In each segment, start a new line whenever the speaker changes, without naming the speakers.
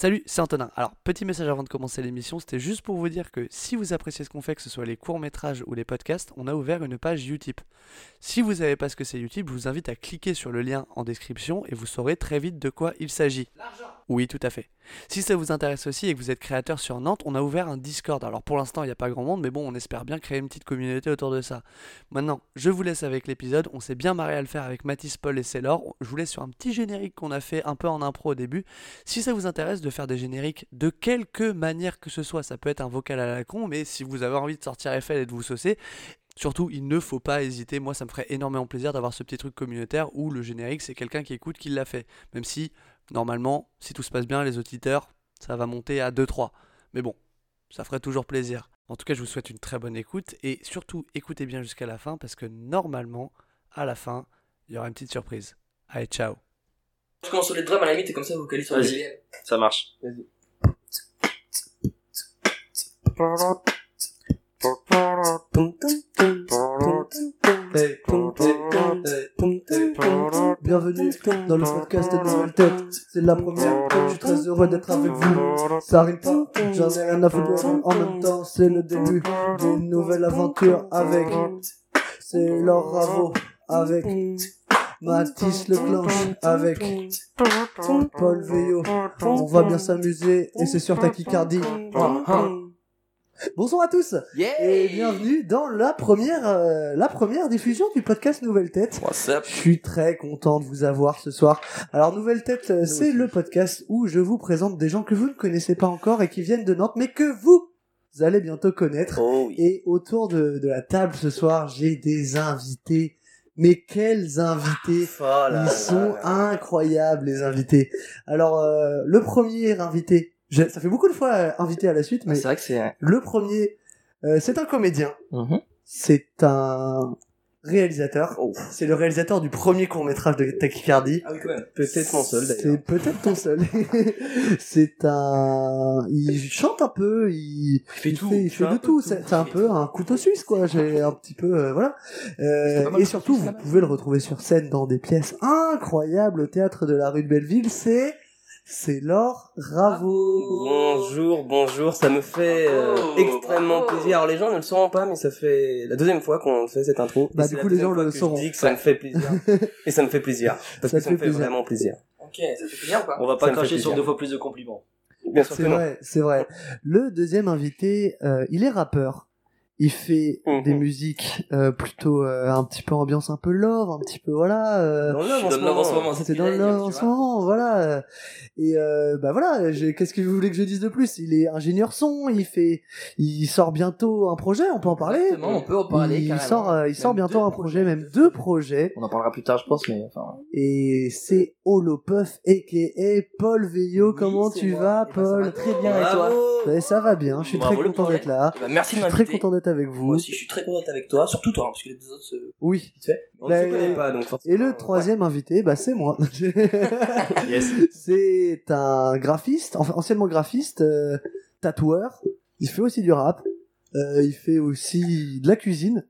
Salut, c'est Antonin. Alors, petit message avant de commencer l'émission, c'était juste pour vous dire que si vous appréciez ce qu'on fait, que ce soit les courts-métrages ou les podcasts, on a ouvert une page Utip. Si vous savez pas ce que c'est Utip, je vous invite à cliquer sur le lien en description et vous saurez très vite de quoi il s'agit. Oui, tout à fait. Si ça vous intéresse aussi et que vous êtes créateur sur Nantes, on a ouvert un Discord. Alors pour l'instant, il n'y a pas grand monde, mais bon, on espère bien créer une petite communauté autour de ça. Maintenant, je vous laisse avec l'épisode. On s'est bien marré à le faire avec Mathis, Paul et Célor. Je vous laisse sur un petit générique qu'on a fait un peu en impro au début. Si ça vous intéresse de faire des génériques de quelque manière que ce soit, ça peut être un vocal à la con, mais si vous avez envie de sortir FL et de vous saucer, Surtout, il ne faut pas hésiter. Moi, ça me ferait énormément plaisir d'avoir ce petit truc communautaire où le générique, c'est quelqu'un qui écoute qui l'a fait. Même si, normalement, si tout se passe bien, les auditeurs, ça va monter à 2-3. Mais bon, ça ferait toujours plaisir. En tout cas, je vous souhaite une très bonne écoute et surtout, écoutez bien jusqu'à la fin parce que normalement, à la fin, il y aura une petite surprise. Allez, ciao.
Je commence sur les drums à la limite et comme ça vous calez sur
Vas-y.
les.
Ça marche.
Bienvenue dans le podcast de Nouvelle Tête. C'est la première, je suis très heureux d'être avec vous. Ça arrive pas, j'en ai rien à foutre. En même temps, c'est le début d'une nouvelle aventure avec. C'est Laure Ravo avec. Mathis Leclanche avec Paul Veillot. On va bien s'amuser et c'est sur Tachycardie. Bonsoir à tous
Yeah
et bienvenue dans la première, euh, la première diffusion du podcast Nouvelle Tête.
What's up
Je suis très content de vous avoir ce soir. Alors Nouvelle Tête, euh, c'est le podcast où je vous présente des gens que vous ne connaissez pas encore et qui viennent de Nantes, mais que vous allez bientôt connaître.
Oh oui.
Et autour de, de la table ce soir, j'ai des invités. Mais quels invités
Oh là là
Ils sont
là.
incroyables les invités. Alors euh, le premier invité, ça fait beaucoup de fois euh, invité à la suite, mais
C'est vrai que c'est...
le premier, euh, c'est un comédien.
Mhm.
C'est un réalisateur.
Oh.
C'est le réalisateur du premier court métrage de Tachycardie.
Ah oui quand même.
Peut-être mon seul
C'est peut-être ton seul. c'est un, il chante un peu, il,
Il fait
il
tout.
fait, il fait de tout. C'est c'est un peu un couteau suisse, quoi. J'ai un petit peu, euh, voilà. Euh, et surtout, vous pouvez le retrouver sur scène dans des pièces incroyables au théâtre de la rue de Belleville. C'est, c'est Laure Ravo.
Bonjour, bonjour, ça me fait euh, extrêmement plaisir. Alors les gens ne le sauront pas, mais ça fait la deuxième fois qu'on fait cette intro.
Bah, du
c'est
coup, les gens
deuxième
le sauront.
Je dis que ça me fait plaisir. Et ça me fait plaisir. Parce
Ça
que ça me
fait plaisir.
vraiment plaisir.
Ok, ça fait plaisir ou pas?
On va pas cracher sur deux fois plus de compliments.
Bien sûr
C'est vrai, c'est vrai. Le deuxième invité, euh, il est rappeur. Il fait
Mhm.
des musiques euh, plutôt euh, un petit peu ambiance un peu love, un petit peu voilà. euh,
Dans love en ce moment.
ce
dans love en ce moment, voilà. Et euh, bah voilà, j'ai- qu'est-ce que vous voulez que je dise de plus? Il est ingénieur son, il fait, il sort bientôt un projet, on peut en parler?
Exactement, on peut en parler
il sort, euh, il sort
Même
bientôt un projet, même deux projets.
On en parlera plus tard, je pense, mais enfin.
Et c'est Holopuff, a.k.a. Paul Veillot.
Oui,
Comment tu
moi.
vas,
Eh ben, ça
Paul?
va très bien et toi?
Ben, Ça va bien, je suis
Bravo,
très
le
content
projet.
d'être là.
Eh ben, Merci de
Je suis très
m'inviter.
content d'être avec vous.
Moi aussi, je suis très content d'être avec toi, surtout toi, hein, parce que les deux autres, se-
Oui.
fait.
On ne se connaît pas, donc forcément.
Et le troisième invité, bah c'est moi.
Yes.
c'est un graphiste, enfin anciennement graphiste, euh, tatoueur. Il fait aussi du rap. Euh, il fait aussi de la cuisine.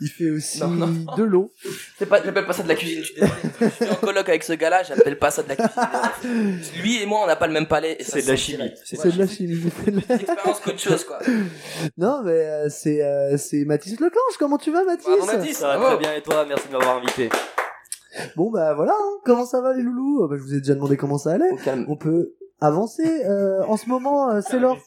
Il fait aussi
Non, non.
de l'eau.
C'est pas, j'appelle pas ça de la cuisine, je suis. Je suis en coloc avec ce gars-là, j'appelle pas ça de la cuisine. Lui et moi, on n'a pas le même palais.
C'est de la chimie. C'est
de la chimie.
C'est une expérience qu'autre chose, quoi.
non mais euh, c'est euh, c'est Mathis Leclanche. Comment tu vas Mathis
Bravo, Mathis.
Ça va très bien et toi, merci de m'avoir invité.
Bon bah voilà. hein. Comment ça va les loulous? Euh, bah, Je vous ai déjà demandé comment ça allait.
Au calme.
On peut avancer. Euh, en ce moment, euh, c'est l'heure.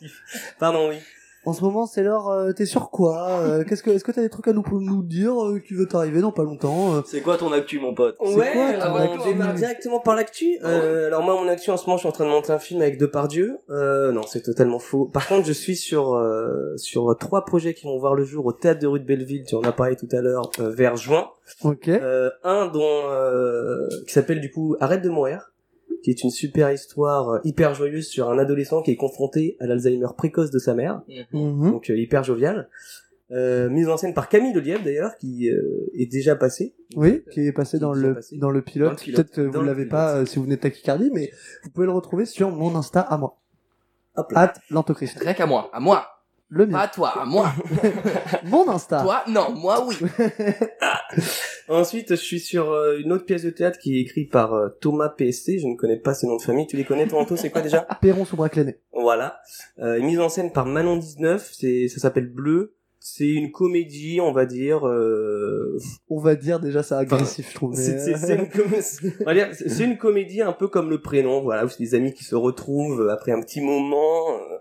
Pardon, oui.
En ce moment, c'est l'heure. euh, T'es sur quoi Euh, Qu'est-ce que, est-ce que t'as des trucs à nous nous dire euh, qui veut t'arriver dans pas longtemps euh?
C'est quoi ton actu, mon pote?
C'est
Ouais,
quoi, ton
alors,
actu?
on démarre directement par l'actu. Euh, alors moi, mon actu en ce moment, je suis en train de monter un film avec Depardieu. Euh, non, c'est totalement faux. Par contre, je suis sur euh, sur trois projets qui vont voir le jour au théâtre de rue de Belleville. Tu en as parlé tout à l'heure, euh, vers juin.
Ok.
Euh, un dont euh, qui s'appelle du coup Arrête de mourir, qui est une super histoire euh, hyper joyeuse sur un adolescent qui est confronté à l'Alzheimer précoce de sa mère,
Mhm.
donc euh, hyper jovial. Euh, mise en scène par Camille Lelièvre d'ailleurs, qui euh, est déjà passé.
Oui, qui est passé
Qui
dans
est
le
passé.
dans le pilote. Peut-être que
Dans
vous
le
l'avez pas euh, si vous venez de Tachycardie, mais vous pouvez le retrouver sur mon Insta à moi.
Hop là.
At l'Antochrist.
Rien qu'à moi. À moi.
Le mien.
Pas toi, moi.
Mon Insta.
Toi, non, moi oui.
Ensuite, je suis sur euh, une autre pièce de théâtre qui est écrite par euh, Thomas PSC. Je ne connais pas ses noms de famille. Tu les connais, toi, Anto? C'est quoi déjà?
Perron sous Braclanet.
Voilà. Euh, mise en scène par Manon 19. C'est, ça s'appelle Bleu. C'est une comédie, on va dire. Euh...
On va dire déjà c'est agressif, je trouve.
C'est, une com- une comédie un peu comme le prénom, voilà, où c'est des amis qui se retrouvent après un petit moment. euh,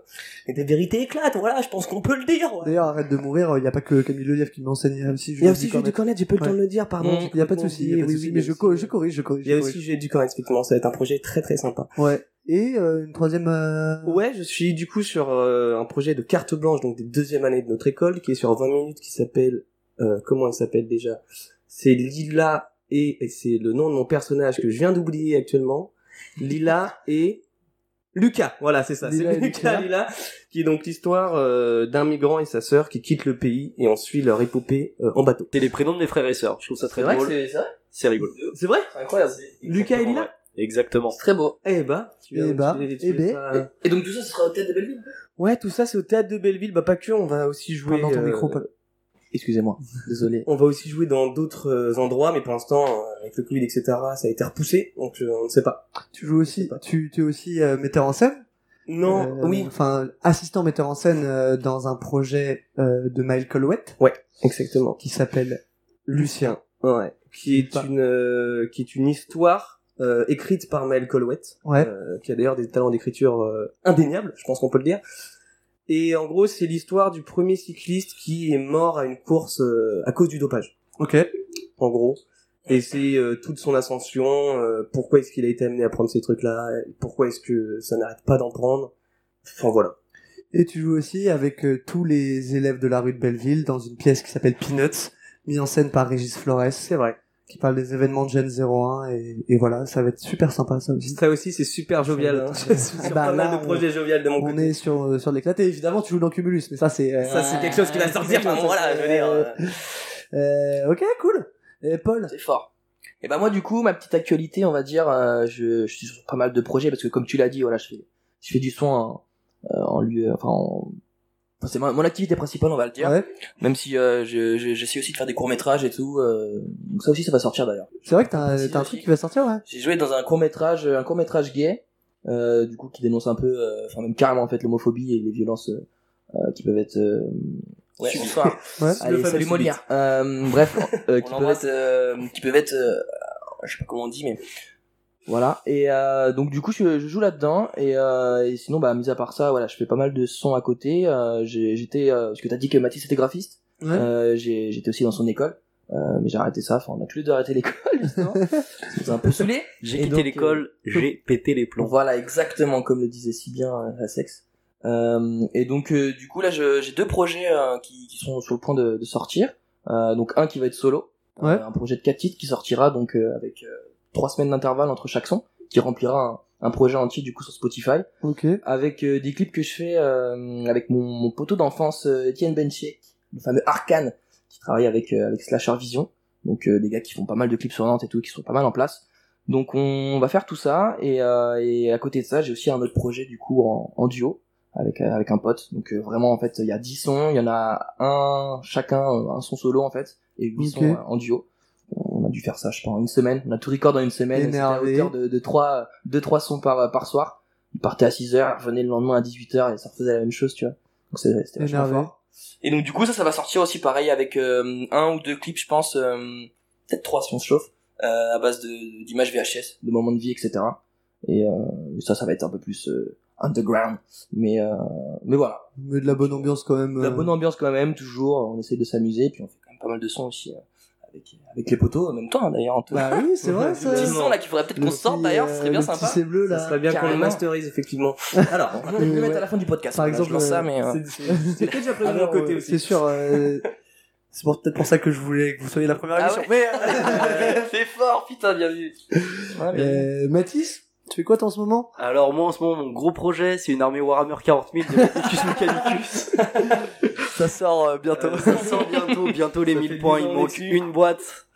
et des vérités éclatent. Voilà, je pense qu'on peut le dire. ouais.
D'ailleurs, arrête de mourir, il n'y a pas que Camille Lelièvre qui m'enseigne, il y a aussi
Il y a aussi
Jules Ducornet.
J'ai pas le temps de le dire, pardon. J'ai
Il y a pas de souci,
Oui,
mais je, corrige, je corrige.
Il y a aussi. Jules Ducornet, effectivement, ça va être un projet très très sympa.
Ouais. Et euh, une troisième. euh,
Ouais, je suis du coup sur euh, un projet de carte blanche, donc des deuxième année de notre école, qui est sur 20 minutes, qui s'appelle... Euh, comment il s'appelle déjà? C'est Lila et, et c'est le nom de mon personnage que je viens d'oublier actuellement. Lila et... Lucas, voilà, c'est ça. C'est Lucas,
Lucas.
Lila, qui est donc l'histoire euh, d'un migrant et sa sœur qui quittent le pays et on suit leur épopée euh, en bateau.
C'est les prénoms de mes frères et sœurs. Je trouve ça très
C'est vrai que
drôle.
c'est vrai?
C'est rigolo.
C'est vrai?
C'est incroyable.
Lucas et Lila?
Exactement.
C'est très beau.
Eh bah, tu
Eh bah, eh ben,
ça-
Et donc tout ça, ce sera au théâtre de Belleville?
Ouais, tout ça c'est au théâtre de Belleville. Bah pas que, on va aussi jouer.
Dans ton
euh,
micro.
Excusez-moi, désolé.
On va aussi jouer dans d'autres euh, endroits, mais pour l'instant, euh, avec le Covid, etc., ça a été repoussé, donc on ne sait pas.
Tu joues aussi, tu, tu es aussi euh, metteur en scène?
Non,
Euh,
oui,
Enfin, assistant metteur en scène euh, dans un projet euh, de Maël Collouette
exactement.
qui s'appelle Lucien.
Ouais. Qui est
Pas-
une euh, qui est une histoire euh, écrite par Maël Collouette,
Ouais.
euh, qui a d'ailleurs des talents d'écriture euh, indéniables, je pense qu'on peut le dire. Et en gros, c'est l'histoire du premier cycliste qui est mort à une course euh, à cause du dopage.
Ok.
en gros. Et c'est euh, toute son ascension, euh, pourquoi est-ce qu'il a été amené à prendre ces trucs-là, pourquoi est-ce que ça n'arrête pas d'en prendre. Enfin voilà.
Et tu joues aussi avec tous les élèves de la rue de Belleville dans une pièce qui s'appelle Peanuts, mise en scène par Régis Flores,
C'est vrai.
Qui parle des événements de Gen 01 et, et voilà, ça va être super sympa ça aussi.
Ça aussi, c'est super jovial. Hein. Je suis sur
Bah,
pas mal de projets jovial de mon
On
côté.
est sur euh, sur l'éclaté. Évidemment, tu joues dans Cumulus, mais ça c'est. euh,
Ça, c'est quelque chose qui va sortir. Enfin, voilà, je veux dire. euh,
euh, ok, cool. Et Paul.
C'est fort. Et ben moi du coup ma petite actualité on va dire euh, je, je suis sur pas mal de projets parce que comme tu l'as dit voilà je fais je fais du son en, euh, en lieu enfin en- c'est mon, mon activité principale on va le dire
Ouais.
même si euh, je je- j'essaie aussi de faire des courts métrages et tout euh, donc ça aussi ça va sortir d'ailleurs
C'est vrai que t'as un, truc qui va sortir, ouais.
j'ai joué dans un court métrage un court métrage gay euh, du coup qui dénonce un peu euh, enfin même carrément en fait l'homophobie et les violences euh, euh, qui peuvent être euh, ouais, bonsoir.
Ouais.
Allez, salut. Molière. Euh, bref, euh, qui, peuvent être, euh, qui peuvent être, euh, je sais pas comment on dit, mais voilà. Et euh, donc du coup, je, je joue là-dedans. Et, euh, et sinon, bah, mis à part ça, voilà, je fais pas mal de sons à côté. Euh, j'ai- j'étais, euh, parce que t'as dit que Mathis était graphiste.
Ouais.
Euh, j'ai- j'étais aussi dans son école. Euh, mais j'ai arrêté ça. Enfin, on a tous les deux arrêté l'école, a un peu saoulé.
J'ai quitté l'école, j'ai pété les plombs.
Voilà, exactement comme le disait si bien euh, la sexe. Euh, et donc euh, du coup là je- j'ai deux projets euh, qui, qui sont sur le point de, de sortir. Euh, donc un qui va être solo,
Ouais.
Euh, un projet de quatre titres qui sortira donc euh, avec euh, trois semaines d'intervalle entre chaque son, qui remplira un, un projet entier du coup sur Spotify,
Ok.
avec euh, des clips que je fais euh, avec mon, mon poteau d'enfance euh, Étienne Benchiek, le fameux Arcane, qui travaille avec euh, avec Slasher Vision, donc euh, des gars qui font pas mal de clips sur Nantes et tout, qui sont pas mal en place. Donc on va faire tout ça et, euh, et à côté de ça j'ai aussi un autre projet du coup en, en duo avec euh, avec un pote. Donc euh, vraiment en fait il y a 10 sons, il y en a un chacun euh, un son solo en fait et 8
Ok.
sons euh, en duo. On a dû faire ça je pense en une semaine, on a tout record en une semaine, c'était à hauteur de de 3 2 3 sons par par soir. Il partait à 6 heures, revenait le lendemain à 18 heures et ça refaisait la même chose, tu vois. Donc c'était vachement fort. Et donc du coup ça ça va sortir aussi pareil avec euh, un ou deux clips je pense euh, peut-être trois si on se chauffe euh, à base de d'images VHS de moments de vie etc et ça ça va être un peu plus underground. Mais mais voilà.
Mais de la bonne ambiance quand même.
de la bonne ambiance quand même toujours. On essaie de s'amuser puis on fait quand même pas mal de sons aussi avec avec les poteaux en même temps hein, d'ailleurs
Bah oui, c'est vrai ça.
petit son là qu'il faudrait peut-être qu'on sorte d'ailleurs ce
euh,
serait bien
le
sympa
petit C bleu
Ça
là.
serait bien qu'on le masterise, effectivement. Alors,
on va le
Ouais.
mettre à la fin du podcast
Par
voilà,
exemple,
ça
euh,
mais euh,
c'est- c'est- déjà prévu de mon côté
euh,
aussi.
C'est sûr. euh, c'est pour- peut-être pour ça que je voulais que vous soyez la première
Ah
émission. Mais euh,
c'est fort putain bien vu
euh, Mathis, Tu fais quoi toi en ce moment?
Alors moi en ce moment mon gros projet c'est une armée Warhammer 40 000 de Mechanicus Mechanicus.
Ça sort euh, bientôt.
Euh, ça sort bientôt, bientôt les
Ça
1000
fait
points,
10
il manque
dessus.
une boîte.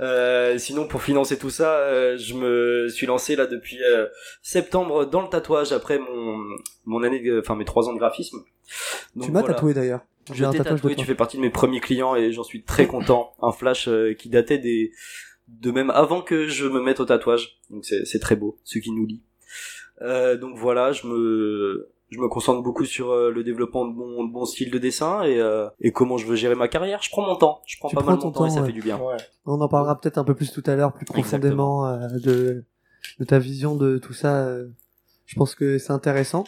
Euh, sinon pour financer tout ça, euh, je me suis lancé là depuis euh, septembre dans le tatouage après mon mon année, enfin mes trois ans de graphisme. Donc,
Tu m'as
voilà.
tatoué d'ailleurs. J'ai
Je
un tatouage
tatoué,
toi.
tu fais partie de mes premiers clients et j'en suis très content. Un flash euh, qui datait des de même avant que je me mette au tatouage. Donc c'est c'est très beau, ce qui nous lie. Euh, donc voilà, je me je me concentre beaucoup sur euh, le développement de mon, de mon style de dessin et, euh, et comment je veux gérer ma carrière. Je prends mon temps, je prends
Tu
pas
prends
mal mon temps, et ça
ouais.
fait du bien.
Ouais.
On en parlera peut-être un peu plus tout à l'heure, plus profondément euh, de, de ta vision de tout ça. euh, je pense que c'est intéressant.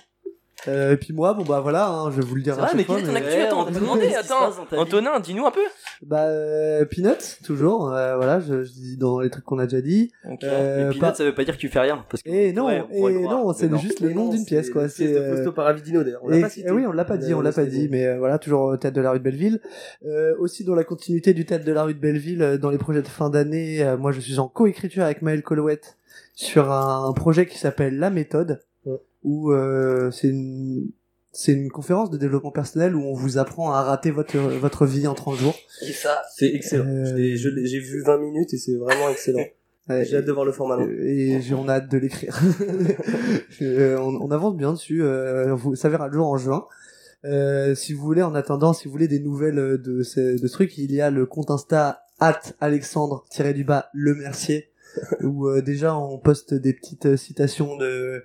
Euh, et puis moi, bon bah voilà, hein, je vais vous le dire à
vrai,
chaque
mais
fois.
quelle est ton
mais-
actu Attends, on t'a demandé. Attends, Antonin, dis-nous un peu.
Bah euh, Peanuts, toujours. euh, voilà, je, je dis dans les trucs qu'on a déjà dit. Euh,
Et puis
pas-
ça veut pas dire que tu fais rien. Parce que,
Et non,
ouais, on pourrait
et
le croire,
non,
mais
c'est
non.
juste le nom d'une pièce, quoi. C'est euh,
Fausto Paravidino d'ailleurs. On l'a
Et-
pas cité.
eh oui, on l'a pas dit, on l'a pas dit, mais euh, voilà, toujours au théâtre de la rue de Belleville. Euh, aussi dans la continuité du théâtre de la rue de Belleville, euh, dans les projets de fin d'année, euh, moi je suis en coécriture avec Maël Colouette sur un projet qui s'appelle La Méthode. Où euh, c'est une c'est une conférence de développement personnel où on vous apprend à rater votre votre vie en 30 jours.
Et ça,
C'est excellent.
Euh,
J'ai vu 20 minutes et c'est vraiment excellent.
Ouais,
J'ai hâte de voir le format long.
Et j'ai on a hâte de l'écrire. Euh, on, on avance bien dessus. euh, vous, ça verra le jour en juin. Euh, si vous voulez, en attendant, si vous voulez des nouvelles euh, de ce, de ce truc, il y a le compte Insta at Alexandre du bas le Mercier où euh, déjà on poste des petites citations de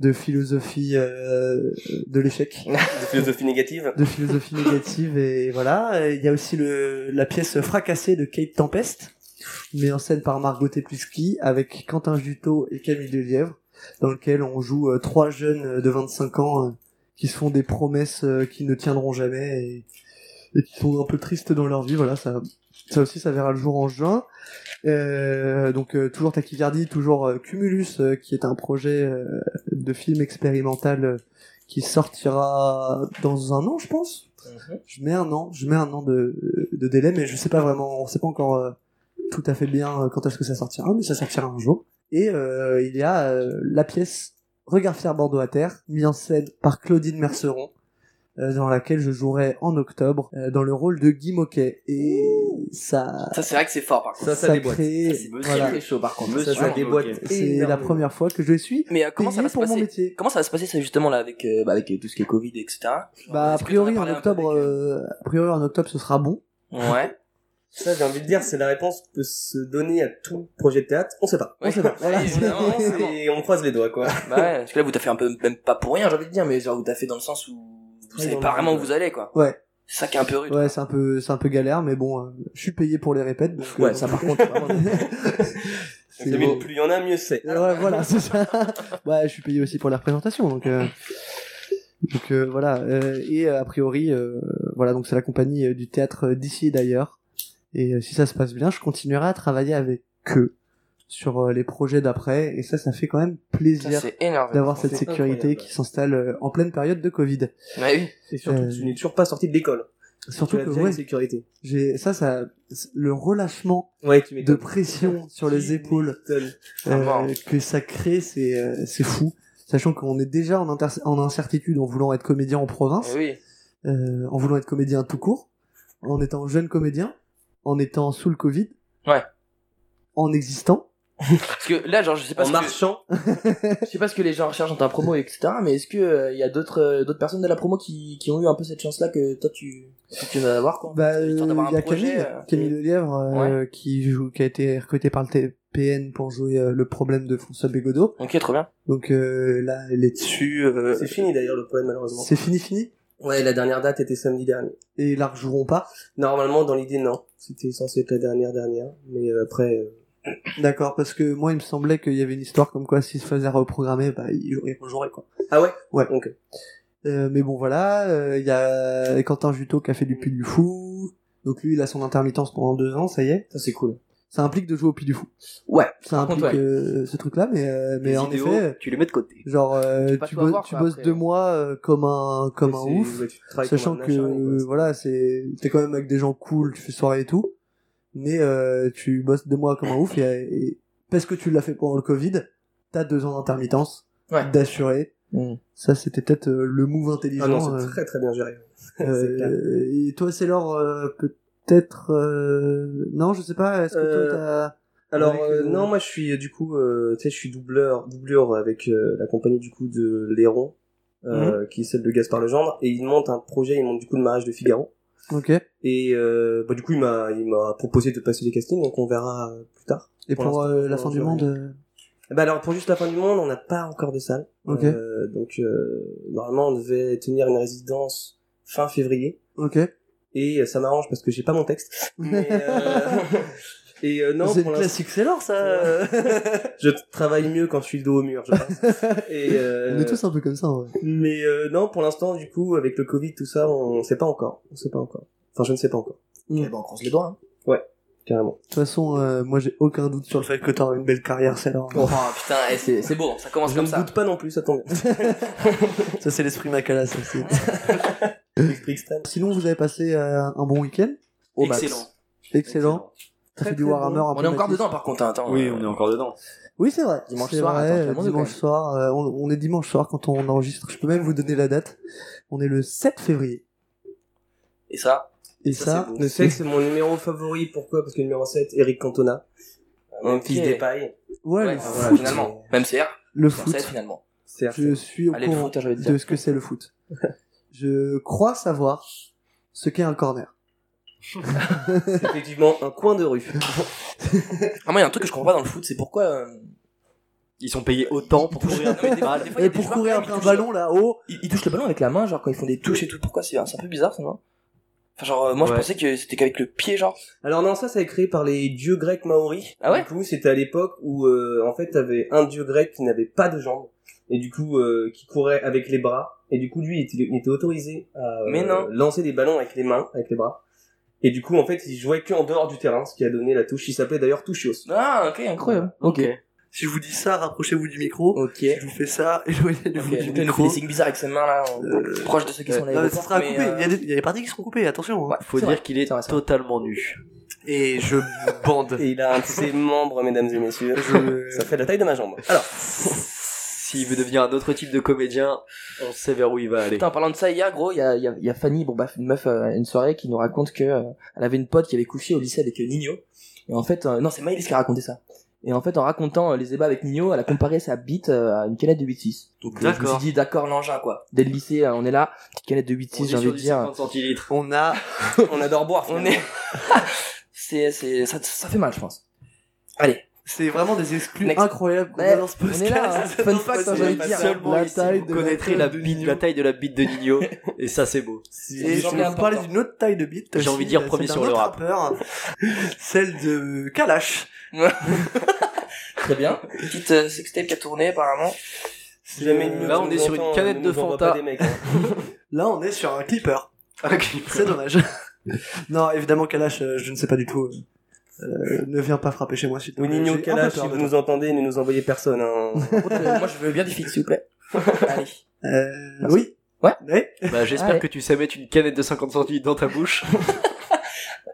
de philosophie euh, de l'échec,
De philosophie négative.
de philosophie négative et voilà. Il y a aussi le la pièce Fracassée de Kate Tempest, mise en scène par Margot Tepluski avec Quentin Juteau et Camille Delièvre, dans lequel on joue euh, trois jeunes euh, de 25 ans euh, qui se font des promesses qui ne tiendront jamais et, et qui sont un peu tristes dans leur vie. Voilà, ça, ça aussi, ça verra le jour en juin. Euh, donc euh, toujours Taquivardi, toujours euh, Cumulus, qui est un projet euh, de film expérimental euh, qui sortira dans un an, je pense. Je mets un an, je mets un an de, de délai, mais je sais pas vraiment, on sait pas encore euh, tout à fait bien euh, quand est-ce que ça sortira, mais ça sortira un jour. Et euh, il y a euh, la pièce Regard fier Bordeaux à terre, mise en scène par Claudine Merceron, dans laquelle je jouerai en octobre euh, dans le rôle de Guy Moquet. Et ça,
ça c'est vrai que c'est fort par contre.
Ça, ça déboîte.
crée,
Ça, c'est
voilà,
Très chaud par contre.
Monsieur,
Ça, ça déboîte.
c'est la première fois que je suis
Mais euh, comment
payé
ça va se
pour mon
passer
métier.
Comment ça va se passer ça justement là avec euh, bah, avec euh, tout ce qui est Covid etc.
Bah a priori en octobre,
avec,
euh, a priori en octobre ce sera bon.
Ouais.
Ça, j'ai envie de dire, c'est la réponse peut se donner à tout projet de théâtre. On sait pas.
Ouais,
sait pas. Voilà.
Et on croise les doigts, quoi.
Bah ouais, parce que là vous t'as fait un peu même pas pour rien j'ai envie de dire mais genre vous t'as fait dans le sens où vous savez pas vraiment où vous allez quoi.
Ouais.
C'est ça qui est un peu rude.
Ouais, c'est un peu, c'est un peu galère, mais bon, euh, je suis payé pour les répètes. Donc,
Ouais,
euh,
ça par contre vraiment.
c'est
plus il y en a, mieux c'est.
Ouais, voilà, c'est ça. ouais, je suis payé aussi pour la représentation, donc. euh, Donc euh, voilà, euh, et a priori, euh, voilà, donc c'est la compagnie du théâtre d'ici et d'ailleurs. Et euh, si ça se passe bien, je continuerai à travailler avec eux sur euh, les projets d'après. Et ça, ça fait quand même plaisir d'avoir cette sécurité
incroyable.
qui s'installe euh, en pleine période de Covid.
Ouais, oui.
Et surtout,
Euh,
tu n'es toujours pas sorti de l'école.
Surtout que ouais,
sécurité.
j'ai ça, ça, le relâchement
Ouais, tu
de pression sur les épaules.
Ah,
euh, que ça crée, c'est euh, c'est fou. Sachant qu'on est déjà en, inter- en incertitude en voulant être comédien en province,
Eh oui.
euh, en voulant être comédien tout court, en étant jeune comédien, en étant sous le Covid,
Ouais.
en existant.
Parce que là genre je sais pas
En
ce que
marchant.
je sais pas ce que les gens recherchent dans ta promo etc. Mais est-ce que euh, il y a d'autres euh, d'autres personnes de la promo qui qui ont eu un peu cette chance là que toi tu que tu vas avoir quoi?
Bah, il y
un
a
projet,
Camille,
euh,
Camille Lelièvre, euh, qui joue, qui a été recruté par le TPN pour jouer euh, le problème de François Bégodeau.
Ok trop bien.
Donc euh, là, elle est dessus. euh,
C'est fini d'ailleurs le problème malheureusement.
c'est fini, fini?
Ouais, la dernière date était samedi dernier.
Et ils la rejoueront pas?
Normalement, dans l'idée, non. C'était censé être la dernière dernière. Mais euh, après, euh,
D'accord, parce que moi, il me semblait qu'il y avait une histoire comme quoi s'il se faisait reprogrammer, bah, il jouerait, il rejouerait, quoi.
Ah ouais?
Ouais.
Ok.
Euh, mais bon, voilà, euh, il y a Quentin Juteau qui a fait du Puy du Fou. Donc lui, il a son intermittence pendant deux ans, ça y est.
Ça, c'est cool.
Ça implique de jouer au Puy du Fou.
Ouais.
Ça implique
contre, ouais.
euh, ce truc-là, mais, euh, mais
Les
en effet,
tu les mets de côté.
genre, euh,
Tu
bosses-
avoir,
tu
quoi,
bosses
après.
deux mois euh, comme un, comme un ouf.
ouais, comme
Sachant que voilà, c'est t'es quand même avec des gens cool, tu fais soirée et tout, mais euh, tu bosses deux mois comme un ouf et, et parce que tu l'as fait pendant le Covid, t'as deux ans d'intermittence,
Ouais.
d'assurer.
Mm.
Ça, c'était peut-être euh, le move intelligent.
Ah non,
euh,
c'est très très bien géré.
euh, et toi, c'est l'or, peut-être... euh, Non, je sais pas, est-ce que
Euh,
toi, t'as...
Alors euh,
euh,
non, moi je suis euh, du coup, euh, tu sais, je suis doubleur, doublure avec euh, la compagnie du coup de Léron, euh, qui est celle de Gaspard Legendre, et il monte un projet, il monte du coup le mariage de Figaro.
Ok.
Et euh, bah, du coup, il m'a il m'a proposé de passer les castings, donc on verra euh, plus tard.
Et
Pour
euh, la fin du monde... euh,
Bah alors pour juste la fin du monde, on n'a pas encore de salle.
Ok.
Euh, donc euh, normalement on devait tenir une résidence fin février.
Ok.
Et ça m'arrange parce que j'ai pas mon texte. Mais, euh, et euh, non,
c'est
pour
classique, c'est l'or, ça
je travaille mieux quand je suis le dos au mur, je pense. Et, euh,
On est tous un peu comme ça, ouais.
Mais euh, non, pour l'instant, du coup, avec le Covid, tout ça, on sait pas encore. On sait pas encore. Enfin, je ne sais pas encore,
Eh ben, on croise les doigts. Hein.
carrément.
De toute façon, euh, moi, j'ai aucun doute sur le fait que t'auras une belle carrière, c'est l'or.
Oh, putain, eh, c'est c'est beau, ça commence
Je
comme
ne
ça.
doute pas non plus, ça tombe bien.
Ça, c'est l'esprit Macala, ça. c'est-. Sinon, vous avez passé euh, un bon week-end.
Excellent.
Excellent.
Très,
du Warhammer
bon.
On est encore dedans par contre, hein, attends.
Oui,
euh,
on est encore dedans.
Oui, c'est vrai.
Dimanche
C'est
soir,
vrai,
attends,
dimanche
quand
soir. euh, on, on est dimanche soir quand on enregistre. Je peux même vous donner la date. On est le 7 février.
Et ça
Et
Ça,
ça.
Le sexe, c'est mon numéro favori. Pourquoi? Parce que le numéro 7, Eric Cantona. Mon
Ok.
fils des pailles.
ouais,
Ouais,
le
voilà,
foot.
finalement. Même CR,
Le foot.
7 finalement.
Je suis au
Allez,
courant
foot, dit.
de ce que c'est le foot. Je crois savoir ce qu'est un corner.
C'est effectivement un coin de rue.
Ah, moi, il y a un truc que je comprends pas dans le foot, c'est pourquoi. euh,
Ils sont payés autant pour courir
Non, mais des- des fois, il y a
Et
des
pour
joueurs,
courir
quand
après
même,
un
ils
ballon là-haut,
Ils, ils touchent le ballon avec la main, genre quand ils font des touches et tout. Pourquoi c'est c'est un peu bizarre ça, non? Enfin, genre, euh, moi je
Ouais.
pensais que c'était qu'avec le pied, genre.
Alors non, ça, ça a été créé par les dieux grecs maoris.
Ah ouais?
Du coup, c'était à l'époque où, euh, en fait, t'avais un dieu grec qui n'avait pas de jambes. Et du coup, euh, qui courait avec les bras. Et du coup, lui, il était, il était autorisé à euh,
Mais non.
lancer des ballons avec les mains, avec les bras. Et du coup, en fait, il jouait que en dehors du terrain, ce qui a donné la touche. Il s'appelait d'ailleurs Touchios.
Ah, ok, incroyable.
Ok.
si je vous dis ça, rapprochez-vous du micro.
Ok.
Je vous fais ça, éloignez-vous
Ok,
du
là, il fait
micro.
des signes bizarres avec ses mains là, en-
Euh,
proche de ceux qui sont là.
Ça sera coupé. Il, y a des, il y a des parties qui seront coupées, attention. hein.
Ouais,
Faut dire qu'il est totalement nu.
Et je bande.
Et il a un de ses membres, mesdames et messieurs.
Je-
Ça fait la taille de ma jambe. Alors,
S'il veut devenir un autre type de comédien, on sait vers où il va aller.
Putain, en parlant de ça, hier, gros, il y a, il y, a, il y a Fanny, bon, bah, une meuf, euh, une soirée, qui nous raconte que euh, elle avait une pote qui avait couché au lycée avec euh, Nino. Et en fait, euh, non, c'est Maëlys qui a raconté ça. Et en fait, en racontant euh, les ébats avec Nino, elle a comparé sa bite euh, à une canette de 8-6. Donc, je me suis dit, d'accord, l'engin, quoi. Dès le lycée, euh, on est là, petite canette de 8-6,
On est
j'ai envie de dire.
50 centilitres.
On a.
on adore boire.
On est. c'est, c'est, ça, ça fait mal, je pense. Allez.
C'est vraiment des exclus
Next.
incroyables qu'on a dans ce
on est
podcast.
là, hein. Fun fact,
C'est
j'ai envie de
pas
dire.
seulement
La
ici,
taille
vous connaîtrez
la, bite, taille de la bite de Nino, et ça c'est beau.
Et je
J'en ai
vais
un
vous parler d'une autre taille de bite.
J'ai envie de dire premier sur le rap.
rappeur, celle de Kalash.
Très bien. Petite euh, sextape qui a tourné, apparemment.
Si jamais Nino
Là, on est sur une canette
ne
de Fanta.
pas des mecs, hein.
Là, on est sur un clipper. C'est dommage. non, évidemment, Kalash, euh, je ne sais pas du tout. Euh, ne viens pas frapper chez moi, s'il te
Oui,
plaît.
Nino Kalash, si vous nous entendez, ne nous envoyez personne. Hein.
Moi, je veux bien des filles, s'il vous plaît. Allez.
Euh,
Merci.
oui.
Ouais.
Oui.
Bah, j'espère que tu sais mettre une canette de 50 centilitres dans ta bouche.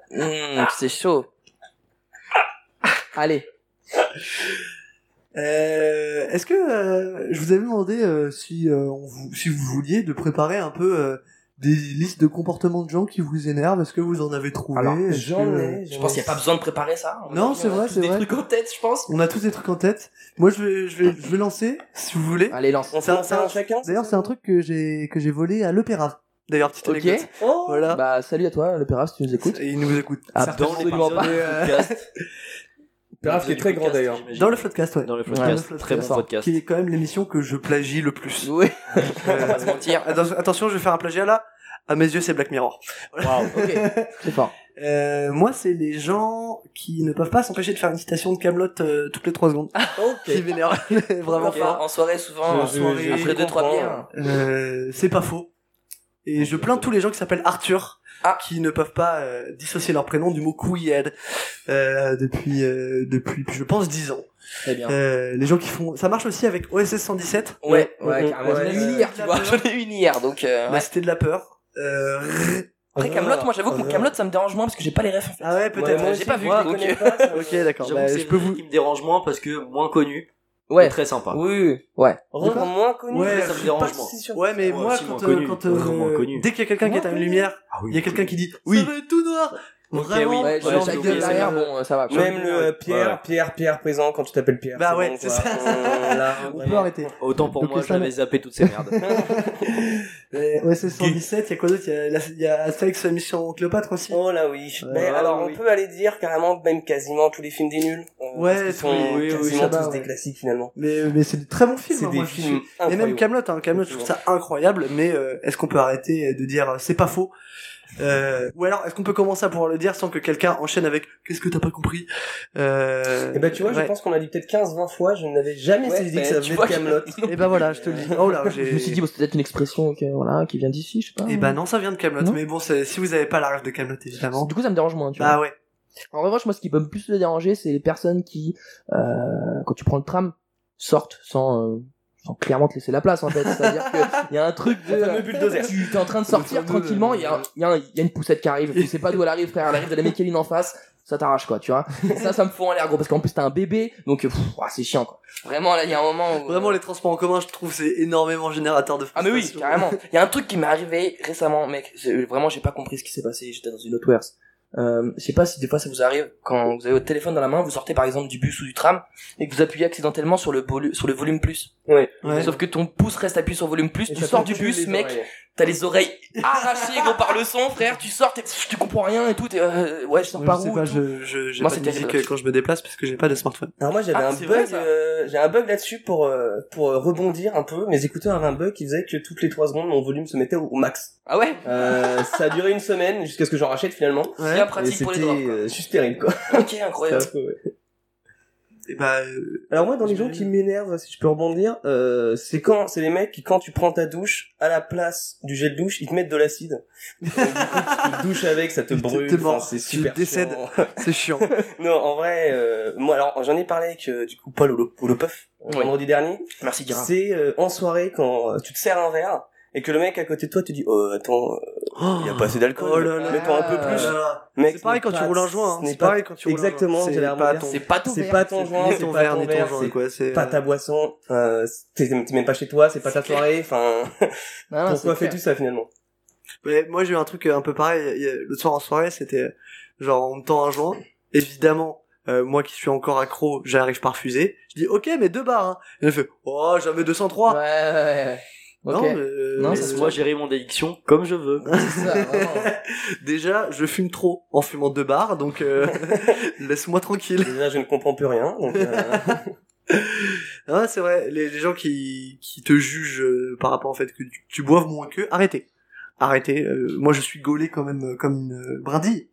Mmh, c'est chaud. Allez.
Euh, Est-ce que euh, je vous avais demandé euh, si euh, on vous, si vous vouliez de préparer un peu euh, des listes de comportements de gens qui vous énervent Est-ce que vous en avez trouvé
Alors,
J'en
que-
ai.
Je pense qu'il n'y a pas besoin de préparer ça. On a
Non,
tous-
c'est
on a
vrai,
tous
c'est
des
vrai.
trucs en tête, je pense.
On a tous des trucs en tête. Moi, je vais, je vais, je vais lancer, si vous voulez.
Allez, lance.
On
C'est un
chacun
D'ailleurs, c'est un truc que j'ai que j'ai volé à l'opéra. D'ailleurs, petite
Ok.
anecdote.
Oh
Voilà.
Bah, salut à toi, le Pérave, si tu nous écoutes.
Et il nous écoute.
Ah,
Dans
absolument pas.
podcast.
Peraf qui est très grand d'ailleurs.
Dans le podcast, ouais.
Dans le podcast. très bon
podcast. Qui est quand même l'émission que je plagie le plus.
Oui.
Euh,
On va pas se mentir.
attention, je vais faire un plagiat là. À mes yeux, c'est Black Mirror.
Waouh. Ok. C'est fort.
Euh, moi, c'est les gens qui ne peuvent pas s'empêcher de faire une citation de Camelot toutes les trois secondes. Qui
Ok.
m'énervent vraiment
Ok,
fort.
En soirée, souvent,
Je- je-
soirée, après deux, trois bières.
Euh, c'est pas faux. Et je plains tous les gens qui s'appellent Arthur,
Ah.
qui ne peuvent pas euh, dissocier leur prénom du mot Kouyed euh, depuis euh, depuis je pense 10 ans.
Très bien.
Euh, les gens qui font ça marche aussi avec OSS 117.
Ouais, ouais,
Ouais,
carrément. J'en ai eu une hier, tu vois. J'en ai eu une hier, donc, euh,
Bah,
ouais.
c'était de la peur. Euh,
Après, Camelot, moi, j'avoue que Camelot, ça me dérange moins parce que j'ai pas les refs, en fait.
ah ouais, peut-être.
j'ai pas vu,
moi,
donc,
je connais pas, ça.
Ok, d'accord. Bah, je peux vous
qui me dérange moins parce que moins connu.
Ouais.
très sympa.
Oui, oui, ouais.
Rendre moins connu.
Ouais, ça me
dérange
pas
moins.
Ouais, mais moi, quand, euh,
connu.
quand euh, dès qu'il y a quelqu'un qui éteint une lumière,
Ah oui.
il y a quelqu'un qui dit
Oui.
ça va être tout noir.
Ok,
Vraiment.
oui.
Ouais,
Ouais,
genre
oublié
derrière, bon, ça va. quoi.
Même le euh, Pierre,
Ouais.
Pierre, Pierre présent quand tu t'appelles Pierre.
Bah
c'est
ouais,
bon,
c'est ça.
Euh, là,
On peut arrêter.
Autant pour
Donc,
moi,
ça
j'avais zappé toutes ces merdes.
Et OSS 117, il y a quoi d'autre? Il y a, la- Astérix Mission Cléopâtre aussi.
Oh là oui.
Ouais.
Mais
Ah
alors
oui.
on peut aller dire carrément même quasiment tous les films des nuls. euh,
Ouais,
sont
oui, oui, oui,
quasiment tous des
ouais.
classiques finalement.
Mais, mais c'est des très bons films.
C'est
hein,
des films
Et même. Camelot, hein, Camelot, je trouve ça incroyable. Mais euh, est-ce qu'on peut arrêter de dire euh, c'est pas faux? Euh, Ou alors est-ce qu'on peut commencer à pouvoir le dire sans que quelqu'un enchaîne avec qu'est-ce que t'as pas compris? Euh,
Et bah tu vois, je pense qu'on a dit peut-être 15-20 fois, je n'avais jamais
Ouais,
saisi que
bah,
ça venait de
vois,
Camelot.
Et ben voilà, je te le dis. Oh là, j'ai.
Je me suis dit, bon, c'est peut-être une expression voilà, qui vient d'ici, je sais pas.
Et bah non, ça vient de Camelot. Mais bon, c'est- si vous avez pas la rêve de Camelot, évidemment.
Du coup, ça me dérange moins, tu vois.
Bah ouais.
En revanche, moi, ce qui peut me plus me déranger, c'est les personnes qui, euh, quand tu prends le tram, sortent sans, euh, sans clairement te laisser la place, en fait. C'est-à-dire qu'il y a un truc de, tu es en train de sortir tranquillement, il y, a y, a un- y a une poussette qui arrive, tu sais pas d'où elle arrive, frère, elle arrive de la mécaline en face, ça t'arrache, quoi, tu vois. Et ça, ça me fout en l'air, gros, parce qu'en plus, t'as un bébé, donc, pff, ouah, c'est chiant, quoi. Vraiment, là, il y a un moment où...
Vraiment, les transports en commun, je trouve, c'est énormément générateur de
Ah mais oui,
frustration.
carrément. Il y a un truc qui m'est arrivé récemment, mec. Vraiment, j'ai pas compris ce qui s'est passé. J'étais dans une autre. Euh, je sais pas si des fois ça vous arrive quand vous avez votre téléphone dans la main, vous sortez par exemple du bus ou du tram et que vous appuyez accidentellement sur le, volu- sur le volume plus.
Ouais.
Ouais.
Sauf que ton pouce reste appuyé sur volume plus,
Et
tu sors du bus, mec,
oreilles.
T'as les oreilles arrachées gros par le son, frère. Tu sors, tu comprends rien et tout. t'es, euh, ouais, je sors par où
pas, je, je, j'ai
Moi,
pas de
c'est
musique
terrible.
quand je me déplace parce que j'ai pas de smartphone.
Alors moi j'avais
Ah,
un
c'est vrai,
bug, euh, j'ai un bug là-dessus pour euh, pour euh, rebondir un peu. Mes écouteurs avaient un bug qui faisait que toutes les trois secondes mon volume se mettait au, au max.
Ah ouais,
Euh, ça a duré une semaine jusqu'à ce que j'en rachète finalement.
c'est bien
Et
pratique pour les quoi.
euh, juste terrible quoi.
Ok, incroyable.
C'était un peu, ouais.
Et bah, euh,
Alors moi dans les gens qui m'énervent, si je peux rebondir, euh, c'est quand c'est les mecs qui quand tu prends ta douche à la place du gel douche, ils te mettent de l'acide. Donc, du coup, tu te douches avec, ça te brûle, enfin, c'est
Tu
super
décèdes.
chiant.
c'est chiant.
non, en vrai, euh, moi alors j'en ai parlé avec euh, du coup Paul Holo- Holopeuf vendredi dernier.
Merci Guérin.
C'est euh, en soirée quand euh, tu te sers un verre et que le mec à côté de toi te dit oh attends euh, il y a pas assez d'alcool
Oh
mets-toi un peu plus
Là,
Mec,
C'est pareil quand tu roules un joint. hein. C'est pareil quand tu roules un joint.
exactement
C'est pas ton-
C'est pas ton
c'est
verre.
pas ton
Ni
joint c'est
ton
pas
verre,
ton
ni ton
verre
joint,
c'est
quoi. C'est
pas ta boisson euh, t'es même pas chez toi c'est pas ta soirée enfin pourquoi fais-tu ça finalement?
Mais moi j'ai eu un truc euh, un peu pareil. Le soir en soirée, c'était euh, genre on me tend un joint. Évidemment, euh, moi qui suis encore accro, j'arrive pas à refuser. Je dis ok, mais deux barres. Hein. Et il fait oh jamais 203.
Ouais, ouais, ouais.
Non,
Ok.
mais, euh,
Non, se
Laisse-moi gérer mon addiction comme je veux.
Ça,
déjà je fume trop en fumant deux barres, donc euh, laisse-moi tranquille.
déjà je ne comprends plus rien donc euh,
Ah, c'est vrai, les, les gens qui, qui te jugent euh, par rapport au fait que tu, tu boives moins qu'eux, arrêtez. Arrêtez. euh, moi, je suis gaulé quand même euh, comme une euh, brindille.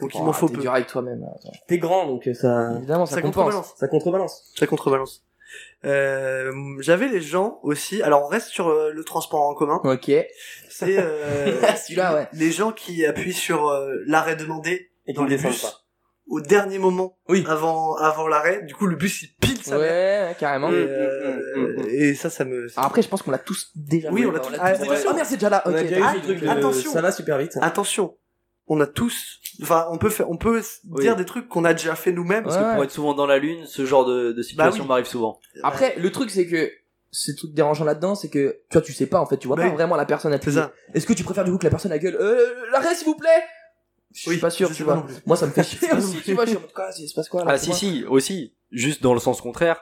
Donc, il
Oh,
m'en faut
t'es
peu.
dur avec toi-même.
t'es grand donc ça
Évidemment, ça,
contrebalance.
ça contrebalance
Ça contrebalance. Euh, J'avais les gens aussi. Alors, on reste sur euh, le transport en commun.
Ok.
C'est euh,
Celui-là, ouais.
les gens qui appuient sur euh, l'arrêt demandé
et qui
dans les bus
pas
au dernier moment
Oui.
avant avant l'arrêt. Du coup, le bus il pile mère.
Ouais, ouais, carrément.
Et,
Mm,
euh,
mm, mm,
et ça, ça me.
Alors après, je pense qu'on l'a tous déjà
Oui, on l'a tous- ah, ouais.
Oh merde, c'est déjà là.
on
Ok.
a déjà eu
Ah,
ce truc de
attention.
ça va super vite
Attention, on a tous, enfin, on peut faire, on peut
Oui.
dire des trucs qu'on a déjà fait nous-mêmes.
Parce
Ouais.
que pour être souvent dans la lune, ce genre de, de situation
Bah oui.
m'arrive souvent.
Après, le truc, c'est que ce truc dérangeant là-dedans, c'est que tu vois, tu sais pas en fait, tu vois pas vraiment la personne
c'est
appuyer.
ça.
Est-ce que tu préfères du coup que la personne a gueule euh, l'arrêt s'il vous plaît? Je suis
Oui,
pas sûr, tu vois. Moi, ça me fait chier aussi, tu vois. Je suis en mode quoi, il se passe quoi là
Ah si si, aussi, juste dans le sens contraire,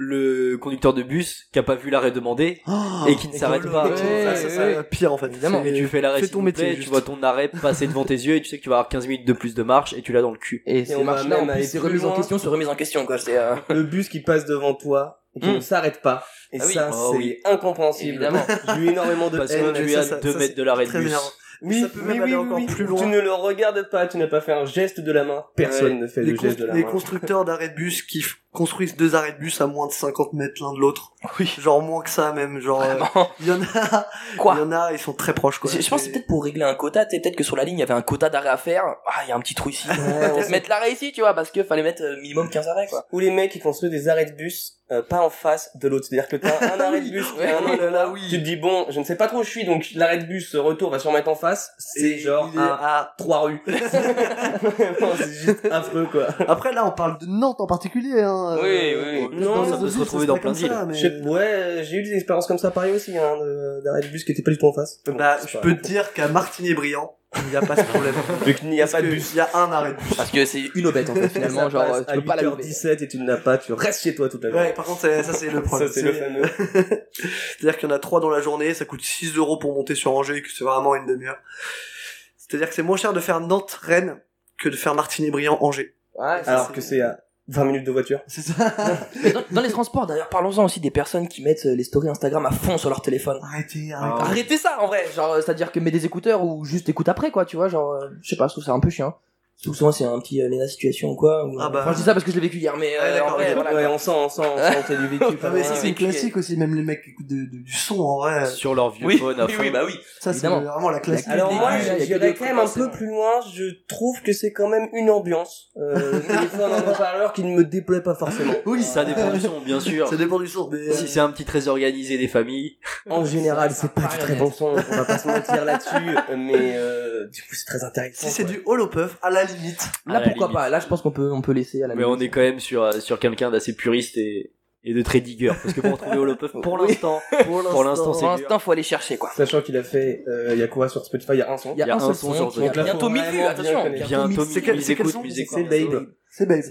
le conducteur de bus qui a pas vu l'arrêt demandé et qui ne s'arrête
Oh,
pas.
Ouais,
ça, ça,
ouais,
ça,
ouais.
pire en fait.
Évidemment.
C'est-
Et tu fais l'arrêt
ton métier,
plaît, tu vois ton arrêt passer devant tes yeux et tu sais que tu vas avoir 15 minutes de plus de marche et tu l'as dans le cul.
Et
on
ces
va
marches-là, en
même aller
plus, c'est remise en question sur remise en question, quoi. C'est euh,
le bus qui passe devant toi et qui
Mm.
ne s'arrête pas et
Ah oui.
ça
Oh
c'est
oui.
incompréhensible
Évidemment.
j'ai eu énormément de
Parce
haine
que tu es à
ça,
2
ça,
mètres de l'arrêt de bus.
Oui,
Ça peut
oui,
même
oui,
aller
oui,
encore plus loin.
Tu ne le regardes pas, tu n'as pas fait un geste de la main. Personne
Ouais.
ne fait
les,
le geste de la
les
main.
constructeurs d'arrêts de bus qui f- construisent deux arrêts de bus à moins de 50 mètres l'un de l'autre.
Oui.
Genre moins que ça même, genre euh, il y en a
quoi?
Il y en a, ils sont très proches quoi.
Je, je pense c'est peut-être pour régler un quota, tu peut-être que sur la ligne il y avait un quota d'arrêt à faire. Ah, il y a un petit trou ici.
On Ouais,
mettre l'arrêt ici, tu vois parce que fallait mettre euh, minimum 15 arrêts quoi.
Ou les mecs qui construisent des arrêts de bus euh, pas en face de l'autre, c'est-à-dire que t'as un ah arrêt de bus, ouais, un,
oh là, là, oui.
tu te dis bon, je ne sais pas trop où je suis, donc l'arrêt de bus retour va sûrement être en face, c'est genre
un,
à trois rues. c'est juste affreux quoi.
Après là on parle de Nantes en particulier, hein.
Oui, oui. Non,
ça peut se retrouver dans plein de
villes. Ouais, j'ai eu des expériences comme ça à Paris aussi, hein, d'arrêt de bus qui était pas du tout en face.
Bah, je peux te dire qu'à Martigny-Briand, il n'y a pas ce problème.
Vu qu'il n'y a pas de bus.
Il y a un arrêt de bus.
Parce que c'est une obète, en fait, finalement. genre, tu peux pas la
17 et tu n'as pas, tu restes chez toi toute la journée.
Ouais, par contre, ça, c'est le problème.
c'est le fameux.
C'est-à-dire qu'il y en a trois dans la journée, ça coûte 6 euros pour monter sur Angers, que c'est vraiment une demi-heure. C'est-à-dire que c'est moins cher de faire Nantes-Rennes que de faire Martigny-Briand-Angers.
Ouais,
alors que c'est à 20 minutes de voiture.
C'est ça.
dans, les transports, d'ailleurs, parlons-en aussi des personnes qui mettent euh, les stories Instagram à fond sur leur téléphone.
Arrêtez,
ah.
arrêtez.
Arrêtez ça, en vrai. Genre, euh, c'est-à-dire que mets des écouteurs ou juste écoute après, quoi, tu vois. Genre, euh, je sais pas, je trouve ça un peu chiant. Tout souvent c'est un petit euh, Lena situation quoi.
Ah euh, bah...
Enfin je dis ça parce que je l'ai vécu hier mais euh, ah, ouais,
ouais,
voilà,
ouais, on sent on sent on sent ah, c'est du vécu.
Ah, mais c'est classique aussi même les mecs écoutent du son en vrai.
Sur leur vieux phone.
Oui, oui bah oui.
Ça c'est vraiment la classique.
Alors moi j'irais quand même un peu plus loin. Je trouve que c'est quand même une ambiance. Euh, téléphone en haut-parleur qui ne me déplaît pas forcément.
Oui ça dépend du son bien sûr.
Ça dépend du son. Mais...
Si euh, c'est un petit très organisé des familles.
En général c'est pas du très bon son. On va pas se mentir là-dessus euh, mais du coup c'est très intéressant.
Si c'est du holopuff à la
Là, pourquoi
limite.
pas. Là, je pense qu'on peut, on peut laisser à la.
Mais on est quand même sur euh, sur quelqu'un d'assez puriste et et de très digger parce que pour retrouver Olopov pour l'instant pour l'instant.
pour l'instant faut aller chercher quoi.
Sachant qu'il a fait euh, y a quoi sur Spotify? Il y a un son.
Il y a, un, son,
sur Spotify
bientôt 1000 vues attention. bientôt 1000
vues
c'est
écoute musique
c'est
Babe.
C'est Babe.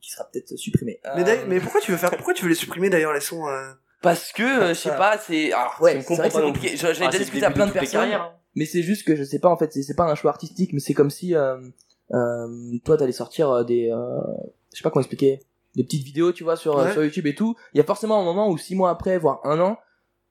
Qui sera peut-être supprimé.
Mais
euh,
mais pourquoi tu veux faire pourquoi tu veux les supprimer d'ailleurs les sons euh?
parce que je sais pas c'est alors ouais c'est vrai c'est compliqué. j'ai
ah,
déjà discuté à plein de personnes. Mais c'est juste que je sais pas en fait c'est pas un choix artistique mais c'est comme si euh, toi, t'allais sortir euh, des, euh, je sais pas comment expliquer, des petites vidéos, tu vois, sur, euh, sur YouTube et tout. Il y a forcément un moment où six mois après, voire un an,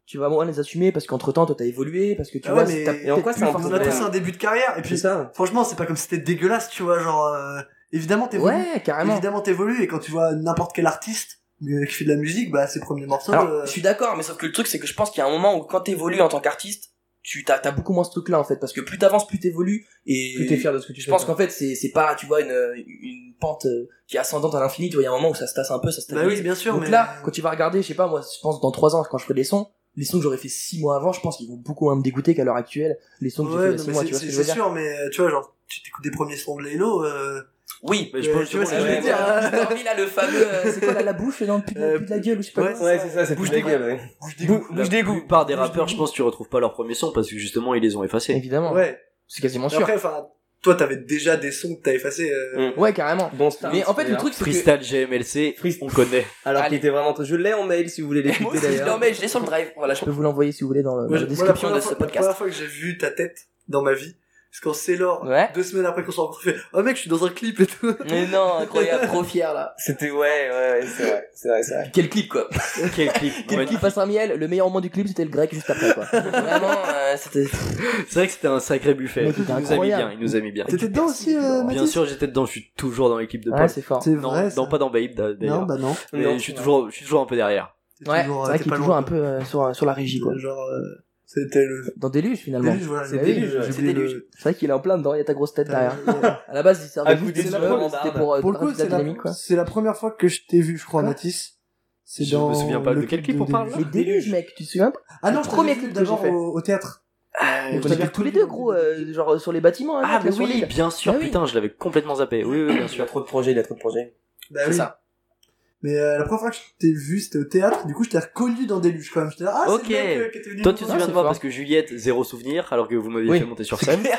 tu vas moins les assumer parce qu'entre temps, toi, t'as évolué, parce que tu
ah
vois,
mais et
en quoi un
début de carrière? Et puis,
ça.
franchement, c'est pas comme si c'était dégueulasse, tu vois, genre, euh, évidemment, t'évolues.
Ouais, carrément.
Évidemment, t'évolues et quand tu vois n'importe quel artiste, euh, qui fait de la musique, bah ses premiers morceaux.
Alors. Je suis d'accord, mais sauf que le truc c'est que je pense qu'il y a un moment où quand t'évolues en tant qu'artiste, tu t'as, t'as beaucoup moins ce truc là en fait parce que plus t'avances plus t'évolues et
plus t'es fier de ce que tu
je pense qu'en fait c'est c'est pas tu vois une une pente euh, qui est ascendante à l'infini tu vois il y a un moment où ça se tasse un peu ça se
tasse
bah
oui bien sûr
donc
mais...
là quand tu vas regarder je sais pas moi je pense dans trois ans quand je ferai des sons les sons que j'aurais fait six mois avant je pense qu'ils vont beaucoup moins me dégoûter qu'à l'heure actuelle les sons que
ouais,
j'ai
fait
six mois tu vois
c'est, sûr mais euh, tu vois genre tu t'écoutes des premiers sons de Leno euh
oui,
euh, je peux,
tu vois ce que je veux dire. Hein.
Là, le fameux, euh, c'est quoi là, la bouche dans le pute
euh,
de la gueule ou je sais pas.
Ouais,
c'est ça, c'est
bouche
dégoût. Bouche dégoût.
Par des
rappeurs, je pense que tu retrouves pas leurs premiers sons parce que justement, ils les ont effacés.
Évidemment.
Ouais.
C'est quasiment sûr.
Après, enfin, toi t'avais déjà des sons que t'as effacés
mm.
ouais carrément
bon
mais en fait le truc c'est
freestyle. GMLC
freestyle.
on connaît
alors qu'il était vraiment je l'ai en mail si vous voulez l'écouter
d'ailleurs je l'ai en mail je l'ai sur le drive voilà je peux vous l'envoyer si vous voulez dans, le, la description de ce
podcast la première fois que j'ai vu ta tête dans ma vie parce qu'en Célor,
ouais.
deux semaines après qu'on se rencontre, fait « Oh mec, je suis dans un clip et tout !»
Mais non, incroyable, trop fier là
C'était, ouais, ouais, ouais c'est vrai, c'est vrai, vrai.
Quel clip quoi
Quel clip
Quel
ouais.
clip passe un miel Le meilleur moment du clip, c'était le grec juste après quoi. Vraiment, euh, c'était...
C'est vrai que c'était un sacré buffet. Il nous a mis bien, il nous a mis bien.
T'étais dedans aussi, euh,
Bien sûr, j'étais dedans, je suis toujours dans l'équipe de Paul.
Ouais, c'est fort.
Non, pas dans Babe, d'ailleurs.
Non, bah non.
Mais je suis toujours, je suis toujours un peu derrière.
Ouais, c'est
euh,
vrai qu'il est toujours un peu euh, sur, euh, sur la régie quoi.
Genre... C'était le.
Dans Déluge finalement.
Déluge, voilà,
c'est
bah
Déluge.
C'est Déluge. C'est vrai qu'il est en plein dedans, il y a ta grosse tête derrière. à la base, il servait juste pour, euh,
pour le coup, c'est
la,
c'est la première fois que je t'ai vu, je crois, Mathis. C'est dans.
Je me souviens pas de quel clip on parle.
Le Déluge, mec, tu te souviens pas
Ah non, je
premier clip
d'abord au théâtre. Euh,
on
avait
tous les deux gros, euh, genre euh, sur les bâtiments.
Ah mais
bah
oui, bien sûr,
bah
putain, je l'avais complètement zappé. Oui, oui, bien sûr.
Il a trop de projets, il a trop de projets.
Bah,
c'est ça.
Mais euh, la première fois que je t'ai vu, c'était au théâtre. Du coup, je t'ai reconnu dans Déluge quand même. J'étais là, ah.
C'est le mec, qui était venu
Toi, tu te souviens de moi parce que Juliette, zéro souvenir, alors que vous m'aviez
oui.
fait monter sur scène.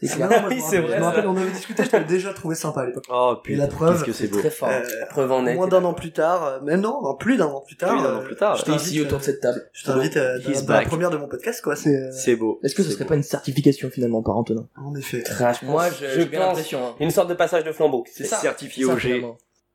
C'est clair.
Ah, non, moi,
oui, c'est vrai.
Je me rappelle, on avait discuté, je t'avais déjà trouvé sympa à l'époque.
Oh,
putain. La preuve.
Que c'est beau.
Très fort.
Euh,
preuve en est.
Moins d'un an plus tard, euh, mais non, non plus d'un an plus tard.
Plus d'un an
euh,
plus tard.
J'étais ici autour de cette table.
Euh, je
t'invite
à la première de mon podcast, quoi.
C'est,
beau.
Est-ce que ce serait pas une certification finalement par Antonin?
En effet.
Moi, je, j'ai l'impression. Hein.
Une sorte de passage de flambeau.
C'est
certifié au
G.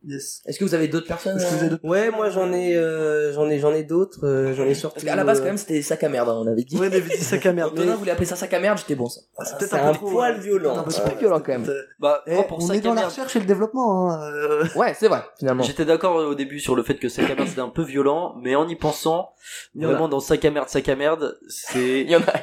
Yes.
Est-ce que vous avez d'autres personnes euh...
Ouais, moi j'en ai, euh, j'en ai, j'en ai d'autres. Euh, j'en ai surtout.
à la base
euh,
quand même c'était sac à merde, hein, on avait dit.
Ouais, on avait dit sac à merde.
Mais... Voulait appeler ça sac à merde, j'étais bon ça.
Ah,
c'est ah,
peut-être
un,
un trop...
poil
hein.
violent.
Un petit
peu violent quand même.
Bah,
eh,
pour
on est dans la recherche et le développement. Hein.
Euh.
Ouais, c'est vrai finalement.
J'étais d'accord euh, au début sur le fait que sac à merde c'était un peu violent, mais en y pensant, vraiment dans sac à merde, sac à merde, c'est.
Il y en a.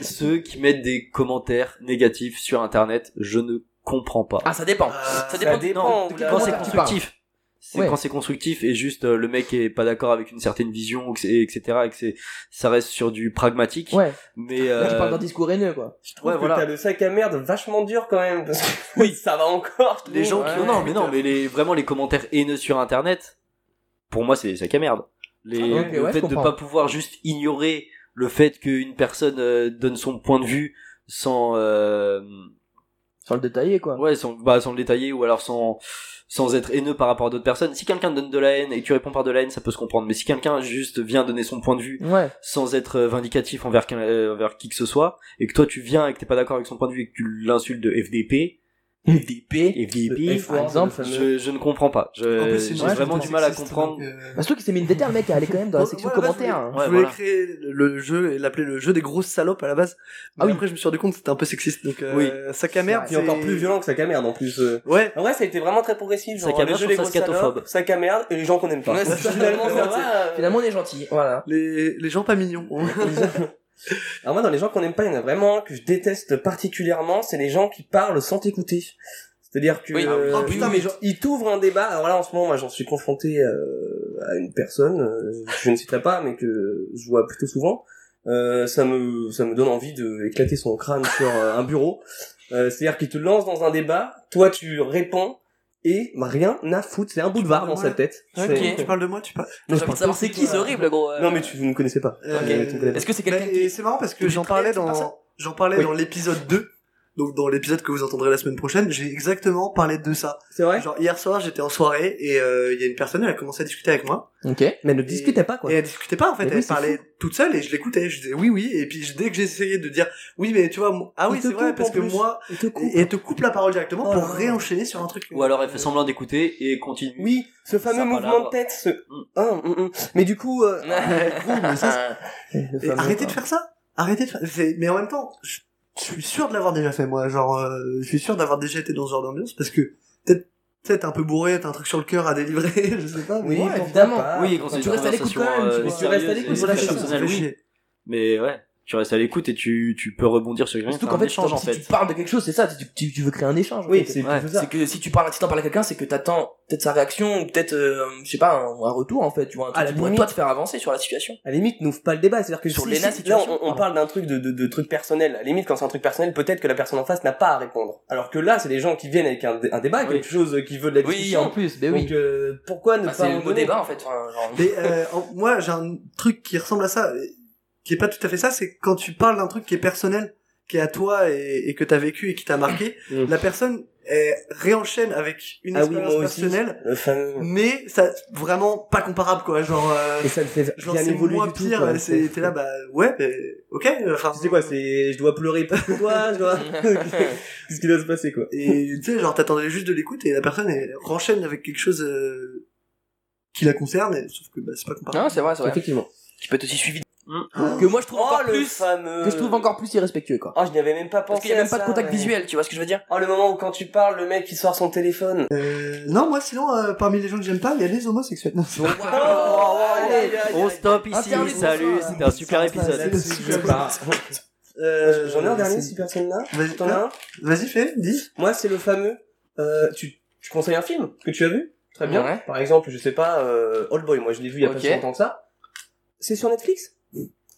ceux qui mettent des commentaires négatifs sur Internet, je ne comprends pas.
Ah, ça dépend.
Euh,
ça dépend.
dépend,
de
ou
quel
là,
Quand c'est constructif, c'est
Ouais.
quand c'est constructif et juste euh, le mec est pas d'accord avec une certaine vision, etc. Et que c'est, ça reste sur du pragmatique.
Ouais.
Mais
Là, tu
euh,
parles d'un discours haineux, quoi.
Je trouve
Ouais,
que
voilà.
t'as le sac à merde vachement dur quand même. Parce que oui, ça va encore.
les gens qui,
Ouais.
non, mais non, mais les, vraiment les commentaires haineux sur Internet, pour moi, c'est des sacs à merde. Les,
Ah,
le
ouais,
fait de pas pouvoir juste ignorer le fait qu'une personne euh, donne son point de vue sans, euh,
Sans le détailler, quoi.
ouais, sans, bah, sans le détailler ou alors sans, sans être haineux par rapport à d'autres personnes. Si quelqu'un donne de la haine et tu réponds par de la haine, ça peut se comprendre. Mais si quelqu'un juste vient donner son point de vue
Ouais.
sans être euh, vindicatif envers, euh, envers qui que ce soit, et que toi tu viens et que t'es pas d'accord avec son point de vue et que tu l'insultes de FDP,
FDP.
FDP,
Le F
par exemple,
je, je ne comprends pas. J'ai
Ouais,
vraiment du mal à comprendre.
donc, euh,
Bah, surtout qu'il s'est mis une déter, le mec, à aller quand même dans la section commentaires.
Je voulais, créer le jeu et l'appeler le jeu des grosses salopes à la base. Mais
Ah oui.
après, je me suis rendu compte que c'était un peu sexiste. Donc, euh,
Oui.
sac à merde.
Encore plus violent que sac à merde en plus. euh.
Ouais.
En vrai, ça a été vraiment très progressif. Genre,
Sac à merde, ça
grosses salopes, sac à merde et les gens qu'on aime pas.
Ouais, c'est-
Finalement, ça va. euh.
Finalement, on est gentil. Voilà.
Les, les gens pas mignons.
Alors moi, dans les gens qu'on aime pas, il y en a vraiment un que je déteste particulièrement, c'est les gens qui parlent sans t'écouter. C'est-à-dire que
Oui.
euh,
Oh, putain, mais
genre, ils t'ouvrent un débat. Alors là, en ce moment, moi, j'en suis confronté euh, à une personne, euh, je ne citerai pas, mais que je vois plutôt souvent. Euh, ça me ça me donne envie de éclater son crâne sur euh, un bureau. Euh, C'est-à-dire qu'il te lance dans un débat, toi tu réponds et bah, rien à foutre. C'est un boulevard dans sa tête.
Ok.
Tu parles de moi, tu parles.
Non, je
savoir c'est
de
qui, c'est horrible, gros. euh.
Non, mais tu vous ne connaissez pas.
Euh,
Euh, tu ne connais pas.
Est-ce que c'est quelqu'un.
Et c'est marrant parce que j'en parlais dans, j'en parlais
Oui.
dans l'épisode 2. Donc, dans l'épisode que vous entendrez la semaine prochaine, j'ai exactement parlé de ça.
C'est vrai
Genre, hier soir, j'étais en soirée et euh, il y a une personne, elle a commencé à discuter avec moi.
Ok.
Mais elle ne discutait pas quoi.
Et elle discutait pas, en fait.
Mais
elle parlait toute seule et je l'écoutais. Je disais oui, oui. Et puis, dès que j'essayais de dire oui, mais tu vois, ah oui,
te
c'est vrai, parce que
plus.
moi,
te
et elle te coupe la parole directement
Oh
pour réenchaîner sur un truc.
Ou alors elle fait semblant d'écouter et continue.
Oui, ce fameux
Ça
mouvement de tête, ce. Hum, hum. Mais du coup, euh...
mais ça, arrêtez de faire ça. Arrêtez de faire. Mais en même temps, je, je suis sûr de l'avoir déjà fait moi. Genre, euh, je suis sûr d'avoir déjà été dans ce genre d'ambiance parce que peut-être, peut-être un peu bourré, t'as un truc sur le cœur à délivrer, je sais pas. mais-
Oui,
Ouais, évidemment.
pas,
Oui, quand
tu restes à l'écoute quand même, tu vois.
Tu restes à l'écoute, voilà, ça,
ça fait chier.
Mais ouais, tu restes à l'écoute et tu, tu peux rebondir sur rien.
Surtout qu'en fait,
échange en
si
fait.
tu parles de quelque chose, c'est ça, tu, tu, tu veux créer un échange.
Oui, c'est
Ouais.
plutôt ça.
C'est que si tu parles, si t'en parles à quelqu'un, c'est que t'attends peut-être sa réaction ou peut-être, euh, je sais pas, un, un retour en fait, tu vois, un
À
truc
la
qui pourrait
limite.
toi te faire avancer sur la situation.
À la limite, n'ouvre pas le débat. C'est-à-dire que
Sur
si,
les
si- là, on, on parle d'un truc de, de, de truc personnel. À la limite, quand c'est un truc personnel, peut-être que la personne en face n'a pas à répondre. Alors que là, c'est des gens qui viennent avec un, un débat,
Oui.
quelque chose qui veut de la
Oui,
discussion.
en plus, ben
Donc,
oui.
euh, pourquoi ne
Bah,
pas
c'est le débat en fait.
Euh, moi, j'ai un truc qui ressemble à ça, qui est pas tout à fait ça, c'est quand tu parles d'un truc qui est personnel, qui est à toi et, et que t'as vécu et qui t'a marqué,
Mm.
la personne elle réenchaîne avec une
Ah oui,
expérience personnelle, mais ça vraiment pas comparable quoi. Genre, euh,
Et ça ne fait
genre
rien
c'est
évoluer
moins
du tout.
pire.
quoi.
c'est t'es là, bah ouais, ok. Enfin,
Tu sais quoi, c'est, je dois pleurer que toi, je dois, qu'est-ce qui doit se passer, quoi.
Et tu sais, genre t'attendais juste de l'écoute et la personne elle renchaîne avec quelque chose euh, qui la concerne, et, sauf que bah, c'est pas comparable.
Non, c'est vrai, c'est vrai.
Effectivement.
Qui peut être aussi suivi.
Mm.
Que moi je trouve encore
le
plus,
fameux.
que je trouve encore plus irrespectueux quoi.
Oh, je n'y avais même pas pensé.
Parce qu'il y a
à
même pas de contact visuel, tu vois ce que je veux dire
Oh, le moment où quand tu parles, le mec il sort son téléphone.
Euh, non, moi sinon, euh, parmi les gens que j'aime pas, il y a les homosexuels. Non, c'est-
On stop
Ah,
ici,
les
salut, c'était un super épisode.
Euh,
J'en ai un dernier, si personne n'a.
Vas-y,
T'en as un
Vas-y, fais, dis.
Moi, c'est le fameux. Euh, tu, tu conseilles un film que tu as vu Très bien.
Ouais.
Par exemple, je sais pas, euh, Old Boy. Moi, je l'ai vu il y a pas si longtemps que ça. C'est sur Netflix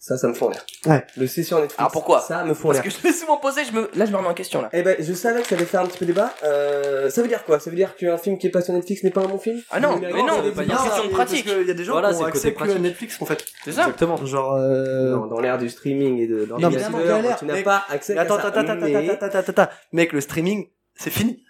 Ça, ça me fout en l'air.
Ouais.
Le c'est sur Netflix.
Alors pourquoi
Ça me fout en
Parce
l'air.
que je l'ai souvent posé, je me... là je me remets en question là.
Eh ben, je savais que ça allait faire un petit peu débat. Euh, ça veut dire quoi? Ça veut dire qu'un film qui est pas sur Netflix n'est pas un bon film?
Ah non, mais non, mais pas
des
dire
films
question de pratique.
Parce qu'il y a des gens
Voilà,
qui
c'est
ont
le côté
accès que. Netflix, en fait.
C'est ça
Exactement.
Genre, euh...
Non, dans l'ère du streaming et de
Non, mais
l'ordinateur,
c'est galère,
tu n'as pas accès à
attends,
ça.
attends, attends, attends, attends, attends, attends. Mec, le streaming, c'est fini.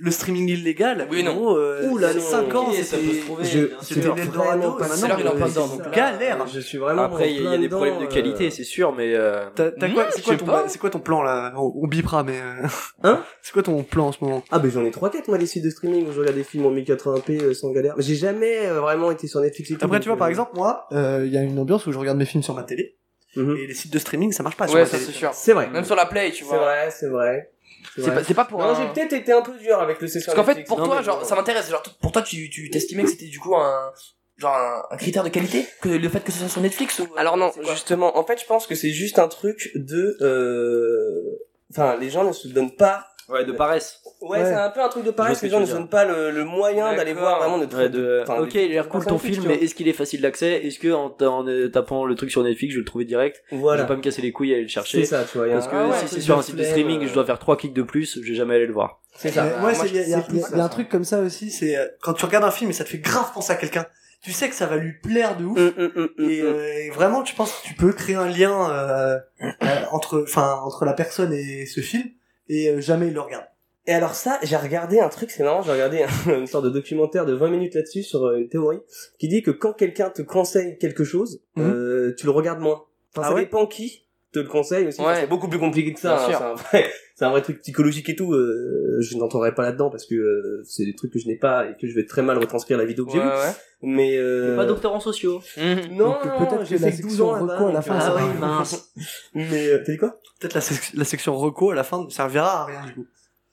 Le streaming illégal,
Oui, non.
gros, euh,
Ouh là,
il y a
non.
5 ans,
Oui, ça
c'était...
peut se trouver,
C'était
vraiment pas.
C'est il en
c'est
donc
galère.
Je suis vraiment.
Après, il y a- des problèmes de qualité,
euh,
c'est sûr, mais euh,
T'as t'as
Hmm,
quoi, c'est quoi ton,
pas.
c'est quoi ton plan là on, on bipera mais euh,
Hein?
C'est quoi ton plan en ce moment?
Ah ben j'en ai 3-4 moi des sites de streaming où je regarde des films en 1080p euh, sans galère. Mais j'ai jamais vraiment été sur Netflix et tout.
Après tu vois par exemple moi, euh, il y a une ambiance où je regarde mes films sur ma télé
mhm.
et les sites de streaming ça marche pas sur
Ouais,
ma
ça
télé.
c'est sûr.
C'est vrai.
Même sur la Play, tu
C'est
vois.
vrai, c'est vrai. C'est
pas, c'est pas pour
Non,
un...
j'ai peut-être été un peu dur avec le session
Parce qu'en fait, pour
Non,
toi, genre, ça m'intéresse. Genre, pour toi, tu, tu t'estimais que c'était du coup un, genre un, un critère de qualité que le fait que ce soit sur Netflix ou
Alors non, justement, en fait, je pense que c'est juste un truc de, euh... enfin, les gens ne se donnent pas
Ouais, de paresse.
Ouais,
Ouais.
c'est un peu un truc de
Je ce
les gens ne se donnent pas le, le moyen d'aller voir vraiment de
Ouais, de...
enfin,
ok, il a l'air cool ton
Netflix,
film, mais est-ce qu'il est facile d'accès? Est-ce que en, euh, tapant le truc sur Netflix, je vais le trouver direct? Je
Voilà.
vais pas me casser les couilles à aller le
C'est
chercher.
ça, tu vois.
Parce que
ah ouais,
si c'est sur un site de streaming,
euh,
je dois faire trois clics de plus, je vais jamais aller le voir.
C'est ça.
Ouais,
moi,
c'est- il y a,
c'est
un truc comme ça aussi, c'est euh, quand tu regardes un film et ça te fait grave penser à quelqu'un, tu sais que ça va lui plaire de ouf.
Hum, hum, hum,
Et, euh, et vraiment, tu penses que tu peux créer un lien euh, euh, entre, enfin, entre la personne et ce film, et euh, jamais il le regarde.
Et alors ça, j'ai regardé un truc, c'est marrant, j'ai regardé un- une sorte de documentaire de 20 minutes là-dessus sur euh, une théorie qui dit que quand quelqu'un te conseille quelque chose,
Mhm.
euh, tu le regardes moins. Enfin,
Ah
ça
ouais
dépend qui te le conseille aussi.
Ouais.
C'est beaucoup plus compliqué que ça.
Bien
hein,
sûr.
C'est un vrai, c'est un vrai truc psychologique et tout. euh, je n'entrerai pas là-dedans parce que euh, c'est des trucs que je n'ai pas et que je vais très mal retranscrire la vidéo que j'ai
Ouais,
vue.
ouais.
Mais euh...
Pas docteur en sociaux.
Mhm.
Non,
Donc,
non,
peut-être
j'ai
que la
fait 12
section
ans
reco à la fin,
euh,
ça va.
mince.
Mais euh, t'as dit quoi?
Peut-être la, sec- la section reco à la fin ne servira à rien du coup.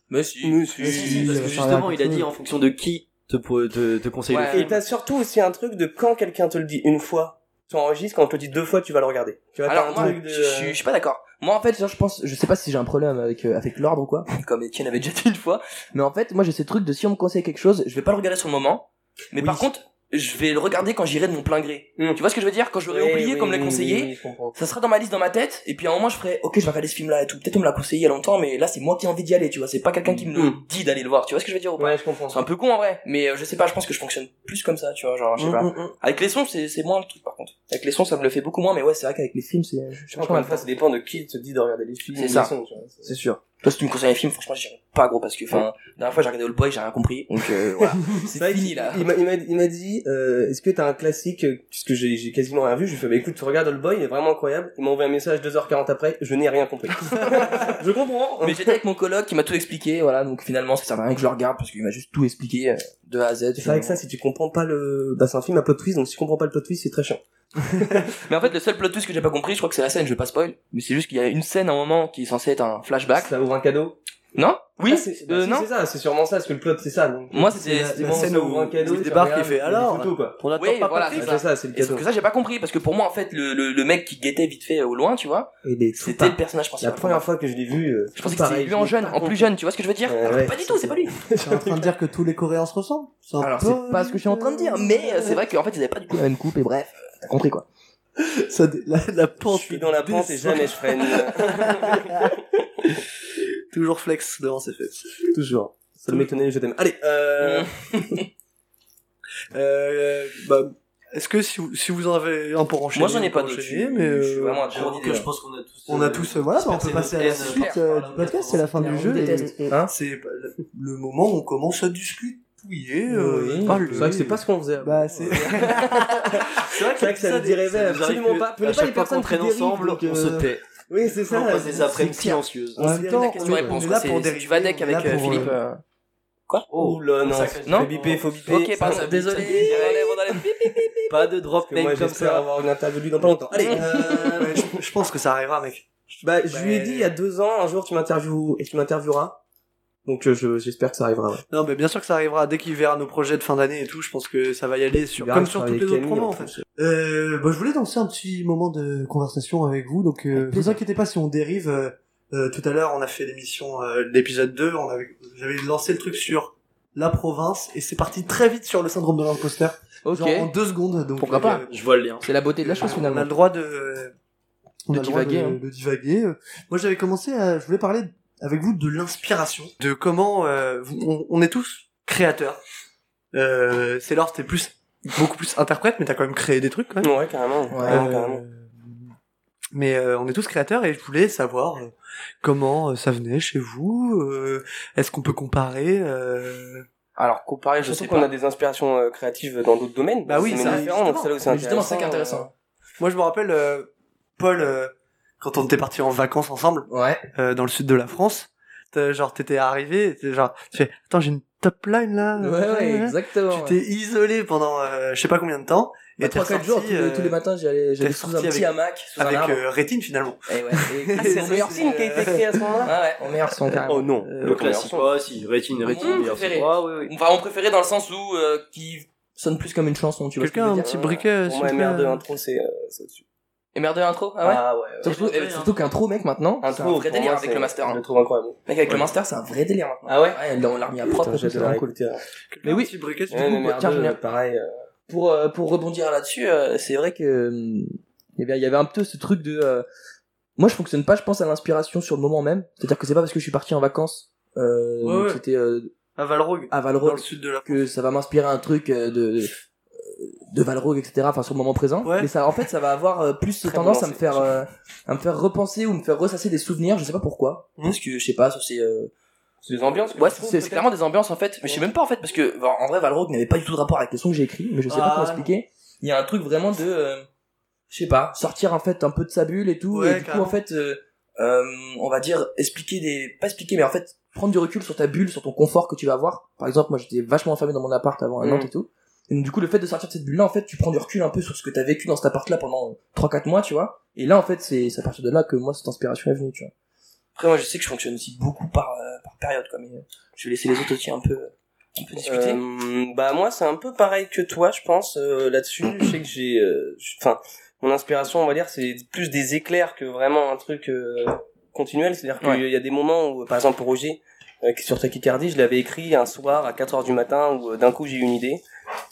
Mais si.
Mais
Si, parce que justement, il a dit en fonction de qui te, te, te conseille
Ouais.
le
Et t'as surtout aussi un truc de quand quelqu'un te le dit une fois, tu enregistres, quand on te dit deux fois, tu vas le regarder. Tu t'as
Alors
un
moi,
truc de...
je, je- je suis pas d'accord. Moi en fait, genre, je pense, je sais pas si j'ai un problème avec euh, avec l'ordre ou quoi, comme Etienne avait déjà dit une fois, mais en fait, moi j'ai ce truc de si on me conseille quelque chose, je vais pas le regarder sur le moment, mais par contre, je vais le regarder quand j'irai de mon plein gré.
Mm.
Tu vois ce que je veux dire? Quand
Oui,
oublié,
oui,
comme l'a conseillé,
oui,
ça sera dans ma liste dans ma tête, et puis à un moment je ferai, ok, je vais regarder ce film-là et tout. Peut-être on me l'a conseillé il y a longtemps, mais là c'est moi qui ai envie d'y aller, tu vois. C'est pas quelqu'un qui me le
Mm.
dit d'aller le voir. Tu vois ce que je veux dire ou pas?
Ouais, je comprends.
C'est un peu con en vrai, mais euh, je sais pas. Je pense que je fonctionne plus comme ça, tu vois. Genre, je sais pas.
Mm, mm, mm.
Avec les sons, c'est c'est moins le truc par contre. Avec les sons, ça me le fait beaucoup moins, mais ouais, c'est vrai qu'avec les films, c'est. je-
une fois, ça dépend de qui te dit de regarder les films.
C'est ça. C'est sûr. Toi, si tu me conseilles un film, franchement, j'irai pas gros parce que, enfin, la dernière fois, j'ai regardé Old Boy, j'ai rien compris. Donc, euh, voilà.
C'est
fini, là.
Il m'a, il m'a, il m'a dit, euh, est-ce que t'as un classique, euh, puisque j'ai, j'ai quasiment rien vu, je lui fais, bah écoute, tu regardes Old Boy, il est vraiment incroyable. Il m'a envoyé un message 2h40 après, je n'ai rien compris. je comprends.
Mais j'étais avec mon coloc qui m'a tout expliqué, voilà. Donc, finalement, ça sert à rien que je le regarde parce qu'il m'a juste tout expliqué euh, de A à Z.
c'est vrai que ça, si tu comprends pas le, bah c'est un film à plot twist, donc si tu comprends pas le plot twist, c'est très chiant.
Mais en fait, le seul plot twist que j'ai pas compris, je crois que c'est la scène, je vais pas spoil. Mais c'est juste qu'il y a une scène à un moment qui est censée être un flashback.
Ça ouvre un cadeau.
Non? Oui?
Ah, c'est, bah,
euh,
si,
non?
c'est ça, c'est sûrement ça, parce que le plot, c'est ça. Donc,
Moi, c'était,
la-
c'était
la scène
ouvre un cadeau,
il débarque, il fait, alors,
photos, quoi.
On attend
Oui,
pas
voilà, c'est
C'est ça, c'est le
Et sauf
cadeau.
que ça, j'ai pas compris parce que pour moi, en fait, le, le, le mec qui guettait vite fait au loin, tu vois,
Et
c'était le personnage
La
principal.
première fois que je l'ai vu, euh,
Je pensais que c'était lui en
je
jeune, en plus jeune, tu vois ce que je veux dire. Pas du tout, c'est pas lui.
Tu es en train de dire que tous les Coréens se ressemblent
Alors c'est pas ce que je suis en train de dire, mais euh, c'est vrai qu'en fait ils avaient pas du tout la même coupe et bref, euh, t'as compris quoi.
Ça la, la
Je
pente.
suis dans la pente et jamais je freine.
Toujours flex devant ses fesses.
Toujours. Ça m'étonnait, je t'aime. Allez, euh...
Euh, bah, est-ce que si vous, si vous en avez un pour enchaîner
Moi j'en ai pas d'autres.
enchaîner,
Je
mais
suis
euh,
vraiment
que je pense qu'on a tous.
on a tous, euh, voilà, on peut passer à la suite euh, du podcast, c'est la fin du jeu.
Hein
C'est bah, le moment où on commence à discuter. Euh,
Oui.
parler.
C'est vrai que c'est pas ce qu'on faisait.
Bah, c'est.
c'est vrai que ça ne dérivait absolument pas.
À
Prenez pas les personnes
qu'on traîne
qui dérivent,
ensemble,
donc,
on
euh,
se tait.
Oui, c'est ça.
On passe des après-midi silencieuses.
En même temps,
la
on
question
est,
réponse,
on est
quoi,
là
c'est- du Vadec
on
avec euh,
pour,
Philippe.
euh,
euh,
Oh là, non.
Non?
Faut biper, faut biper.
Ok, pardon,
ça
désolé.
ça
on.
Pas de drop
que
name comme
j'espère
ça.
avoir une interview de lui dans pas longtemps. Allez, euh...
je, je pense que ça arrivera, mec.
Bah, je lui ai dit il y a deux ans, un jour tu m'interviews et tu m'intervieweras. Donc euh, je- j'espère que ça arrivera. Ouais.
Non, mais bien sûr que ça arrivera dès qu'il verra nos projets de fin d'année et tout. Je pense que ça va y aller sur, comme sur toutes les autres promos, en fait. Euh, bah, je voulais lancer un petit moment de conversation avec vous. Donc, euh, vous inquiétez pas si on dérive. euh, euh, tout à l'heure, on a fait l'émission, euh, l'épisode 2. On avait, j'avais lancé le truc sur la province et c'est parti très vite sur le syndrome de l'imposteur.
Ok.
Genre en deux secondes. Donc,
Pourquoi pas
euh,
Je vois le lien.
C'est la beauté de la chose
on a
finalement.
le droit de, on
De
a le droit
divaguer,
de,
hein.
de divaguer. Moi, j'avais commencé à, je voulais parler avec vous de l'inspiration, de comment euh, vous- on, on est tous créateurs. Euh, c'est l'or, t'es plus, beaucoup plus interprète, mais t'as quand même créé des trucs quand même.
Ouais, carrément.
Ouais,
Carrément,
Euh,
carrément.
mais euh, on est tous créateurs et je voulais savoir euh, comment euh, ça venait chez vous. euh, Est-ce qu'on peut comparer euh,
Alors comparé, je sais
qu'on a des inspirations euh, créatives dans d'autres domaines.
Bah oui,
c'est différent, donc c'est là où c'est
justement,
intéressant.
intéressant.
Moi, je me rappelle euh, Paul euh, quand on était partis en vacances ensemble
Ouais.
euh, dans le sud de la France. t'as- Genre, t'étais arrivé, t'es genre, tu fais, attends, j'ai une top line là.
Ouais, ouais, exactement.
Tu t'es isolé pendant euh, je sais pas combien de temps
Bah,
et t'es
3-4 jours, tous, les-
euh,
tous les matins, j'allais, j'allais sous un
sorti
petit
avec-
hamac, sous un
avec
arbre.
euh, rétine finalement.
Et ouais. Et-
Ah, c'est le meilleur film qui a été créé à ce moment-là
Ouais, ouais, en meilleur son carrément.
Oh non.
Euh,
Le classique.
son.
Ah si, rétine, rétine.
Mon
meilleur
préféré.
son. Ah oui, oui.
Enfin, mon préféré dans le sens où, euh, qui sonne plus comme une chanson, tu vois.
Quelqu'un un petit briquet
moi, merde, intro, c'est euh, c'est au-dessus.
Et merde de l'intro Ah ouais
Ah ouais.
Surtout,
ouais,
euh, surtout qu'intro, mec, maintenant, c'est un
Intro,
vrai délire
moi,
avec le master.
Je le trouve incroyable.
Mec, avec le master, c'est un vrai délire maintenant.
Ah ouais
Ouais, on l'a remis à propre, c'est vraiment cool.
hein.
Mais oui.
Petit briquet,
Du
Ouais,
coup,
mais
tiens, Julien.
pareil. euh,
pour euh, pour rebondir là-dessus, euh, c'est vrai que il y avait il y avait un peu ce truc de euh, moi je fonctionne pas, je pense à l'inspiration sur le moment même. C'est-à-dire que c'est pas parce que je suis parti en vacances euh,
Ouais,
c'était euh,
À Valrogue,
à
dans
Valrogue
le sud de la
que ça va m'inspirer un truc euh, de de Valrogue etc enfin sur le moment présent.
Ouais.
mais ça en fait ça va avoir euh, plus
Très
tendance
bon
à me faire euh, à me faire repenser ou me faire ressasser des souvenirs. Je sais pas pourquoi.
Mhm.
parce que je sais pas c'est euh,
C'est des ambiances.
ouais c'est clairement des ambiances en fait. Mais je sais même pas en fait parce que bon, en vrai Valrogue n'avait pas du tout de rapport avec les sons que j'ai écrits mais je sais pas
Ah,
comment
non.
expliquer. Il y a un truc vraiment de euh, je sais pas sortir en fait un peu de sa bulle et tout
Ouais,
et du coup en fait euh, euh, on va dire expliquer des pas expliquer mais en fait prendre du recul sur ta bulle sur ton confort que tu vas avoir. Par exemple moi j'étais vachement enfermé dans mon appart avant un an et tout et donc du coup le fait de sortir de cette bulle là en fait tu prends du recul un peu sur ce que t'as vécu dans cet appart là pendant 3-4 mois tu vois. Et là en fait c'est à partir de là que moi cette inspiration est venue tu vois. Après moi je sais que je fonctionne aussi beaucoup par, euh, par période quoi mais euh, je vais laisser les autres aussi un peu un peu discuter.
Euh, bah moi c'est un peu pareil que toi je pense euh, là-dessus. Je sais que j'ai euh, enfin mon inspiration on va dire c'est plus des éclairs que vraiment un truc euh, continuel. C'est-à-dire qu'il
Ouais.
y a des moments où par exemple pour Roger qui est sur Tachycardie je l'avais écrit un soir à 4 heures du matin où d'un coup j'ai eu une idée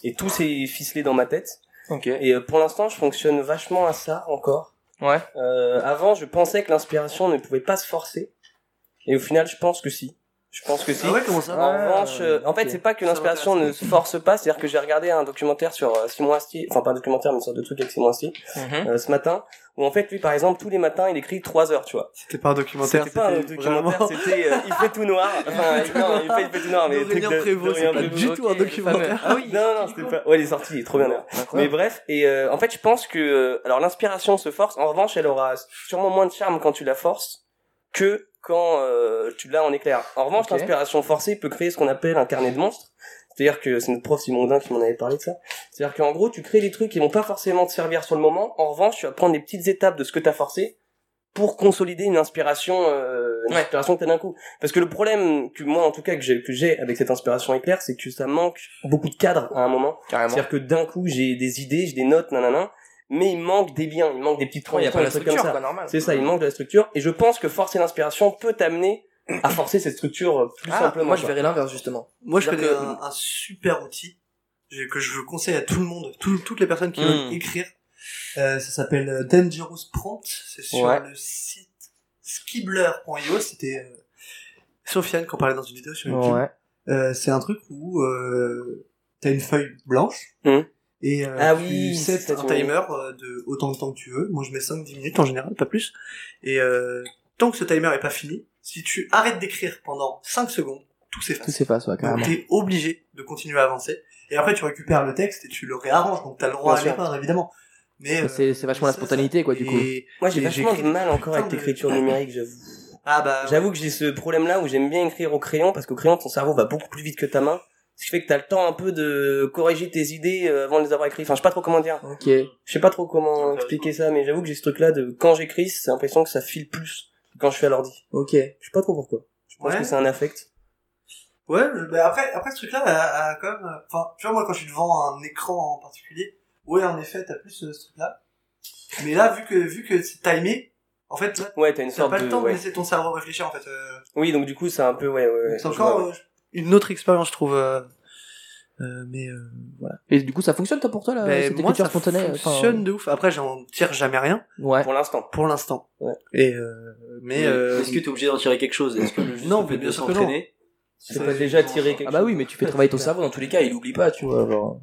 et tout s'est ficelé dans ma tête.
Ok.
Et euh, pour l'instant je fonctionne vachement à ça encore.
Ouais.
Euh, avant je pensais que l'inspiration ne pouvait pas se forcer. Et au final je pense que si je pense que si
Ah ouais, comment ça
en revanche, euh, en fait, c'est pas que l'inspiration ne se force pas, c'est-à-dire que j'ai regardé un documentaire sur euh, Simon Astier, enfin pas un documentaire, mais une sorte de truc avec Simon Astier,
Mhm.
euh, ce matin, où en fait, lui, par exemple, tous les matins, il écrit 3 heures, tu vois.
C'était pas un documentaire,
C'était pas un documentaire, c'était euh, il fait tout noir. Enfin, non, il fait, il fait tout noir, mais
D'Aurélien
truc de-
Prévost, c'est pas
Prévost.
du tout un
ok,
documentaire.
ah oui
Non, non, c'était pas. Ouais, il est sorti, il est trop bien d'ailleurs. Mais bref, et euh, en fait, je pense que euh, alors l'inspiration se force. En revanche, elle aura sûrement moins de charme quand tu la forces que quand euh, tu l'as en éclair. En revanche, l'inspiration forcée peut créer ce qu'on appelle un carnet de monstres. C'est-à-dire que c'est notre prof Simon Audin qui m'en avait parlé de ça. C'est-à-dire qu'en gros, tu crées des trucs qui vont pas forcément te servir sur le moment. En revanche, tu vas prendre les petites étapes de ce que t'as forcé pour consolider une inspiration, euh, une
Ouais.
inspiration que t'as d'un coup. Parce que le problème que moi, en tout cas, que j'ai, que j'ai avec cette inspiration éclair, c'est que ça manque beaucoup de cadre à un moment.
carrément
C'est-à-dire que d'un coup, j'ai des idées, j'ai des notes, nanana, mais il manque des liens, il manque des petites
il y a
transitions,
pas la
des trucs comme
structure
ça. C'est ça, il manque de la structure, et je pense que forcer l'inspiration peut t'amener à forcer cette structure euh, plus
ah,
simplement.
moi je verrais l'inverse justement
Moi, je connais un, un super outil que je conseille à tout le monde, tout- toutes les personnes qui
Mm.
veulent écrire. Euh, ça s'appelle euh, Dangerous Prompt. C'est sur
Ouais.
le site skibler.io. C'était euh, Sofiane qui en parlait dans une vidéo sur YouTube.
ouais
Euh, c'est un truc où euh, t'as une feuille blanche
Mhm.
Et euh,
Ah
tu
oui,
sets un timer euh, de autant de temps que tu veux. Moi, je mets 5-10 minutes en général, pas plus. Et euh, tant que ce timer est pas fini, si tu arrêtes d'écrire pendant 5 secondes, tout s'efface.
tout s'efface ouais
Donc
carrément
t'es obligé de continuer à avancer. Et après tu récupères le texte et tu le réarranges. Donc t'as le droit
Bien
à l'erreur évidemment. Mais euh,
c'est c'est vachement la
ça,
spontanéité quoi du
et-
coup
Moi, j'ai vachement de mal encore avec
putain de-
l'écriture numérique, j'avoue.
Ah bah
J'avoue que j'ai ce problème-là où j'aime bien écrire au crayon, parce qu'au crayon, ton cerveau va beaucoup plus vite que ta main. Ce qui fait que t'as le temps un peu de corriger tes idées euh, avant de les avoir écrites. Enfin, je sais pas trop comment dire.
ok
Je sais pas trop comment expliquer ça, mais j'avoue que j'ai ce truc-là de quand j'écris, c'est l'impression que ça file plus que quand je suis à l'ordi.
ok
Je sais pas trop pourquoi. Je pense
Ouais.
que c'est un affect.
Ouais, euh, bah après, après ce truc-là, a, a quand même, euh, enfin, tu vois, moi, quand je suis devant un écran en particulier, ouais, en effet, t'as plus euh, ce truc-là. Mais là, vu que, vu que c'est timé, en fait,
Ouais, t'as une
t'as
sorte
pas
de.
le temps de laisser ton cerveau réfléchir, en fait. Euh,
Oui, donc du coup, c'est un peu, ouais, ouais. ouais,
c'est
je
encore euh, une autre expérience, je trouve. euh, euh, mais euh, voilà.
et du coup ça fonctionne toi pour toi là
Mais
cette
moi,
écriture
ça
spontanée enfin,
fonctionne de ouf. Après, j'en tire jamais rien,
ouais
Pour l'instant.
pour l'instant.
Ouais.
Et euh, mais euh,
Est-ce que t'es obligé d'en tirer quelque chose? Est-ce que le juste
Non,
le fait
bien
de s'entraîner
Tu peux déjà tirer quelque
ah bah oui mais tu fais travailler ton cerveau dans tous les cas il oublie pas tu vois genre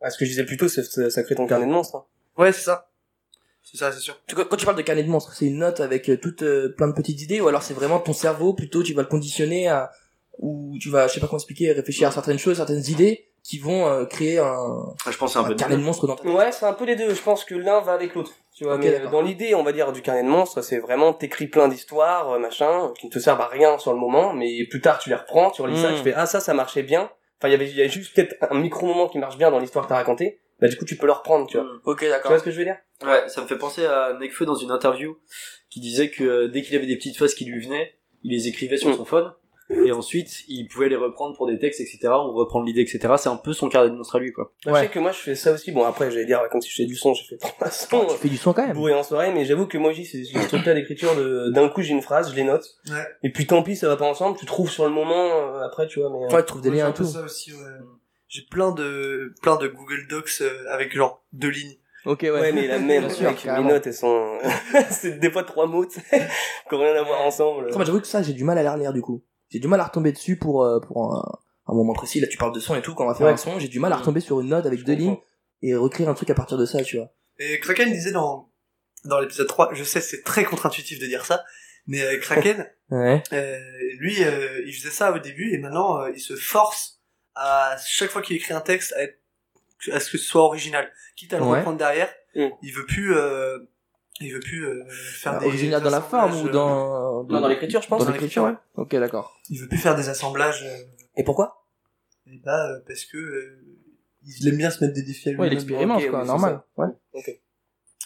Ah, ce que je disais plus tôt, c'est ça, ça crée ton carnet de monstres. hein.
ouais, c'est ça. C'est ça, c'est sûr.
Quand tu parles de carnet de monstres, c'est une note avec euh, toutes euh, plein de petites idées ou alors c'est vraiment ton cerveau plutôt tu vas le conditionner à ou tu vas je sais pas comment expliquer réfléchir à certaines choses, certaines idées qui vont euh, créer un,
Ah, Je pense un
un
peu
carnet de monstres dans ta tête.
Ouais, c'est un peu les deux. Je pense que l'un va avec l'autre. Tu vois,
Ok,
mais dans l'idée, on va dire, du carnet de monstres, c'est vraiment, t'écris plein d'histoires, euh, machin, qui ne te servent à rien sur le moment, mais plus tard, tu les reprends, tu relis ça, tu fais, ah, ça, ça marchait bien. Enfin, il y avait, il y a juste peut-être un micro-moment qui marche bien dans l'histoire que t'as racontée. Bah, du coup, tu peux le reprendre, tu vois.
Ok
Tu
d'accord.
vois ce que je veux dire?
Ouais, ça me fait penser à Nekfeu dans une interview qui disait que euh, dès qu'il avait des petites phases qui lui venaient, il les écrivait sur
Mm.
son phone et ensuite il pouvait les reprendre pour des textes, etc. ou reprendre l'idée, etc. C'est un peu son carnet de monstre à lui, quoi.
Je sais que moi je fais ça aussi. Bon après j'allais dire comme si je faisais du son, j'ai fait trois sons.
Tu fais du son quand même.
bourré en soirée, mais j'avoue que moi j'ai c'est ce truc-là d'écriture de d'un coup j'ai une phrase, je les note,
Ouais.
et puis tant pis ça va pas ensemble, tu trouves sur le moment euh, après tu vois mais. euh,
Ouais, tu trouves des liens
un
et
peu
tout.
ça aussi, ouais. J'ai plein de, plein de Google Docs euh, avec genre deux lignes.
Ok, ouais.
Ouais, mais la même,
Bien sûr,
mes notes, elles sont, c'est des fois trois mots, tu sais, qui ont rien à voir ensemble.
Moi, j'avoue que ça, j'ai du mal à les relire du coup. J'ai du mal à retomber dessus pour, euh, pour un, un moment précis. Là, tu parles de son et tout, quand on va faire
Ouais.
un son, j'ai du mal à retomber sur une note avec
Je
deux
comprends.
lignes et recréer un truc à partir de ça, tu vois.
Et Kraken disait dans, dans l'épisode 3, je sais, c'est très contre-intuitif de dire ça, mais euh, Kraken,
Ouais.
euh, lui, euh, il faisait ça au début et maintenant, euh, il se force à chaque fois qu'il écrit un texte à, être, à ce que ce soit original. Quitte à le
Ouais.
reprendre derrière,
Mm.
il veut plus, euh, il veut plus euh, faire des
Original dans la forme ou
assemblages, euh,
dans...
Non, dans l'écriture, je pense.
Dans
dans
l'écriture, ouais. Ok, d'accord.
Il veut plus faire des assemblages. euh,
Et pourquoi?
et bah, euh, parce que euh, il aime bien se mettre des défis à
Ouais, il
lui-même.
expérimente,
ok,
quoi,
oui,
normal. Ouais.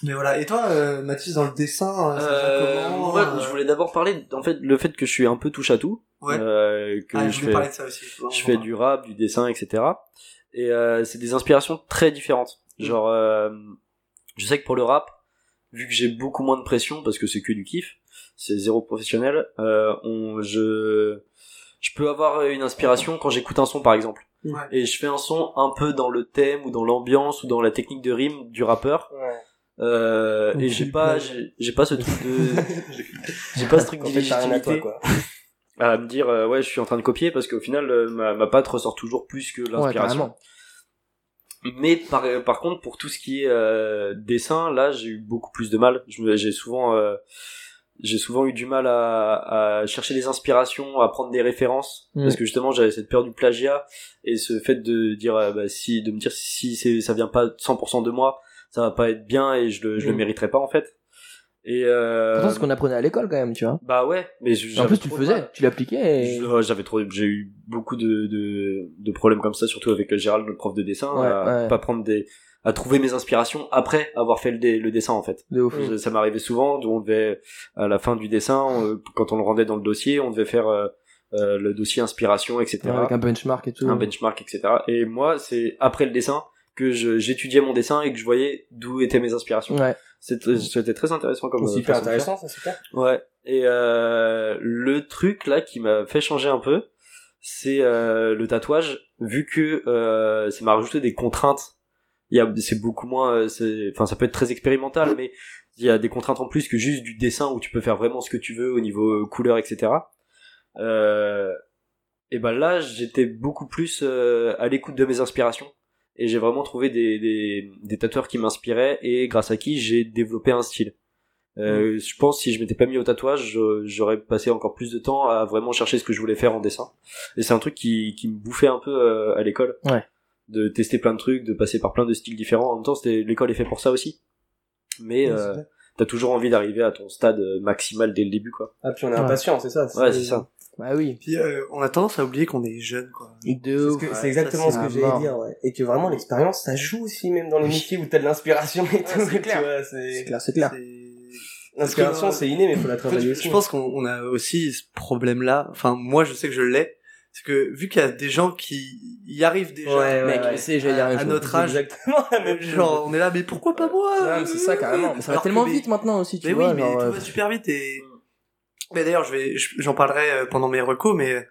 Mais voilà. Et toi, euh, Mathis, dans le dessin, euh, ça comment euh,
je voulais d'abord parler, en fait, le fait que je suis un peu touche à tout,
Ouais.
euh, que
Ah,
je fais,
parler de ça aussi.
je fais du rap, du dessin, etc. Et euh, c'est des inspirations très différentes.
Mm.
Genre, euh, je sais que pour le rap, vu que j'ai beaucoup moins de pression parce que c'est que du kiff, c'est zéro professionnel, euh, on, je, je peux avoir une inspiration quand j'écoute un son par exemple.
Ouais.
Et je fais un son un peu dans le thème ou dans l'ambiance ou dans la technique de rime du rappeur.
Ouais.
Euh, et j'ai pas, j'ai j'ai pas ce truc de, j'ai pas ce truc
à
d'illégitimité
quoi.
à me dire euh, ouais je suis en train de copier parce qu'au final euh, ma, ma patte ressort toujours plus que l'inspiration. Mais par, par contre, pour tout ce qui est euh, dessin, là, j'ai eu beaucoup plus de mal. J'ai souvent, euh, j'ai souvent eu du mal à, à chercher des inspirations, à prendre des références,
Mm.
parce que justement, j'avais cette peur du plagiat et ce fait de dire, euh, bah, si, de me dire si c'est, ça vient pas 100% de moi, ça va pas être bien et je le, je le
Mm.
mériterai pas en fait. Et euh,
Pourtant, c'est ce qu'on apprenait à l'école, quand même, tu vois.
bah ouais, mais je-
En plus, tu le faisais, tu l'appliquais et...
J'avais trop, j'ai eu beaucoup de, de, de problèmes comme ça, surtout avec Gérald, notre prof de dessin,
Ouais,
à
ouais.
pas prendre des, à trouver mes inspirations après avoir fait le, dé- le dessin en fait.
De ouf.
Ça- Ça m'arrivait souvent, où on devait, à la fin du dessin, euh, quand on le rendait dans le dossier, on devait faire euh, euh, le dossier inspiration, etc.
Ouais, Avec un benchmark et tout.
un benchmark, etc. Et moi, c'est après le dessin que j'étudiais mon dessin et que je voyais d'où étaient mes inspirations.
Ouais.
C'était c'était très intéressant comme euh,
Super
faire.
intéressant, ça, super.
Ouais. Et euh, le truc là qui m'a fait changer un peu, c'est euh, le tatouage. Vu que euh, ça m'a rajouté des contraintes. Il y a, c'est beaucoup moins. euh, c'est- Enfin, ça peut être très expérimental, mais il y a des contraintes en plus que juste du dessin où tu peux faire vraiment ce que tu veux au niveau euh, couleur, etc. Euh, et ben là, j'étais beaucoup plus euh, à l'écoute de mes inspirations. Et j'ai vraiment trouvé des, des, des tatoueurs qui m'inspiraient et grâce à qui j'ai développé un style. Euh, Je pense si je m'étais pas mis au tatouage, je- j'aurais passé encore plus de temps à vraiment chercher ce que je voulais faire en dessin. Et c'est un truc qui, qui me bouffait un peu euh, à l'école.
Ouais.
De tester plein de trucs, de passer par plein de styles différents. En même temps, c'était l'école est fait pour ça aussi. Mais euh, t'as toujours envie d'arriver à ton stade maximal dès le début, quoi.
Ah, puis on est
Ouais.
impatient, c'est ça.
Ouais, c'est ça.
Bah oui.
Puis euh, on a tendance à oublier qu'on est jeune, quoi.
De
C'est ce
Ouais,
exactement
ça,
ce que j'allais dire, ouais. Et que vraiment l'expérience, ça joue aussi même dans les métiers où t'as de l'inspiration et tout.
c'est clair. C'est clair, c'est clair.
L'inspiration, c'est inné, mais faut la
En fait,
travailler
je,
aussi.
je pense qu'on on a aussi ce problème-là. Enfin, moi, je sais que je l'ai. C'est que vu qu'il y a des gens qui y arrivent déjà,
Ouais, ouais,
Mec,
ouais.
à, à notre âge,
Exactement la même chose.
genre, on est là, mais pourquoi pas moi
Ouais, mais c'est ça carrément. Mais ça va tellement
mais-
vite maintenant aussi, tu
Mais
vois.
oui, mais
genre,
tout
euh,
va super vite et. Mais d'ailleurs, je vais, je- j'en parlerai euh, pendant mes recos, mais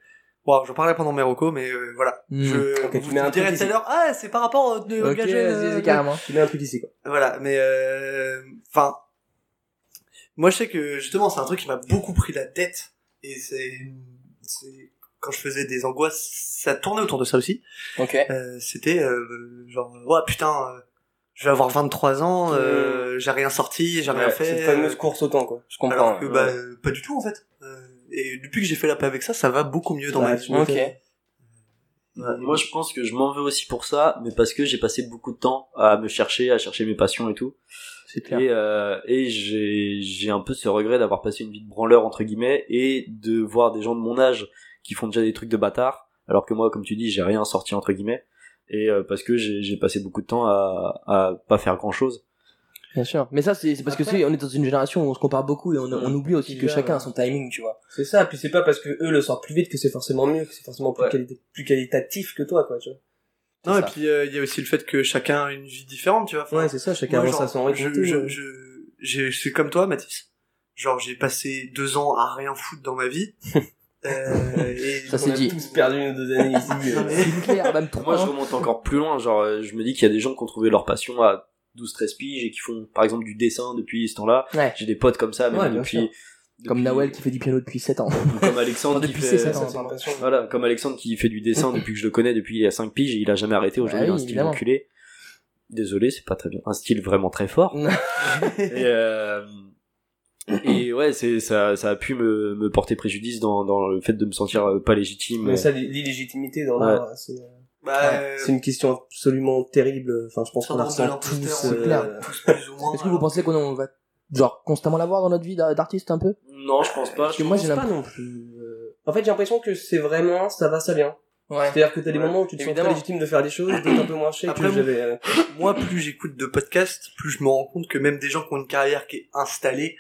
wow, j'en parlerai pendant mes recos, mais euh, voilà.
Hmm.
Je
Ok, tu
vous
mets un
dirai
truc
tout à l'heure. Ah, c'est par rapport au de
Ok,
gager,
vas-y,
euh,
vas-y, carrément.
Tu mets un truc ici, quoi.
Voilà, mais euh, enfin, moi je sais que justement c'est un truc qui m'a beaucoup pris la tête et c'est, c'est quand je faisais des angoisses, ça tournait autour de ça aussi.
Ok.
Euh, c'était euh, genre ouais putain, euh, je vais avoir 23 ans, euh, j'ai rien sorti, j'ai rien
Ouais,
fait.
Cette fameuse
euh,
course au temps, quoi. Je comprends.
alors que
ouais.
bah euh, pas du tout en fait. Euh, et depuis que j'ai fait la paix avec ça, ça va beaucoup mieux dans
Ouais,
ma vie. Euh,
Ouais, moi, je pense que je m'en veux aussi pour ça, mais parce que j'ai passé beaucoup de temps à me chercher, à chercher mes passions et tout.
C'est clair.
Et, euh, et j'ai, j'ai un peu ce regret d'avoir passé une vie de branleur, entre guillemets, et de voir des gens de mon âge qui font déjà des trucs de bâtard, alors que moi, comme tu dis, j'ai rien sorti, entre guillemets, et euh, parce que j'ai, j'ai passé beaucoup de temps à, à pas faire grand chose.
Bien sûr. Mais ça, c'est c'est parce que c'est, on est dans une génération où on se compare beaucoup et on, on oublie aussi que chacun a
ouais.
son timing, tu vois.
C'est ça, puis c'est pas parce que eux le sortent plus vite que c'est forcément mieux, que c'est forcément plus,
Ouais.
quali- plus qualitatif que toi, quoi, tu vois.
Non, et puis euh, il y a aussi le fait que chacun a une vie différente, tu vois. Enfin,
Ouais, c'est ça, chacun
moi,
avance
genre,
à son rythme.
je, je, je, j'ai- je suis comme toi, Mathis. Genre, j'ai passé deux ans à rien foutre dans ma vie. euh, et
Ça, c'est
On a
dit.
tous perdu nos deux années ici.
C'est clair, même
Moi, je remonte encore plus loin. Genre, euh, je me dis qu'il y a des gens qui ont trouvé leur passion à 12-13 piges et qui font, par exemple, du dessin depuis ce temps-là.
Ouais.
J'ai des potes comme ça, même
Ouais,
depuis.
Comme Nawel qui fait du piano depuis 7 ans.
comme Alexandre
Enfin,
qui
depuis
fait,
Ça,
ans.
passion.
voilà, comme Alexandre qui fait du dessin depuis que je le connais depuis il y a 5 piges et il a jamais arrêté aujourd'hui
Bah oui,
un style
évidemment.
enculé. Désolé, c'est pas très bien. Un style vraiment très fort. et, euh, et ouais, c'est, ça, ça a pu me, me porter préjudice dans, dans le fait de me sentir euh, pas légitime.
Mais ça, l'illégitimité dans
Ouais.
l'art, c'est, euh,
bah,
ouais, c'est une question absolument terrible. Enfin, je pense qu'on la ressent tous. euh,
clair.
tous plus ou moins.
Est-ce que vous pensez qu'on on va, genre, constamment l'avoir dans notre vie d'a- d'artiste un peu?
Non, je pense pas.
Parce que
Je
moi,
je
j'ai
pense pas non plus. euh, En fait, j'ai l'impression que c'est vraiment, ça va, ça vient.
Ouais.
C'est-à-dire que t'as des
Ouais.
moments où tu te sens très légitime de faire des choses, d'autres un peu moins cher
Après,
que
moi-
j'avais. euh,
Moi, plus j'écoute de podcasts, plus je me rends compte que même des gens qui ont une carrière qui est installée,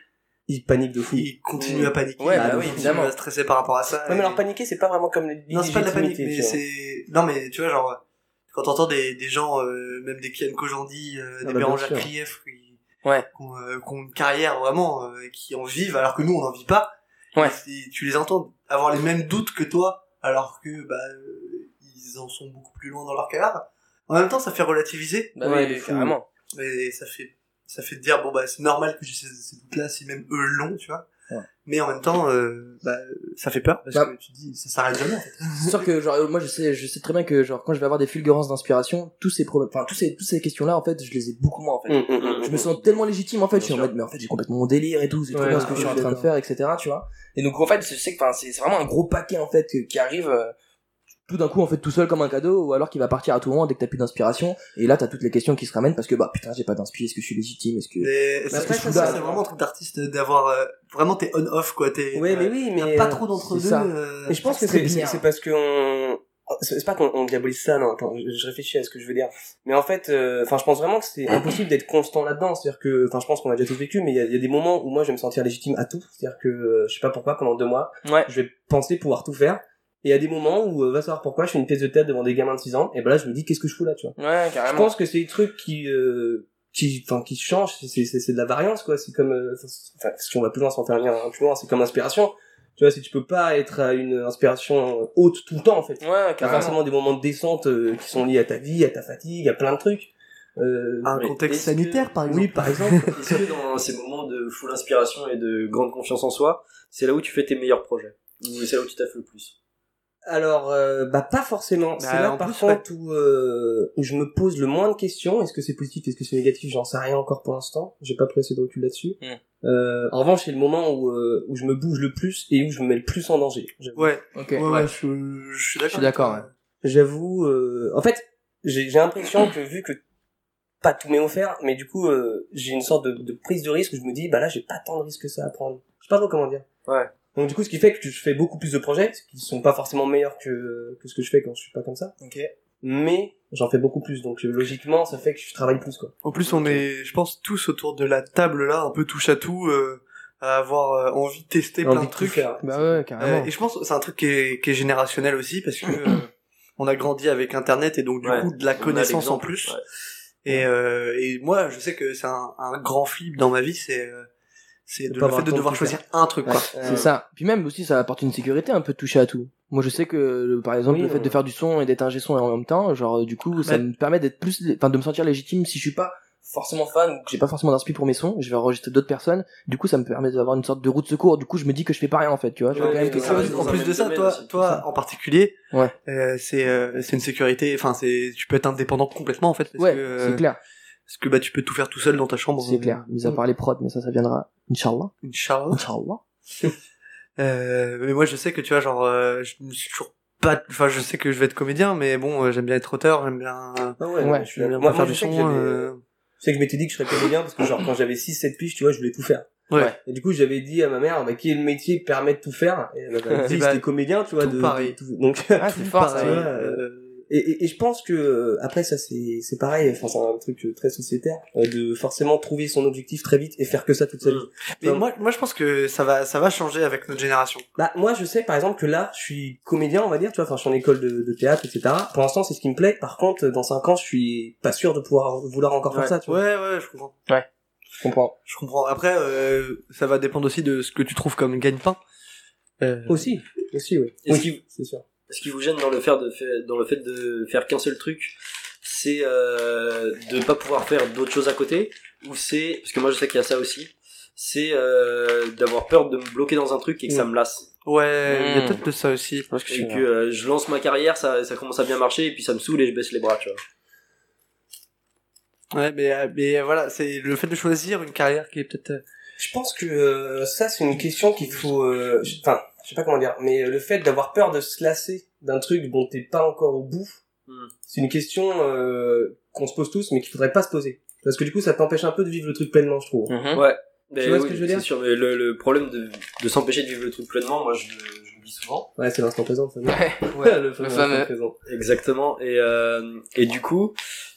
Ils paniquent de fou.
ils continuent à paniquer.
Ouais, bah
ils
oui,
continuent
évidemment.
à stresser par rapport à ça.
Ouais, mais alors paniquer, c'est pas vraiment comme
Non, c'est pas de la panique, mais c'est... Non, mais tu vois, genre, quand t'entends des, des gens, euh, même des Kian Kojandi, euh,
Ah
des
bah,
Bérangère. Krief, qui,
Ouais.
qui ont, euh, qui ont une carrière vraiment, euh, qui en vivent, alors que nous, on n'en vit pas.
Ouais.
Et tu les entends avoir les mêmes doutes que toi, alors que, bah, euh, ils en sont beaucoup plus loin dans leur carrière. En même temps, ça fait relativiser,
Bah
Ouais,
oui, carrément.
et ça fait, ça fait te dire, bon, bah, c'est normal que j'ai ces, ces doutes-là, si même eux l'ont, tu vois.
Ouais.
Mais en même temps, euh, bah, ça fait peur, parce
Bah.
que tu dis, ça s'arrête jamais, en fait.
C'est sûr que genre euh, moi je sais je sais très bien que genre quand je vais avoir des fulgurances d'inspiration tous ces problèmes enfin tous ces toutes ces questions là en fait je les ai beaucoup moins en fait
Hum, hum, hum,
je me sens tellement légitime en fait je suis en mode mais en fait j'ai complètement mon délire et tout c'est trop
Ouais,
bien ce que je suis en train de faire etc tu vois et donc en fait je sais que enfin c'est c'est vraiment un gros paquet en fait que- qui arrive euh, tout d'un coup en fait tout seul comme un cadeau ou alors qui va partir à tout moment dès que t'as plus d'inspiration. Et là t'as toutes les questions qui se ramènent parce que bah putain j'ai pas d'inspi est-ce que je suis légitime est-ce que
Mais
Mais
ça,
après,
ça, c'est vraiment un truc d'artiste d'avoir euh, vraiment t'es on off quoi t'es
Ouais,
t'as-
mais oui,
t'as
mais.
pas
euh,
trop d'entre
c'est
deux euh,
Mais je pense que
C'est
c'est c'est c'est parce que on c'est c'est pas qu'on on diabolise ça non attends je, je réfléchis à ce que je veux dire. Mais en fait euh, enfin je pense vraiment que c'est impossible d'être constant là-dedans. C'est-à-dire que enfin je pense qu'on a déjà tous vécu mais il y a, il y a des moments où moi je vais me sentir légitime à tout. C'est-à-dire que euh, je sais pas pourquoi pendant deux mois
ouais.
je vais penser pouvoir tout faire et il y a des moments où euh, va savoir pourquoi je fais une pièce de tête devant des gamins de 6 ans et ben là je me dis qu'est-ce que je fous là tu vois?
Ouais
je
carrément
pense que c'est des trucs qui euh, qui enfin qui changent c'est c'est c'est de la variance quoi. C'est comme euh, enfin si on va plus loin sans faire un lien plus loin c'est comme inspiration. Tu vois si tu peux pas être à une inspiration haute tout le temps en fait.
Ouais
t'as
carrément.
forcément des moments de descente euh, qui sont liés à ta vie à ta fatigue à plein de trucs. Euh,
un contexte
que-
sanitaire par exemple.
oui par exemple.
Est-ce que dans ces moments de full inspiration et de grande confiance en soi, c'est là où tu fais tes meilleurs projets? Ou c'est là où tu taffes le plus?
Alors euh, bah pas forcément. C'est
Bah,
là
en
par
plus,
contre où, euh, où je me pose le moins de questions. Est-ce que c'est positif est-ce que c'est négatif? J'en sais rien encore pour l'instant. J'ai pas pris assez de recul là-dessus.
Mm.
euh, en revanche c'est le moment où euh, où je me bouge le plus et où je me mets le plus en danger j'avoue.
ouais.
Ok.
Ouais, ouais, je, je suis d'accord
Je suis d'accord,
avec toi.
j'avoue euh, en fait j'ai j'ai l'impression que vu que pas tout m'est offert mais du coup euh, j'ai une sorte de, de prise de risque où je me dis bah là j'ai pas tant de risques que ça à prendre. Je sais pas trop comment dire.
Ouais.
Donc du coup ce qui fait que je fais beaucoup plus de projets qui sont pas forcément meilleurs que que ce que je fais quand je suis pas comme ça.
Ok.
Mais j'en fais beaucoup plus. Donc euh, logiquement ça fait que je travaille plus quoi.
En plus on est je pense tous autour de la table là un peu touche à tout euh, à avoir euh, envie de tester
Envie
plein
de
trucs.
faire.
bah ouais
Euh,
carrément
et je pense que c'est un truc qui est, qui est générationnel aussi parce que euh, on a grandi avec internet et donc du
Ouais.
coup de la connaissance en plus.
ouais.
et, euh, et moi je sais que c'est un, un grand flip dans ma vie c'est euh, c'est
De
le fait de devoir choisir un truc quoi
c'est ça. Puis même aussi, ça apporte une sécurité un peu de toucher à tout. Moi, je sais que, par exemple,
Oui,
le fait de faire du son et d'être ingé son en même temps, genre, du coup, ça
Ouais.
me permet d'être plus, enfin, de me sentir légitime si je suis pas forcément fan ou que j'ai pas forcément d'inspi pour mes sons, je vais enregistrer d'autres personnes. Du coup, ça me permet d'avoir une sorte de route de secours. Du coup, je me dis que je fais pas rien, en fait, tu vois.
Ouais,
quand même
en plus de ça, toi,
aussi,
toi
ça.
en particulier,
Ouais.
euh, c'est euh, c'est une sécurité. Enfin, c'est tu peux être indépendant complètement en fait. Parce
Ouais,
euh,
c'est clair,
Parce que bah tu peux tout faire tout seul dans ta chambre.
c'est clair. Mis à part les prods, mais ça, ça viendra. Inch'Allah.
Inch'Allah.
Inch'Allah.
Euh, mais moi je sais que tu vois genre euh, je me suis toujours pas. Enfin, je sais que je vais être comédien, mais bon, euh, j'aime bien être auteur, j'aime bien.
ah
Ouais,
je suis
J'aime bien
moi,
faire
moi,
du
je sais que
son.
j'avais-
euh,
je sais que je m'étais dit que je serais comédien parce que genre quand j'avais 6 7 piges tu vois je voulais tout faire
Ouais.
et du coup j'avais dit à ma mère bah, quel métier permet de tout faire? Et elle m'avait dit
Bah,
c'était comédien tu vois
tout
de,
pareil.
de- tout- donc
Ah, c'est fort, ça.
pareil,
ouais.
euh,
et, et, et je pense que euh, après ça c'est c'est pareil enfin c'est un truc euh, très sociétaire euh, de forcément trouver son objectif très vite et faire que ça toute sa vie
Mais
Enfin,
moi, moi, je pense que ça va, ça va changer avec notre génération.
Bah moi je sais par exemple que là je suis comédien on va dire tu vois enfin je suis en école de, de théâtre etc pour l'instant c'est ce qui me plaît par contre dans cinq ans je suis pas sûr de pouvoir vouloir encore faire
ouais.
ça tu vois
ouais, ouais, je comprends.
je comprends
Je comprends. Après, euh, ça va dépendre aussi de ce que tu trouves comme gagne-pain. Euh,
aussi aussi oui
Est-ce
oui
qu'il-
c'est sûr
Ce qui vous gêne dans le faire de fait, dans le fait de faire qu'un seul truc, c'est euh, de pas pouvoir faire d'autres choses à côté, ou c'est parce que moi je sais qu'il y a ça aussi, c'est euh, d'avoir peur de me bloquer dans un truc et que ça me lasse.
Ouais, il y a
Mm.
peut-être de ça aussi.
Parce que
Et que euh, je lance ma carrière, ça, ça commence à bien marcher et puis ça me saoule et je baisse les bras, tu vois.
Ouais, mais, euh, mais euh, voilà, c'est le fait de choisir une carrière qui est peut-être.
je pense que euh, ça c'est une question qu'il faut euh, je- sais pas comment dire mais le fait d'avoir peur de se lasser d'un truc dont t'es pas encore au bout
Hmm.
c'est une question euh, qu'on se pose tous mais qu'il faudrait pas se poser parce que du coup ça t'empêche un peu de vivre le truc pleinement je trouve
Mhm.
Ouais. Mais
Tu vois ce que je veux
c'est
dire?
sûr, mais le, le problème de, de s'empêcher de vivre le truc pleinement, moi je, le- je le vis souvent.
ouais c'est l'instant présent le fameux
Ouais.
le fameux,
fameux.
instant présent.
Exactement. Et, euh, et du coup,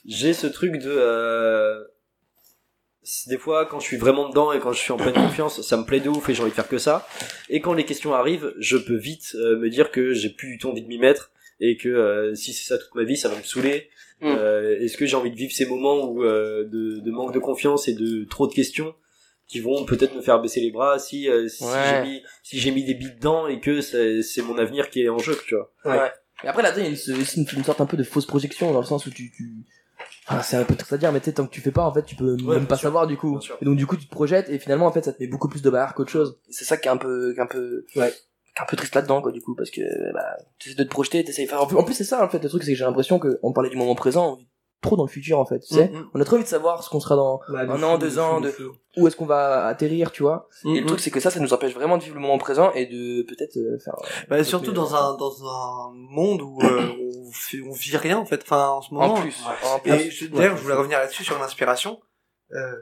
j'ai ce truc de... Euh, des fois, quand je suis vraiment dedans et quand je suis en pleine confiance, ça me plaît de ouf et j'ai envie de faire que ça. Et quand les questions arrivent, je peux vite euh, me dire que j'ai plus du tout envie de m'y mettre et que euh, si c'est ça toute ma vie, ça va me saouler.
Mm.
Euh, Est-ce que j'ai envie de vivre ces moments où euh, de, de manque de confiance et de trop de questions qui vont peut-être me faire baisser les bras si euh, si
Ouais.
j'ai mis si j'ai mis des billes dedans et que c'est c'est mon avenir qui est en jeu, tu vois.
Mais après là-dedans, il y a une, une sorte un peu de fausse projection dans le sens où tu, tu... Enfin, c'est un peu triste à dire, mais tu sais, tant que tu fais pas, en fait, tu peux
Ouais,
même pas
sûr.
savoir du coup. Et donc du coup, tu te projettes et finalement, en fait, ça te met beaucoup plus de barrières qu'autre chose. Et C'est ça qui est un peu, qui est un peu,
Ouais.
qui est un peu triste là-dedans, quoi, du coup, parce que bah, tu essaies de te projeter, t'essayes. Enfin, en plus- en plus, c'est ça, en fait, le truc, c'est que j'ai l'impression que on parlait du moment présent, trop dans le futur, en fait. Tu sais,
Mm,
on a trop envie de savoir ce qu'on sera dans,
Bah,
Un an,
de
deux ans,
de
où est-ce qu'on va atterrir, tu vois. Et le truc, c'est que ça, ça nous empêche vraiment de vivre le moment présent et de peut-être euh, faire.
Bah, surtout dans un dans un monde où euh, on fait, on vit rien en fait. Enfin, en ce moment.
En plus. En plus.
Et je- d'ailleurs, je voulais revenir là-dessus sur l'inspiration. Euh,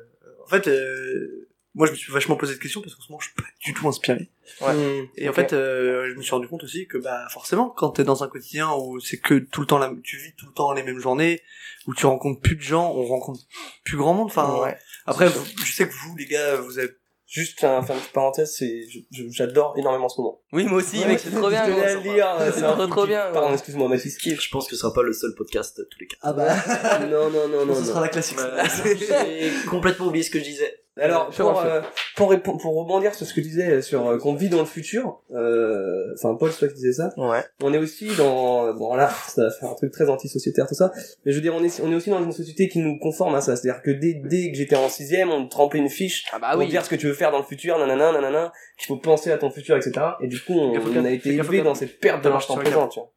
en fait, euh, moi, je me suis vachement posé de questions parce qu'en ce moment, je suis pas du tout inspiré.
Ouais.
Et en fait, euh, je me suis rendu compte aussi que, bah, forcément, quand t'es dans un quotidien où c'est que tout le temps, la, tu vis tout le temps les mêmes journées, où tu rencontres plus de gens, on rencontre plus grand monde. Enfin,
Ouais.
après, vous- je sais que vous, les gars, vous avez
Juste un, faire une petite parenthèse, c'est, j'adore énormément ce moment.
Oui, moi aussi,
Ouais,
mec, c'est trop bien.
Dire,
C'est trop, trop
qui-
bien.
Pardon, excuse-moi, Mathis.
Je pense que ce sera pas le seul podcast de tous les cas.
Ah bah,
Non, non, non, non.
ce sera la classique.
J'ai complètement oublié ce que je disais.
Alors,
Fais
pour, euh, pour, pour rebondir sur ce que tu disais sur euh, qu'on vit dans le futur, euh, enfin Paul, c'est toi qui disais ça,
Ouais.
on est aussi dans, bon là, ça va faire un truc très anti-sociétaire tout ça, mais je veux dire, on est, on est aussi dans une société qui nous conforme à ça, c'est-à-dire que dès, dès que j'étais en sixième, on me trempait une fiche
Ah bah
pour
oui.
dire ce que tu veux faire dans le futur, nanana, nanana, qu'il faut penser à ton futur, etc. Et du coup, on, on a été élevé dans cette perte de l'instant présent, tu vois.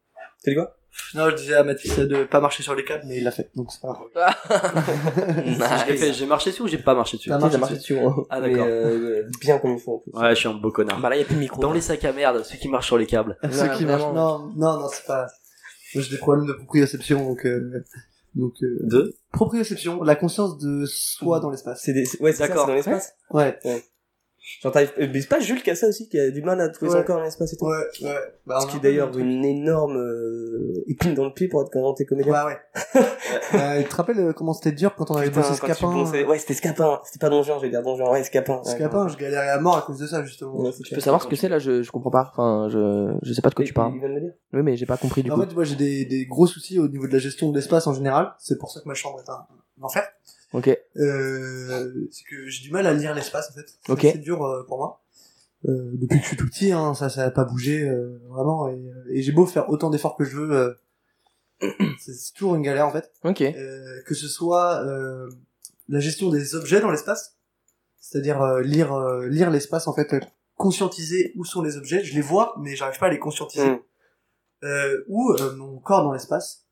Dis quoi?
Non, je disais à Mathis de pas marcher sur les câbles, mais il l'a fait, donc c'est pas grave.
Je l'ai fait, J'ai marché dessus ou j'ai pas marché dessus?
T'as
Marché
marché
dessus,
dessus.
hein.
Ah, d'accord.
euh, bien comme il faut en plus.
Ouais, je suis un beau connard.
Bah là, y a plus de micro.
Dans les sacs à merde, ceux qui marchent sur les câbles.
Ceux qui marchent. Non, non, non, c'est pas. J'ai des problèmes de proprioception, donc. Euh... Donc. Euh...
Deux.
Proprioception, la conscience de soi dans l'espace.
C'est des, ouais, ça,
D'accord.
dans l'espace?
Ouais.
Euh, mais c'est pas Jules qui a ça aussi, qui a du mal à trouver
Ouais.
son corps dans l'espace et tout.
Ouais, ouais. Bah,
Ce qui d'ailleurs une énorme euh, épine dans le pied pour être quand t'es
truc.
comédien.
Ouais, ouais. euh, tu te rappelles euh, comment c'était dur quand on avait bossé Scapin
pensais- Ouais, c'était Scapin. C'était pas Donjon, je vais dire Donjon. Ouais, Scapin. Ouais.
Scapin, je galérais à mort à cause de ça, justement.
Ouais,
Tu peux savoir ce que c'est là? Je, je comprends pas. Enfin, je, je sais pas de quoi
Et
tu parles. Oui, mais j'ai pas compris du
En
coup.
fait, moi, j'ai des, des gros soucis au niveau de la gestion de l'espace en général. C'est pour ça que ma chambre est un, un enfer.
Ok.
Euh, c'est que j'ai du mal à lire l'espace, en fait. C'est
Ok.
assez dur euh, pour moi. Euh, depuis que je suis tout petit, hein, ça, ça a pas bougé, euh, vraiment. Et, euh, et j'ai beau faire autant d'efforts que je veux, euh, c'est c'est toujours une galère, en fait.
Ok.
Euh, que ce soit euh, la gestion des objets dans l'espace, c'est-à-dire euh, lire euh, lire l'espace en fait, euh, conscientiser où sont les objets, je les vois mais j'arrive pas à les conscientiser.
Mm.
Euh, ou euh, mon corps dans l'espace.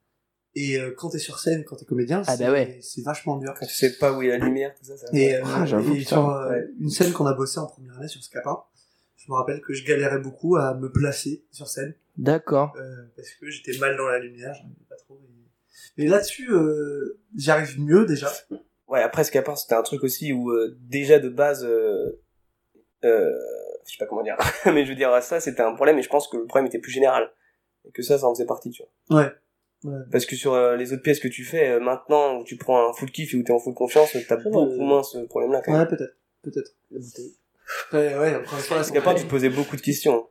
Et euh, quand t'es sur scène, quand t'es comédien,
Ah
c'est
bah ouais.
c'est vachement dur.
Quand tu sais pas où est la lumière, tout ça, ça.
Et, euh,
Ah,
et sur euh, une scène qu'on a bossé en première année sur Scapin, je me rappelle que je galérais beaucoup à me placer sur scène
D'accord.
euh, parce que j'étais mal dans la lumière, j'en avais pas trop. Et là-dessus, euh, j'arrive mieux déjà.
Ouais, après Scapin, c'était un truc aussi où euh, déjà de base, euh, euh, je sais pas comment dire, mais je veux dire ça, c'était un problème. Et je pense que le problème était plus général et que ça, ça en faisait partie, tu vois.
Ouais. Ouais.
Parce que sur euh, les autres pièces que tu fais euh, maintenant, où tu prends un full kiff et où t'es en full confiance, t'as beaucoup moins ce problème-là. quand même.
Ouais, peut-être. Peut-être. La bouteille. Ouais, ouais, après, c'est
Parce qu'après, tu te posais beaucoup de questions.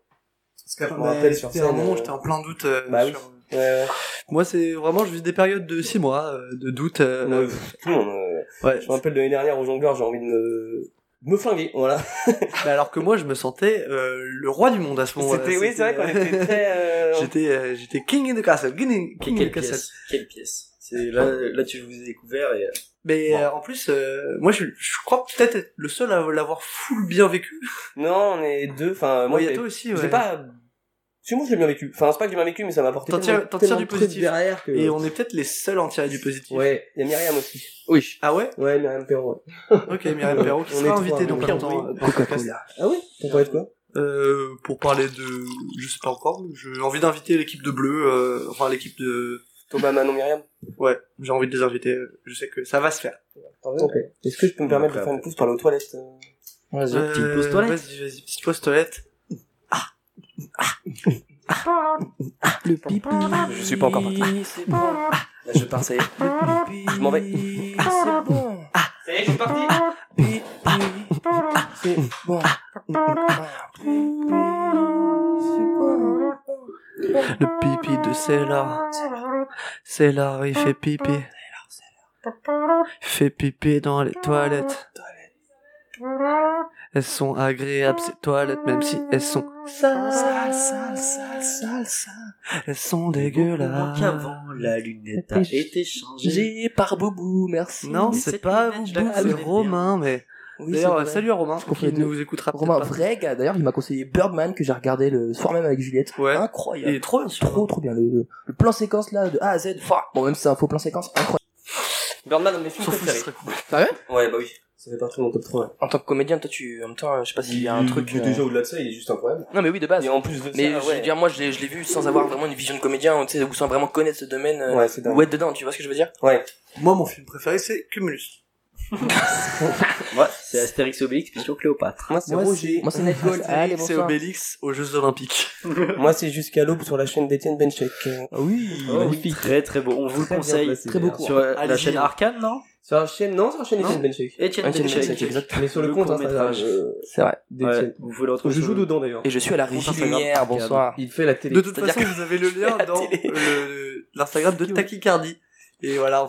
Parce
rappelle
mais
sur
c'était un moment j'étais en plein doute. euh,
Bah oui.
sur-
Ouais, ouais.
Moi, c'est vraiment, je vis des périodes de 6 mois euh, de doute. euh,
tout le monde. euh,
ouais.
Je me rappelle de l'année dernière au jongleur, j'ai envie de me, me flinguer, voilà.
Mais alors que moi, je me sentais euh, le roi du monde à ce moment-là.
C'était, oui, c'est vrai qu'on était très, euh,
J'étais, euh, j'étais king in the castle, king in, king in the castle.
pièce Quelle pièce C'est là, là tu vous ai découvert et
Mais euh, en plus, euh, moi, je, je crois peut-être être le seul à l'avoir full bien vécu.
non, on est deux, enfin, moi,
il y a toi aussi,
j'ai
ouais.
pas, si moi je l'ai bien vécu. Enfin, c'est pas que j'ai bien vécu, mais ça m'a apporté
T'en tires- t'en tires
tellement
du
de trucs
positif.
derrière que...
Et on est peut-être les seuls à en tirer du positif.
Ouais, il y a Myriam aussi.
Oui.
Ah ouais?
Ouais, Myriam ouais.
Ok, Myriam Perrault qui
On est
sera invitée
est
longtemps.
Coca-Cola.
Ah oui? Pour parler de quoi?
Euh, pour parler de, je sais pas encore, j'ai envie d'inviter l'équipe de Bleu, euh, enfin l'équipe de,
Thomas, Manon, Myriam.
ouais, j'ai envie de les inviter. euh, Je sais que ça va se faire.
Ok. Est-ce que je peux me permettre de faire une pousse par aller aux toilettes? euh?
Vas-y.
Euh,
pause toilette.
Vas-y, vas-y, petite pause toilette.
Le pipi.
Je suis pas encore parti.
C'est bon.
Là, je pars, ça y est.
Je
m'en vais.
C'est bon.
Ça y est, je suis parti.
Pipi. C'est bon.
Le pipi de Célar. Célar, il fait pipi. Il fait pipi dans les toilettes. Elles sont agréables, ces toilettes, même si elles sont sales.
Sale, sale, sale, sale, sale.
Elles sont dégueulasses.
qu'avant la lunette a été changée.
J'ai par Boubou, merci.
Non, c'est pas vous,
la
c'est. Romain, mais...
Oui,
D'ailleurs, salut à Romain, qui nous écoutera
Romain,
pas.
vrai gars. D'ailleurs, il m'a conseillé Birdman que j'ai regardé le soir même avec Juliette.
Ouais.
Incroyable.
Il est trop bien,
Trop, trop bien. Le, le plan séquence là, de A à Z. Enfin, Bon, même si c'est un faux plan séquence, incroyable.
Birdman, de mes films préférés.
Sérieux
Ouais, bah oui. Ça fait partie de mon top 3.
En tant que comédien, toi, tu, en même temps, je sais pas s'il y a un truc.
Mais
euh,
déjà au-delà de ça, il est juste incroyable.
Non, mais oui, de base.
Et en plus de
Mais
ça,
je
ouais.
veux dire, moi, je l'ai, je l'ai vu sans avoir vraiment une vision de comédien, tu sais, ou sans vraiment connaître ce domaine, euh,
Ouais, c'est dingue.
ou être dedans, tu vois ce que je veux dire?
Ouais.
Moi, mon film préféré, c'est Cumulus.
Ouais, c'est Astérix Obélix, Mission Cléopâtre.
Moi, c'est Roger.
Moi, c'est Nightgall. Allez,
C'est. Obélix aux Jeux Olympiques.
Moi, c'est jusqu'à l'aube sur la chaîne d'Étienne Benchek.
Ah oui,
Oh, oui,
magnifique.
très très beau. On vous le conseille.
placé,
Très beaucoup.
Sur euh, la chaîne Arcane, non?
Sur la chaîne, non, sur la chaîne
Non.
d'Étienne Benchek.
Etienne
Etienne
Benchek.
Benchek, exact.
Mais sur le,
Le
compte Instagram euh,
C'est vrai.
vous pouvez le retrouver
Je joue dedans d'ailleurs.
Et je suis à la régie lumière, bonsoir.
Il fait la télé.
De toute façon, vous avez le lien dans l'Instagram de Tachycardie. Et voilà.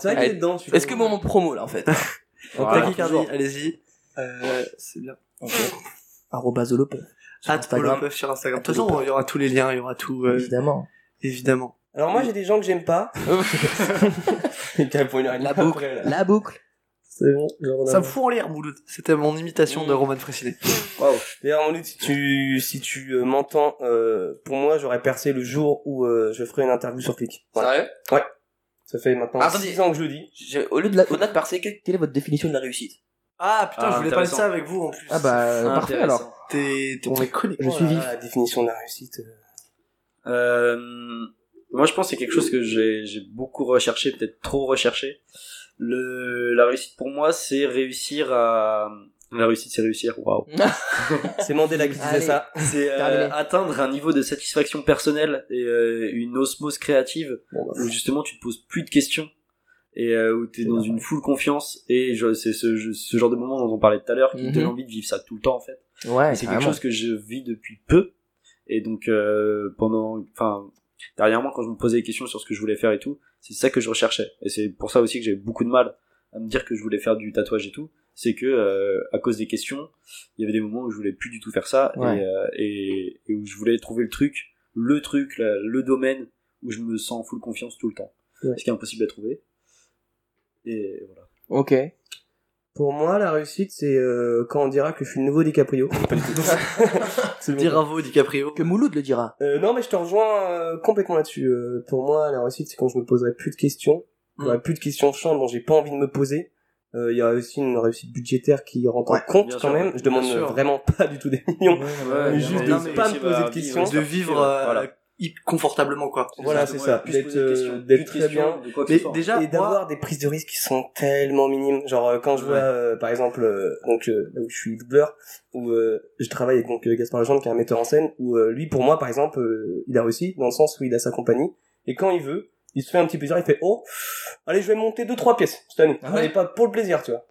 Est-ce que mon promo, là, en fait?
Voilà.
Tachycardie, allez-y. Euh, c'est bien.
Arrobas Olopeu. Sur
At
Instagram.
Polopeuf sur Instagram. De toute façon, il y aura tous les liens, il y aura tout, euh,
Évidemment.
évidemment.
Alors moi, j'ai des gens que j'aime pas. Il te répond une heure et demie
La boucle.
après, là.
La boucle.
C'est bon. genre,
Ça me fout en l'air, Mouloud. C'était mon imitation
Mmh.
de Roman Frécinet.
Waouh.
D'ailleurs, Mouloud, si tu, si tu euh, m'entends, euh, pour moi, j'aurais percé le jour où euh, je ferai une interview sur Click. Voilà.
Sérieux?
Ça fait maintenant
Ah, attendez.
6 ans que je le dis.
Au lieu de la, au-delà de quelle, est votre définition de la réussite?
Ah, putain,
Ah,
je voulais parler de ça avec vous, en plus.
Ah bah, euh, parfait alors.
T'es, t'es- on est connectés.
Je suis vif.
La définition de la réussite. euh.
Euh, moi, je pense que c'est quelque chose que j'ai j'ai beaucoup recherché, peut-être trop recherché. Le, la réussite pour moi, c'est réussir à. La réussite, c'est réussir. Waouh.
C'est Mandela qui disait ça.
C'est euh, atteindre un niveau de satisfaction personnelle et euh, une osmose créative
Bon, bah,
où justement tu te poses plus de questions et euh, où tu es dans une full confiance et je- c'est ce, ce genre de moment dont on parlait tout à l'heure qui me donne
Mhm.
envie de vivre ça tout le temps en fait.
Ouais,
c'est quelque chose que je vis depuis peu. Et donc, euh, pendant, enfin, dernièrement, quand je me posais des questions sur ce que je voulais faire et tout, c'est ça que je recherchais. Et c'est pour ça aussi que j'ai beaucoup de mal à me dire que je voulais faire du tatouage et tout. C'est que, euh, à cause des questions, il y avait des moments où je voulais plus du tout faire ça
Ouais.
et, euh, et, et où je voulais trouver le truc, le truc, la- le domaine où je me sens en full confiance tout le temps.
Ouais.
Ce qui est impossible à trouver. Et voilà.
Ok.
Pour moi, la réussite, c'est euh, quand on dira que je suis le nouveau DiCaprio. Pas du tout. C'est.
Bravo, DiCaprio.
Que Mouloud le dira.
Euh, non, mais je te rejoins euh, complètement là-dessus. Euh, pour moi, la réussite, c'est quand je me poserai plus de questions. Il y aura plus de questions chiantes dont j'ai pas envie de me poser. Euh, Il y aura aussi une réussite budgétaire qui rentre
Ouais,
en compte quand
sûr,
même. Je demande
sûr.
vraiment pas du tout des millions.
Ouais,
juste
non,
de
mais
pas me poser de questions.
De vivre euh,
Voilà.
hy- confortablement, quoi.
Voilà, c'est ça. D'être,
de
euh, d'être
de
très bien.
de
Mais déjà,
et d'avoir
moi,
des prises de risques qui sont tellement minimes genre euh, quand je vois
Ouais.
euh, par exemple euh, donc euh, là où je suis doubleur où euh, je travaille avec donc euh, Gaspard Legendre qui est un metteur en scène où euh, lui pour moi par exemple euh, il a réussi dans le sens où il a sa compagnie et quand il veut il se fait un petit plaisir, il fait oh, allez je vais monter deux trois pièces cette année.
Ah ouais
Allez pas pour le plaisir, tu vois.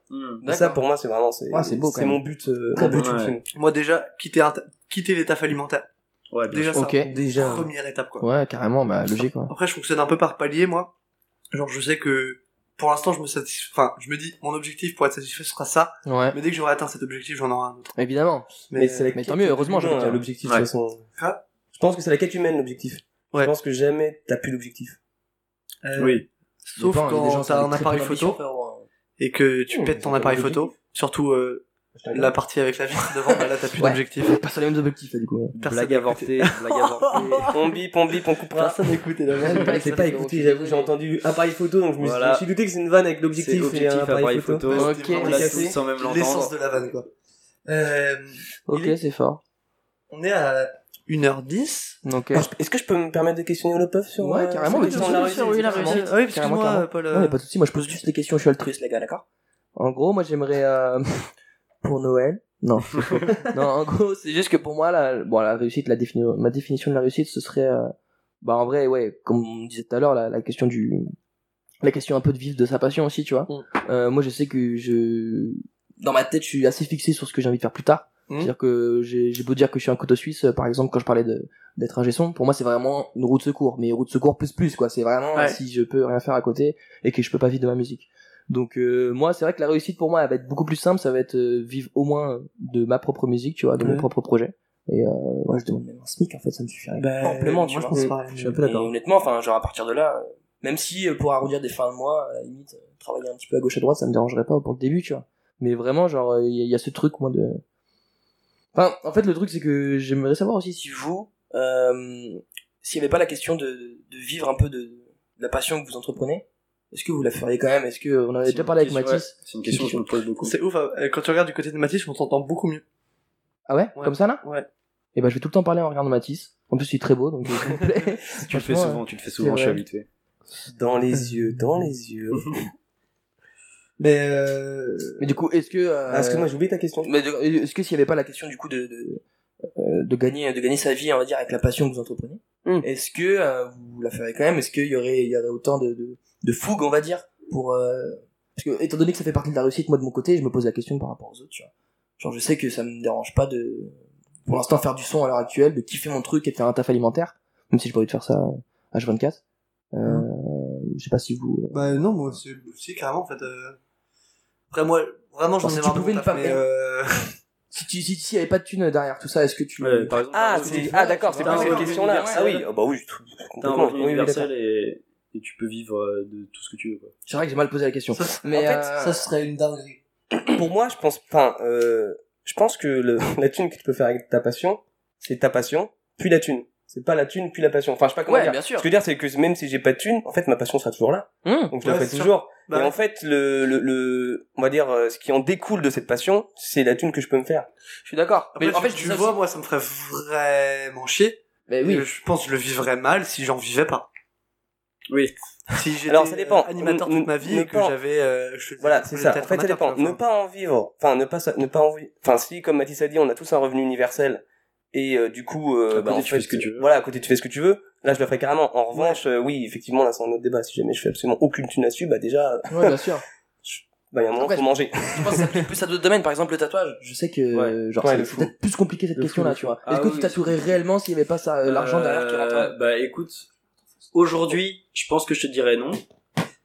Et ça pour moi c'est vraiment c'est
Ouais, c'est beau,
mon but euh, mon but
ouais.
Moi déjà, quitter, un ta- quitter les tafs alimentaires.
Ouais,
Déjà ça,
Ok.
Déjà.
première étape quoi.
Ouais, carrément, bah logique quoi.
Après, je fonctionne un peu par palier, moi. Genre, je sais que pour l'instant, je me satisfais. Enfin, je me dis, mon objectif pour être satisfait ce sera ça.
Ouais,
Mais dès que j'aurai atteint cet objectif, j'en aurai un autre.
évidemment.
Mais c'est la
mais
quête
tant mieux, heureusement, veux dire.
l'objectif
Ouais.
de toute façon.
Quoi
Je pense que c'est la quête humaine l'objectif.
Ouais.
Je pense que jamais t'as plus d'objectif.
Euh,
Oui.
Sauf
gens
quand t'as un appareil photo et que tu
Oh,
pètes ton appareil photo. Surtout euh, la partie avec la vitre devant, bah là t'as plus
Ouais.
d'objectif.
Pas sur les mêmes objectifs du coup.
Personne
Blague
n'a
avortée, blague avortée.
on bip, on bip, on coupera.
Personne n'écoutait la vanne.
C'est pas écouté, j'avoue, j'ai entendu appareil photo, donc je me suis-
Voilà.
je me suis douté que c'est une vanne avec l'objectif et un appareil, photo.
photo.
Ok,
On l'a sans même
L'essence de la vanne, quoi. Euh,
Ok, c'est fort.
on est à 1h10.
Donc,
Alors, Est-ce que je peux me permettre de questionner le puff sur
Ouais,
euh,
carrément,
sur
mais
la réussite,
oui, la
carrément.
réussite.
Ah oui,
Carrément,
excuse-moi,
carrément.
Paul.
Non,
euh,
mais pas de soucis, moi je pose juste des questions, je suis altruiste les gars, d'accord? En gros, moi j'aimerais euh, pour Noël. Non. non, en gros, c'est juste que pour moi la bon la réussite, la défini... ma définition de la réussite, ce serait euh, bah en vrai, ouais, comme on disait tout à l'heure la, la question du la question un peu de vivre de sa passion aussi, tu vois.
Mm.
Euh, moi je sais que je dans ma tête, je suis assez fixé sur ce que j'ai envie de faire plus tard.
Mm.
C'est-à-dire que j'ai j'ai beau dire que je suis un couteau suisse euh, par exemple quand je parlais de d'être un gesson, pour moi c'est vraiment une roue de secours, mais roue de secours plus plus quoi, c'est vraiment
Ouais.
si je peux rien faire à côté et que je peux pas vivre de ma musique. Donc euh, moi c'est vrai que la réussite pour moi elle va être beaucoup plus simple, ça va être euh, vivre au moins de ma propre musique, tu vois, de mon propre projet. Et euh, ouais, je demande même un SMIC en fait, ça me suffirait
bah,
amplement, tu
moi, je pense pareil.
Je suis un peu
Et
d'accord.
honnêtement, enfin genre à partir de là, euh, même si euh, pour arrondir des fins de mois, à la limite, travailler un petit peu à gauche à droite, ça me dérangerait pas pour le début, tu vois. Mais vraiment genre il y a ce truc moi de Enfin, en fait, le truc, c'est que j'aimerais savoir aussi si vous, euh, s'il n'y avait pas la question de, de vivre un peu de, de la passion que vous entreprenez, est-ce que vous la feriez quand même? Est-ce que on en avait déjà parlé avec Mathis?
ouais, C'est une question que je me pose beaucoup.
C'est ouf, hein. quand tu regardes du côté de Mathis, on t'entend beaucoup mieux.
Ah ouais,
Ouais.
Comme ça là?
Ouais.
Et ben, je vais tout le temps parler en regardant Mathis. En plus, il est très beau, donc euh.
Tu le fais souvent, tu le fais souvent, je suis habitué.
Dans les yeux, dans les yeux.
Mais euh...
Mais du coup, est-ce que euh,
Ah, Excuse-moi, j'ai oublié ta question.
mais est-ce que s'il n'y avait pas la question du coup de de, euh, de gagner de gagner sa vie, on va dire, avec la passion que vous entreprenez,
Hmm.
est-ce que euh, vous la feriez quand même? Est-ce qu'il y aurait il y aurait autant de, de de fougue, on va dire, pour euh, parce que étant donné que ça fait partie de la réussite, moi de mon côté, je me pose la question par rapport aux autres, tu vois. Genre, je sais que ça me dérange pas de pour l'instant faire du son à l'heure actuelle, de kiffer mon truc et de faire un taf alimentaire, même si j'ai pas envie de faire ça euh, H24. Euh, je sais pas si vous.
Bah non, moi c'est carrément en fait. Euh... Après moi, vraiment j'en
si
ai
tu
marre
pouvais ne
taf,
pas
mais
faire-
euh...
Si tu si s'il y avait pas de thunes derrière tout ça, est-ce que tu
par exemple,
Ah, ah d'accord, c'est pas cette question-là.
universel.
Ah oui, ah bah oui, tout-
T'as un
complètement.
universel et, et tu peux vivre euh, de tout ce que tu veux. Quoi.
C'est vrai que j'ai mal posé la question.
Ça,
Mais
en fait,
euh,
ça ce serait une dinguerie.
Pour moi, je pense, enfin, euh, je pense que le, la thune que tu peux faire avec ta passion, c'est ta passion, puis la thune. C'est pas la thune, puis la passion. Enfin, je sais pas comment
ouais,
dire.
bien sûr.
Ce que je veux dire, c'est que même si j'ai pas de thune, en fait, ma passion sera toujours là.
Hum.
Donc je la
Ouais, sûr.
toujours.
Bah
et
ouais.
en fait, le, le, le, on va dire, euh, ce qui en découle de cette passion, c'est la thune que je peux me faire.
Je suis d'accord. Mais en
tu,
fait,
tu vois, moi ça me ferait vraiment chier.
Mais oui.
Je pense que je le vivrais mal si j'en vivais pas.
Oui.
Si j'étais
Alors, ça dépend.
euh, animateur toute ma vie et que j'avais euh,
Voilà, c'est ça. En fait, ça dépend. Ne pas en vivre, enfin, ne pas, ne pas en vivre, enfin, si, comme Mathis a dit, on a tous un revenu universel, et euh, du coup, euh,
À
bah,
côté,
en
tu
fait,
fais ce que tu veux.
Voilà, à côté, tu fais ce que tu veux. Là, je le ferai carrément. En revanche, euh, oui, effectivement, là, c'est un autre débat. Si jamais je fais absolument aucune thune là-dessus, bah déjà,
Ouais, bien sûr.
bah, il y a un moment, faut manger.
Je pense que ça s'applique plus à d'autres domaines. Par exemple, le tatouage. Je sais que,
Ouais.
euh, genre,
Ouais,
c'est peut-être plus compliqué cette
fou,
question-là,
de
tu vois.
Ah
Est-ce que
oui,
tu tatouerais réellement s'il y avait pas ça, euh, l'argent derrière qui rentre
Euh, Bah écoute, aujourd'hui, je pense que je te dirais non.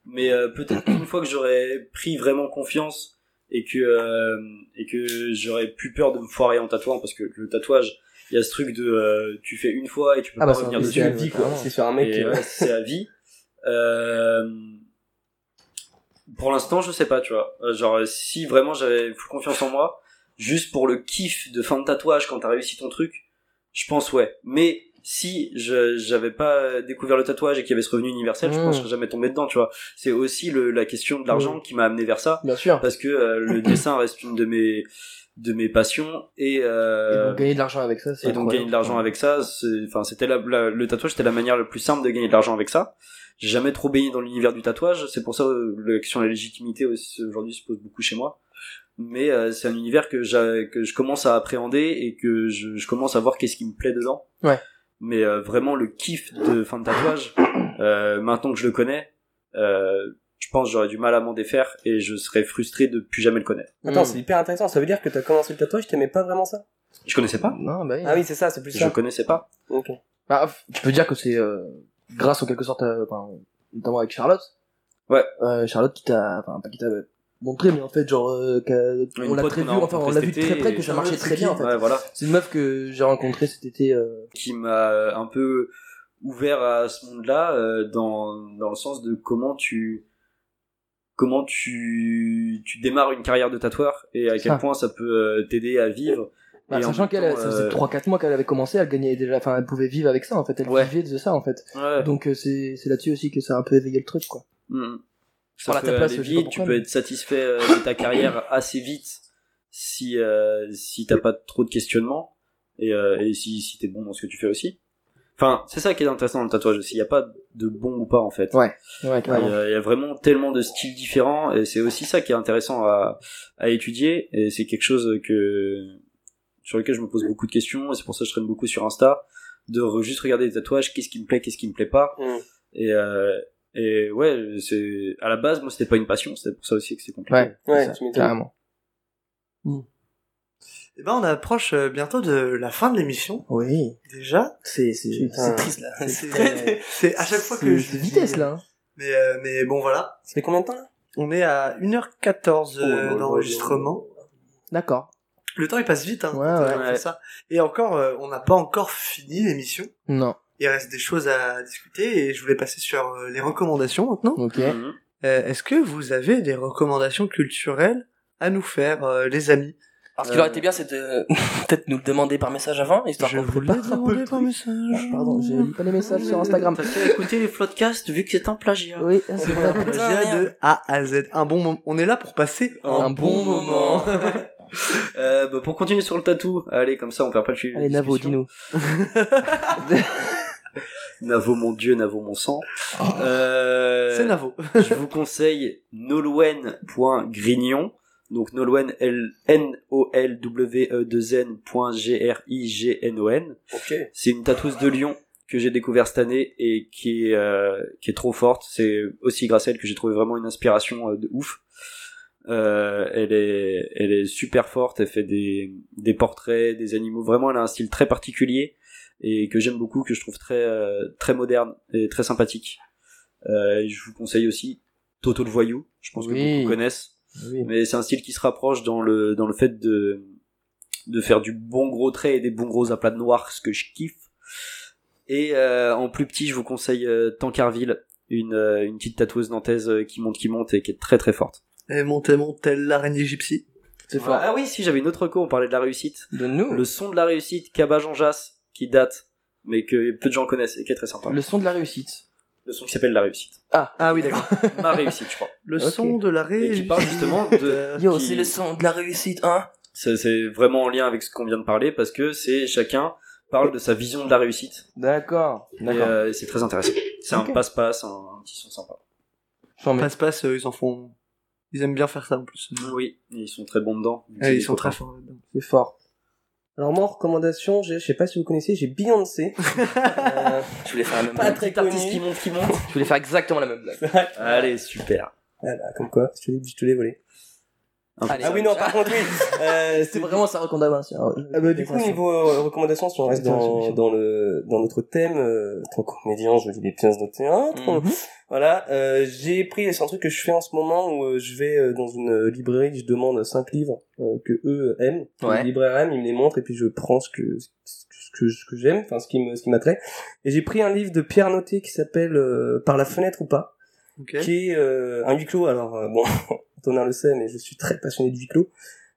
Mais euh, peut-être qu'une fois que j'aurais pris vraiment confiance et que euh, et que j'aurais plus peur de me foirer en tatouant parce que le tatouage, il y a ce truc de euh, tu fais une fois et tu peux
Ah
pas
bah, c'est
revenir dessus.
Visuel,
vie, quoi. C'est sur un mec,
Et,
euh,
ouais, c'est à vie. Euh, pour l'instant, je sais pas, tu vois. Euh, Genre, si vraiment j'avais full confiance en moi, juste pour le kiff de fin de tatouage quand t'as réussi ton truc, je pense ouais. Mais si je j'avais pas découvert le tatouage et qu'il y avait ce revenu universel, je
Mm.
pense que je serais jamais tombé dedans, tu vois. C'est aussi le, la question de l'argent qui m'a amené vers ça,
Bien sûr.
parce que euh, le dessin reste une de mes de mes passions et,
Et
euh,
donc, gagner de l'argent avec ça, c'est
et donc gagner de l'argent avec ça, enfin, c'était la, la- le tatouage, c'était la manière la plus simple de gagner de l'argent avec ça. J'ai jamais trop baigné dans l'univers du tatouage, c'est pour ça euh, la question de la légitimité aujourd'hui se pose beaucoup chez moi. Mais euh, c'est un univers que, que je commence à appréhender et que je, je commence à voir qu'est-ce qui me plaît dedans.
Ouais.
Mais euh, vraiment le kiff de fin de tatouage, Euh, maintenant que je le connais, euh, je pense que j'aurais du mal à m'en défaire et je serais frustré de plus jamais le connaître.
Attends,
Mm.
c'est hyper intéressant. Ça veut dire que t'as commencé le tatouage, t'aimais pas vraiment ça?
Je connaissais pas.
Non, bah oui.
Ah oui, c'est ça, c'est plus
Je
ça.
connaissais pas.
Ok.
Bah, tu peux dire que c'est euh, grâce en quelque sorte, à- enfin, notamment avec Charlotte?
Ouais.
Euh, Charlotte qui t'a, enfin pas qui t'a montré, mais en fait genre, euh, on l'a très vu,
a
enfin on l'a vu de très près que ça marchait très bien en fait.
Ouais, voilà.
C'est une meuf que j'ai rencontrée cet été. Euh...
Qui m'a un peu ouvert à ce monde-là euh, dans dans le sens de comment tu comment tu tu démarres une carrière de tatoueur et à quel point ça peut euh, t'aider à vivre.
Bah, sachant qu'elle, ça faisait
euh,
3-4 mois qu'elle avait commencé, elle gagnait déjà, enfin elle pouvait vivre avec ça en fait, elle
Ouais.
vivait de ça en fait.
Ouais.
Donc euh, c'est c'est là-dessus aussi que ça a un peu éveillé le truc quoi.
Mhm. Ça
Voilà,
peut
ta place,
aller
je sais pas
vite, tu peux être satisfait euh, de ta carrière assez vite si euh, si t'as pas trop de questionnements et, euh, et si si t'es bon dans ce que tu fais aussi. Enfin, c'est ça qui est intéressant dans le tatouage aussi. Il y a pas de bon ou pas en fait.
Ouais. Ouais,
Il y, a, il y a vraiment tellement de styles différents et c'est aussi ça qui est intéressant à, à étudier et c'est quelque chose que sur lequel je me pose beaucoup de questions et c'est pour ça que je traîne beaucoup sur Insta de re- juste regarder les tatouages, qu'est-ce qui me plaît, qu'est-ce qui me plaît pas
Mm.
et euh, et ouais c'est à la base moi c'était pas une passion c'est pour ça aussi que c'est compliqué.
Ouais,
Ouais, tu
carrément.
Eh ben, on approche euh, bientôt de la fin de l'émission,
Oui.
déjà.
C'est c'est triste là.
C'est
très-
c'est à chaque fois que je dis-
vitesse là. hein.
Mais, euh, mais bon, voilà.
Ça fait combien de temps là?
On est à 1h14
Oh là
euh,
là
d'enregistrement.
D'accord.
Le temps, il passe vite, hein.
Ouais, ouais.
ça. Et encore, euh, on n'a pas encore fini l'émission.
Non.
Il reste des choses à discuter et je voulais passer sur euh, les recommandations maintenant.
Ok.
Mhm.
Euh, Est-ce que vous avez des recommandations culturelles à nous faire, euh, les amis?
Euh,
Alors, ce qui aurait été bien, c'est de peut-être nous le demander par message avant, histoire
Je
qu'on
vous
le un
demandé par message.
Pardon, j'ai lu pas les messages sur Instagram.
T'as qu'à écouter les floodcasts vu que c'est un plagiat.
Oui, c'est vrai.
Plagiat de A à Z. Un bon moment. On est là pour passer
Un bon moment.
Euh, bah, pour continuer sur le tatou, allez comme ça on perd pas de fil.
Allez, Navo, dis-nous.
Navo mon dieu, Navo mon sang. Euh,
C'est Navo.
je vous conseille nolwen.grignon. Donc nolwen L N O L W E 2 N G R I G N O N.
Ok.
C'est une tatoueuse de Lyon que j'ai découvert cette année et qui est euh, qui est trop forte. C'est aussi grâce à elle que j'ai trouvé vraiment une inspiration euh, de ouf. Euh, elle est elle est super forte. Elle fait des des portraits, des animaux. Vraiment, elle a un style très particulier et que j'aime beaucoup, que je trouve très euh, très moderne et très sympathique. Euh, et je vous conseille aussi Toto le voyou. Je pense que beaucoup connaissent
Oui.
mais c'est un style qui se rapproche dans le dans le fait de de faire du bon gros trait et des bons gros aplats de noir ce que je kiffe et euh, en plus petit je vous conseille euh, Tancarville une euh, une petite tatoueuse nantaise qui monte qui monte et qui est très très forte
Et montez, montez l'araignée gypsy.
C'est fort.
ah oui si j'avais une autre reco on parlait de la réussite
Donne-nous.
le son de la réussite Kaba Jean Jass qui date mais que peu de gens connaissent et qui est très sympa
Le son de la réussite.
le son qui s'appelle la réussite
Ah oui, d'accord.
ma réussite je crois
Le son de la
et
régie.
qui parle justement de
Yo,
qui-
c'est le son de la réussite, hein
c'est vraiment en lien avec ce qu'on vient de parler parce que c'est chacun parle de sa vision de la réussite
D'accord.
Et,
D'accord.
euh, c'est très intéressant. C'est un passe-passe, un, un petit son sympa.
Passe-passe, euh, ils en font... Ils aiment bien faire ça en plus.
Oui, et ils sont très bons dedans.
Ah, ils sont très forts là-dedans.
C'est fort.
Alors moi en recommandation, j'ai- je sais pas si vous connaissez, j'ai Beyoncé. Euh,
Je voulais faire la même
Pas
blague.
très
artiste qui monte, qui monte. Je voulais faire exactement la même blague.
Allez, super.
voilà, comme quoi, je te l'ai je te l'ai volé.
Allez,
Ah oui non, par contre oui. Euh,
C'est vraiment sa recommandation.
Ah bah, du coup, niveau euh, recommandations, si on reste dans, dans le dans notre thème, euh, tant comédien, je lis des pièces de théâtre.
Mhm.
Voilà, euh, j'ai pris, c'est un truc que je fais en ce moment où euh, je vais euh, dans une euh, librairie, je demande cinq livres que eux aiment,
Ouais.
le libraire aime, ils me les montrent et puis je prends ce que ce que, ce que j'aime, enfin ce qui me ce qui m'attrait. Et j'ai pris un livre de Pierre Noté qui s'appelle euh, Par la fenêtre ou pas,
Ok.
qui est euh, un huis clos. Alors bon, Antonin le sait, mais je suis très passionné de huis clos.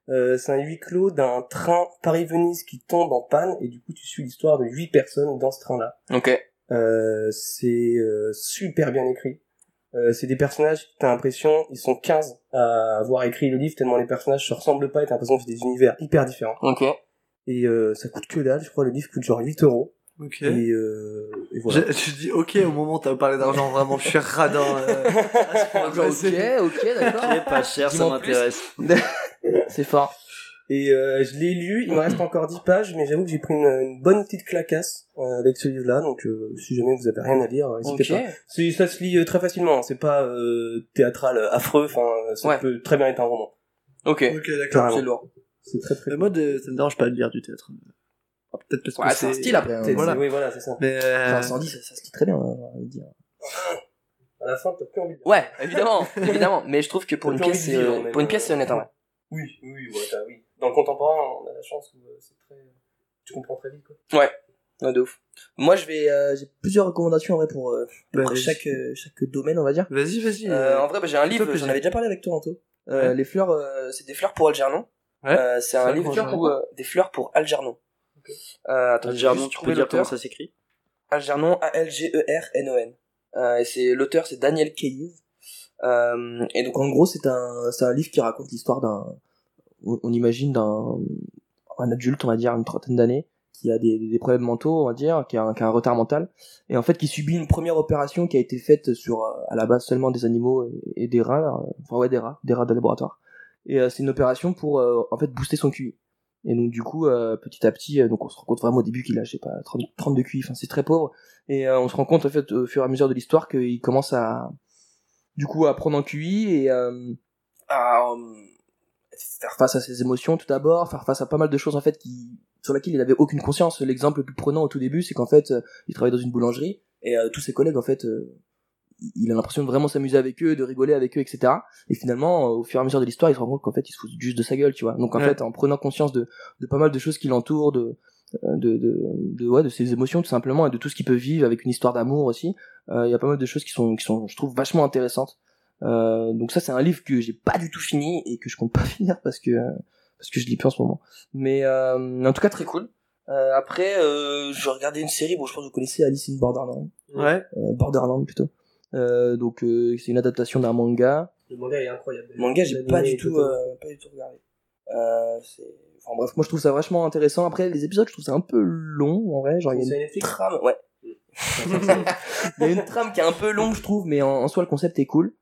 Euh, c'est un huis clos d'un train Paris-Venise qui tombe en panne et du coup tu suis l'histoire de huit personnes dans ce train-là.
Ok.
Euh, c'est euh, super bien écrit. Euh, c'est des personnages, t'as l'impression, ils sont 15 à avoir écrit le livre tellement les personnages se ressemblent pas et t'as l'impression que c'est des univers hyper différents.
Ok.
Et euh, ça coûte que dalle, je crois le livre coûte genre 8 euros.
Ok.
Et, euh, et voilà.
Je, je dis ok au moment où t'as parlé d'argent, vraiment, je suis radin. Euh, à ce point-là,
Ok,
c'est-
ok, d'accord.
Ok, pas cher, ça m'intéresse.
C'est fort.
Et euh, je l'ai lu, il me reste encore 10 pages, mais j'avoue que j'ai pris une, une bonne petite clacasse euh, avec ce livre-là, donc euh, si jamais vous avez rien à lire, n'hésitez
Ok.
pas. C'est- Ça se lit euh, très facilement, hein. c'est pas euh, théâtral euh, affreux, enfin euh, ça
Ouais.
peut très bien être un roman.
Ok.
Ok, d'accord.
C'est lourd.
C'est très très
Mais moi, ça me dérange pas de lire du théâtre. Ah, Peut-être parce que
Ouais, c'est un style après. hein.
Peut-être,
voilà.
Oui, voilà, c'est ça.
Mais euh,
Enfin, incendie, ça, ça se lit très bien, hein, j'ai envie de dire.
À la fin, t'as plus envie de
Ouais, évidemment, évidemment. Mais je trouve que pour une pièce, c'est euh, pour une pièce, c'est honnête, en vrai.
Oui, oui, oui, ouais, t'as- oui. Dans le contemporain, on a la chance où euh, c'est très... Tu comprends très vite, quoi.
Ouais, de ouf.
Moi, je vais, euh, j'ai plusieurs recommandations en vrai pour, euh,
bah,
pour
vas-y.
chaque, euh, chaque domaine, on va dire.
Vas-y, vas-y.
Euh,
en vrai, bah, j'ai un livre,
j'en avais déjà parlé avec toi, Anto. Euh,
Ouais.
Les fleurs, euh,
c'est des fleurs pour Algernon.
Ouais.
Euh, c'est un livre
pour
euh, des fleurs pour Algernon. Euh, attends,
Algernon, tu peux dire comment ça s'écrit?
Algernon, A-L-G-E-R-N-O-N. Euh, et c'est l'auteur, c'est Daniel Keyes. Euh, et donc
en gros, c'est un, c'est un livre qui raconte l'histoire d'un, on, on imagine d'un, un adulte, on va dire, une trentaine d'années, qui a des, des problèmes mentaux, on va dire, qui a, un, qui a un retard mental, et en fait qui subit une première opération qui a été faite sur, à la base seulement des animaux et, et des rats, euh, enfin ouais des rats, des rats de laboratoire. Et euh, c'est une opération pour euh, en fait booster son QI. Et donc du coup, euh, petit à petit, euh, donc on se rend compte vraiment au début qu'il a, je sais pas, 30, 30 de QI, enfin c'est très pauvre. Et euh, on se rend compte en fait au fur et à mesure de l'histoire qu'il commence à, du coup, à prendre en QI et euh, à faire face à ses émotions tout d'abord, faire face à pas mal de choses en fait qui sur lesquelles il avait aucune conscience. L'exemple le plus prenant au tout début, c'est qu'en fait, il travaille dans une boulangerie et tous ses collègues en fait il a l'impression de vraiment s'amuser avec eux, de rigoler avec eux, etc. Et finalement, euh, au fur et à mesure de l'histoire, il se rend compte qu'en fait, il se fout juste de sa gueule, tu vois. Donc en
Ouais.
fait, en prenant conscience de, de pas mal de choses qui l'entourent, de, euh, de, de, de, ouais, de ses émotions tout simplement, et de tout ce qu'il peut vivre avec une histoire d'amour aussi, euh, il y a pas mal de choses qui sont, qui sont, je trouve, vachement intéressantes. Euh, donc ça, c'est un livre que j'ai pas du tout fini et que je compte pas finir parce que parce que je lis plus en ce moment. Mais euh, en tout cas, très cool. Euh, après, euh, je regardais une série, bon, je pense que vous connaissez Alice in Borderland,
Ouais.
Borderland plutôt. Euh, donc euh, c'est une adaptation d'un manga.
Le manga est incroyable.
Le manga, j'ai pas du tout, euh, pas du tout regardé. Euh, c'est... Enfin bref, moi je trouve ça vachement intéressant. Après, les épisodes, je trouve ça un peu long en vrai. Genre il y a
C'est
une trame, ouais. il y a une trame qui est un peu longue, je trouve, mais en, en soi le concept est cool.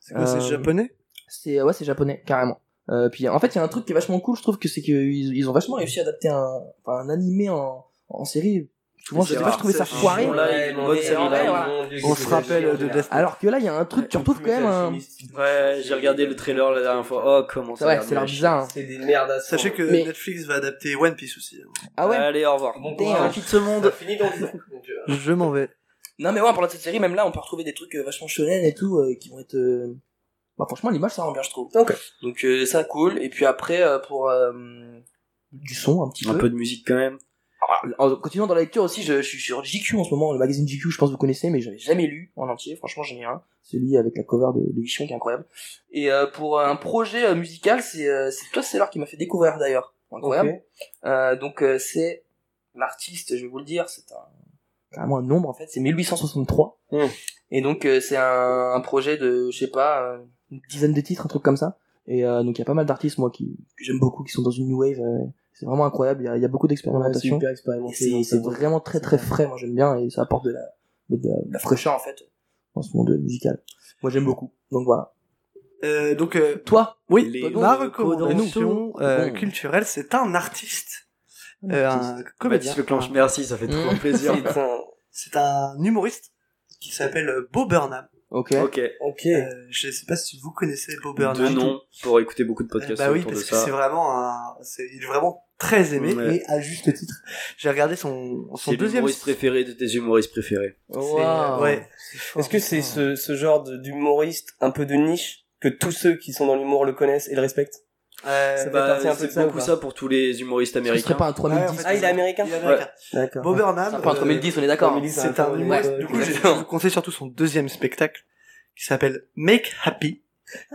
C'est quoi, c'est japonais?
C'est ouais, c'est japonais carrément. Euh, puis en fait, il y a un truc qui est vachement cool, je trouve que c'est qu'ils ils ont vachement réussi à adapter un, enfin, un animé en, en série. Souvent, je sais pas, je trouvais ça foiré.
On se rappelle de Death
Alors que là, il y a un truc, tu retrouves quand même un.
Ouais, j'ai regardé le trailer la dernière fois. Oh, comment ça
Ouais, c'est l'air bizarre. hein.
C'est des merdes à
Sachez que Netflix va adapter One Piece aussi.
Ah ouais.
Allez, au revoir.
Bon courage.
quitte ce monde.
Euh,
Je m'en vais.
Non mais ouais, parlant de cette série, même là, on peut retrouver des trucs euh, vachement shonen et tout, euh, qui vont être... Bah franchement, l'image, ça rend bien, je trouve.
Ok.
Donc euh, ça, cool. Et puis après, euh, pour euh, du son, un petit
Un
peu.
peu de musique quand même.
En continuant dans la lecture aussi, je, je suis sur GQ en ce moment, le magazine GQ, je pense que vous connaissez, mais j'avais jamais lu en entier, franchement j'en ai un. Celui avec la cover de, de Vichon qui est incroyable. Et euh, pour un projet euh, musical, c'est euh, c'est toi c'est l'heure qui m'a fait découvrir d'ailleurs. Incroyable.
ok.
Euh, donc euh, c'est l'artiste, je vais vous le dire, c'est un carrément un nombre en fait, c'est 1863.
Hmm.
Et donc euh, c'est un, un projet de je sais pas euh, une dizaine de titres, un truc comme ça. Et euh, donc il y a pas mal d'artistes moi qui que j'aime beaucoup qui sont dans une new wave. Euh, c'est vraiment incroyable. Il y a, il y a beaucoup d'expérimentation. c'est vraiment très très frais. Moi j'aime bien et ça apporte de la de la, de la fraîcheur en fait dans ce monde musical. Moi j'aime beaucoup. Donc voilà.
Euh, donc, euh,
Toi,
oui,
Les
ma
recommandations.
recommandation euh,
Bon.
culturelle, c'est un artiste, euh, un comédien.
Baptiste Leclanche, merci, ça fait trop
Mmh.
plaisir.
C'est un-
un humoriste qui s'appelle euh, Bo Burnham.
Ok.
ok.
Ok.
Euh, je sais pas si vous connaissez Bo Burnham.
De nom, pour écouter beaucoup de
Euh,
podcasts
bah oui,
autour de
parce que c'est vraiment un, c'est, il est vraiment très aimé
Ouais.
et à juste titre. J'ai regardé son, son
C'est
deuxième.
l'humoriste préféré de tes humoristes préférés.
Wow.
Ouais.
Est-ce que c'est ce, ce genre de- d'humoriste un peu de niche que tous ceux qui sont dans l'humour le connaissent et le respectent?
Euh,
Bah, c'est
ça,
beaucoup ça pour tous les humoristes
Ce serait
américains.
pas un 3010.
Ouais, en fait,
Ah, il est américain
il est américain.
D'accord.
Bo Burnham.
C'est pas un
euh,
3010, on est d'accord.
3010,
C'est un
Ouais,
humoriste.
ouais,
du coup, je vous conseille surtout son deuxième spectacle qui s'appelle Make Happy,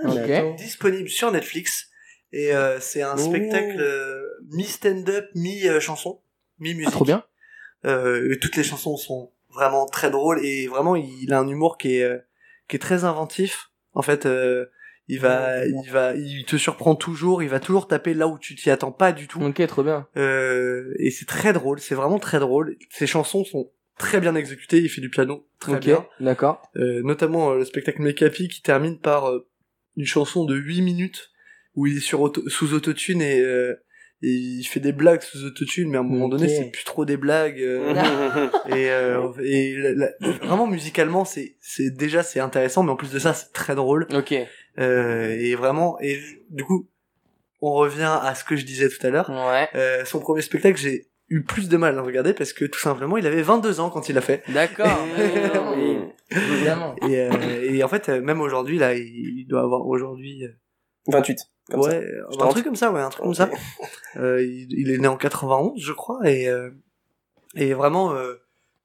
Ok.
disponible sur Netflix. Et euh, c'est un
Oh.
spectacle euh, mi-stand-up, mi-chanson, mi-musique.
Ah, trop bien.
Euh, et toutes les chansons sont vraiment très drôles et vraiment il a un humour qui est euh, qui est très inventif. En fait, euh, il va il va il te surprend toujours, il va toujours taper là où tu t'y attends pas du tout.
Ok, trop bien.
Euh, et c'est très drôle, c'est vraiment très drôle. Ses chansons sont très bien exécutées, il fait du piano très bien.
d'accord.
Euh, notamment euh, le spectacle Happy qui termine par euh, une chanson de 8 minutes où il est sur auto- sous autotune et euh, et il fait des blagues sous autotune, mais à un moment donné, c'est plus trop des blagues. euh, et euh, et la- la- vraiment musicalement, c'est c'est déjà c'est intéressant, mais en plus de ça, c'est très drôle.
Ok.
Euh, et vraiment, et du coup, on revient à ce que je disais tout à l'heure.
Ouais.
Euh, son premier spectacle, j'ai eu plus de mal à le regarder parce que tout simplement, il avait 22 ans quand il l'a fait.
D'accord.
Oui. Évidemment.
Et, euh, et en fait, euh, même aujourd'hui, là, il, doit avoir aujourd'hui, euh,
28. Comme
ouais,
ça.
euh, un truc comme ça, ouais, un truc comme ça. Euh, il, il est né en 91, je crois, et euh, et vraiment, euh,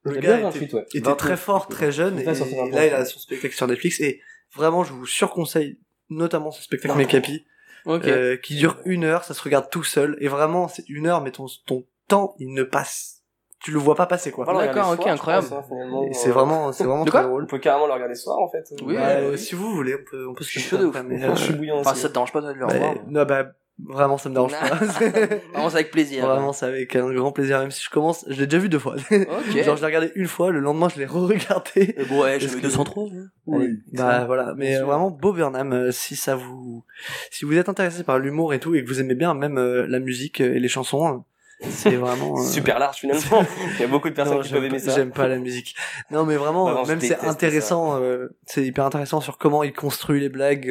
le gars
bien
était,
28, ouais.
était
29,
très fort, très jeune,
Il
et là, il a son spectacle sur Netflix, et vraiment, je vous surconseille notamment ce spectacle Mekapi,
Ok.
euh, qui dure une heure, ça se regarde tout seul, et vraiment, c'est une heure, mais ton, ton temps, il ne passe, tu le vois pas passer, quoi.
Voilà,
D'accord, ok,
soir,
incroyable.
hein.
Et c'est
Euh,
vraiment, c'est vraiment
De
très
quoi
drôle.
On peut carrément le regarder ce soir, en fait.
Oui,
Bah, euh,
oui.
si vous voulez, on peut, on peut se
Je suis
faire
chaud de ouf.
mais,
je suis bouillant
Enfin, ça te dérange pas de le
bah,
revoir.
non, bah, vraiment, ça me dérange pas.
Vraiment, c'est avec plaisir.
Vraiment, c'est avec un grand plaisir, même si je commence, je l'ai déjà vu deux fois. Genre, je l'ai regardé une fois, le lendemain, je l'ai re-regardé.
Euh, bon, ouais, j'ai
que-
203. hein.
Oui. Bah, voilà. Mais euh, vraiment, Bob Burnham, euh, si ça vous, si vous êtes intéressé par l'humour et tout, et que vous aimez bien même euh, la musique et les chansons, euh, c'est vraiment,
Super large, finalement. Il y a beaucoup de personnes
non,
qui peuvent aimer ça.
J'aime pas la musique. Non, mais vraiment,
Bah non,
même c'est intéressant. c'est hyper intéressant sur comment il construit les blagues,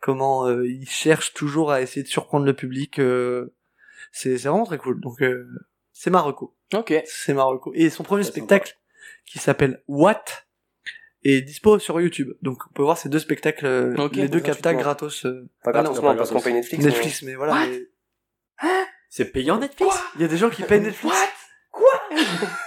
comment euh, il cherche toujours à essayer de surprendre le public. euh, c'est c'est vraiment très cool. Donc euh, c'est Marocco.
Ok.
C'est Marocco. Et son premier spectacle, qui s'appelle What, est dispo sur YouTube. Donc on peut voir ces deux spectacles, euh,
Ok,
les deux captas gratos. euh,
Pas
Ah non,
pas
parce qu'on
gratos.
paye Netflix.
Netflix, mais voilà.
What
mais
C'est payant Netflix
Il y a des gens qui payent Netflix.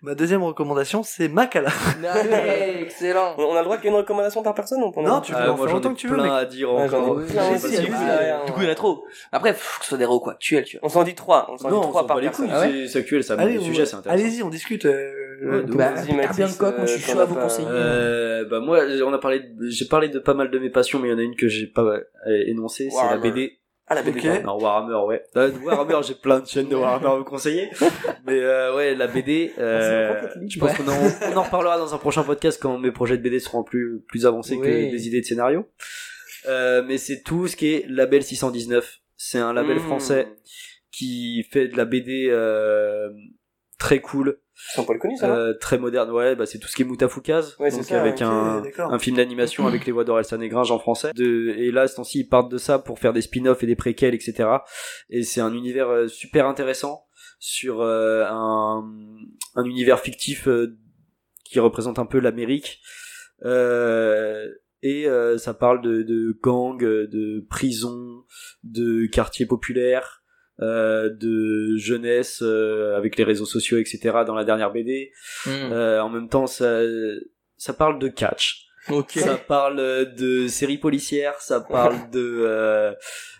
Ma deuxième recommandation, c'est Makala.
Allez, excellent.
mais- On a le droit qu'il y ait une recommandation par personne ou on
Non,
a-
tu peux
Ah,
en
moi
faire
j'en
autant
ai
que tu veux,
plein à dire encore.
Du coup, il y en a trop. Après, faut que ce soit des héros, quoi. Actuel, tu vois.
On s'en dit trois. On s'en
Non,
dit trois par personne.
Ah
c'est actuel, ça
on-
sujets, c'est intéressant.
allez-y, on discute. euh,
de
Bah, Carbian
Mathis,
Coq, moi, je suis
euh,
chaud à vous conseiller.
Euh, bah moi, on a parlé, de- j'ai parlé de pas mal de mes passions, mais il y en a une que j'ai pas euh, énoncée, c'est la. BD.
Ah, la BD.
Non, Warhammer, ouais. Warhammer, j'ai plein de chaînes de Warhammer à vous conseiller. Mais euh, ouais, la BD, euh,
Ah,
je pense qu'on en, on en reparlera dans un prochain podcast quand mes projets de BD seront plus, plus avancés
Oui.
que des idées de scénario. Euh, mais c'est tout ce qui est label 619. C'est un label
Mmh.
français qui fait de la BD euh, très cool,
Ils sont pas le connus, ça,
euh, très moderne. Ouais, bah c'est tout ce qui est Moutafoukaz.
Ouais, c'est
donc
ça,
avec un, un film d'animation avec les voix d'Orelsan et Gringe en français. De, et là, ce temps-ci, ils partent de ça pour faire des spin-offs et des préquels, etc. Et c'est un univers euh, super intéressant sur euh, un, un univers fictif qui représente un peu l'Amérique. Et ça parle de, de gangs, de prisons, de quartiers populaires, euh, de jeunesse euh, avec les réseaux sociaux, etc. dans la dernière BD.
Hmm.
Euh, en même temps, ça, ça parle de catch.
Ok.
Ça parle de séries policières, ça parle de euh,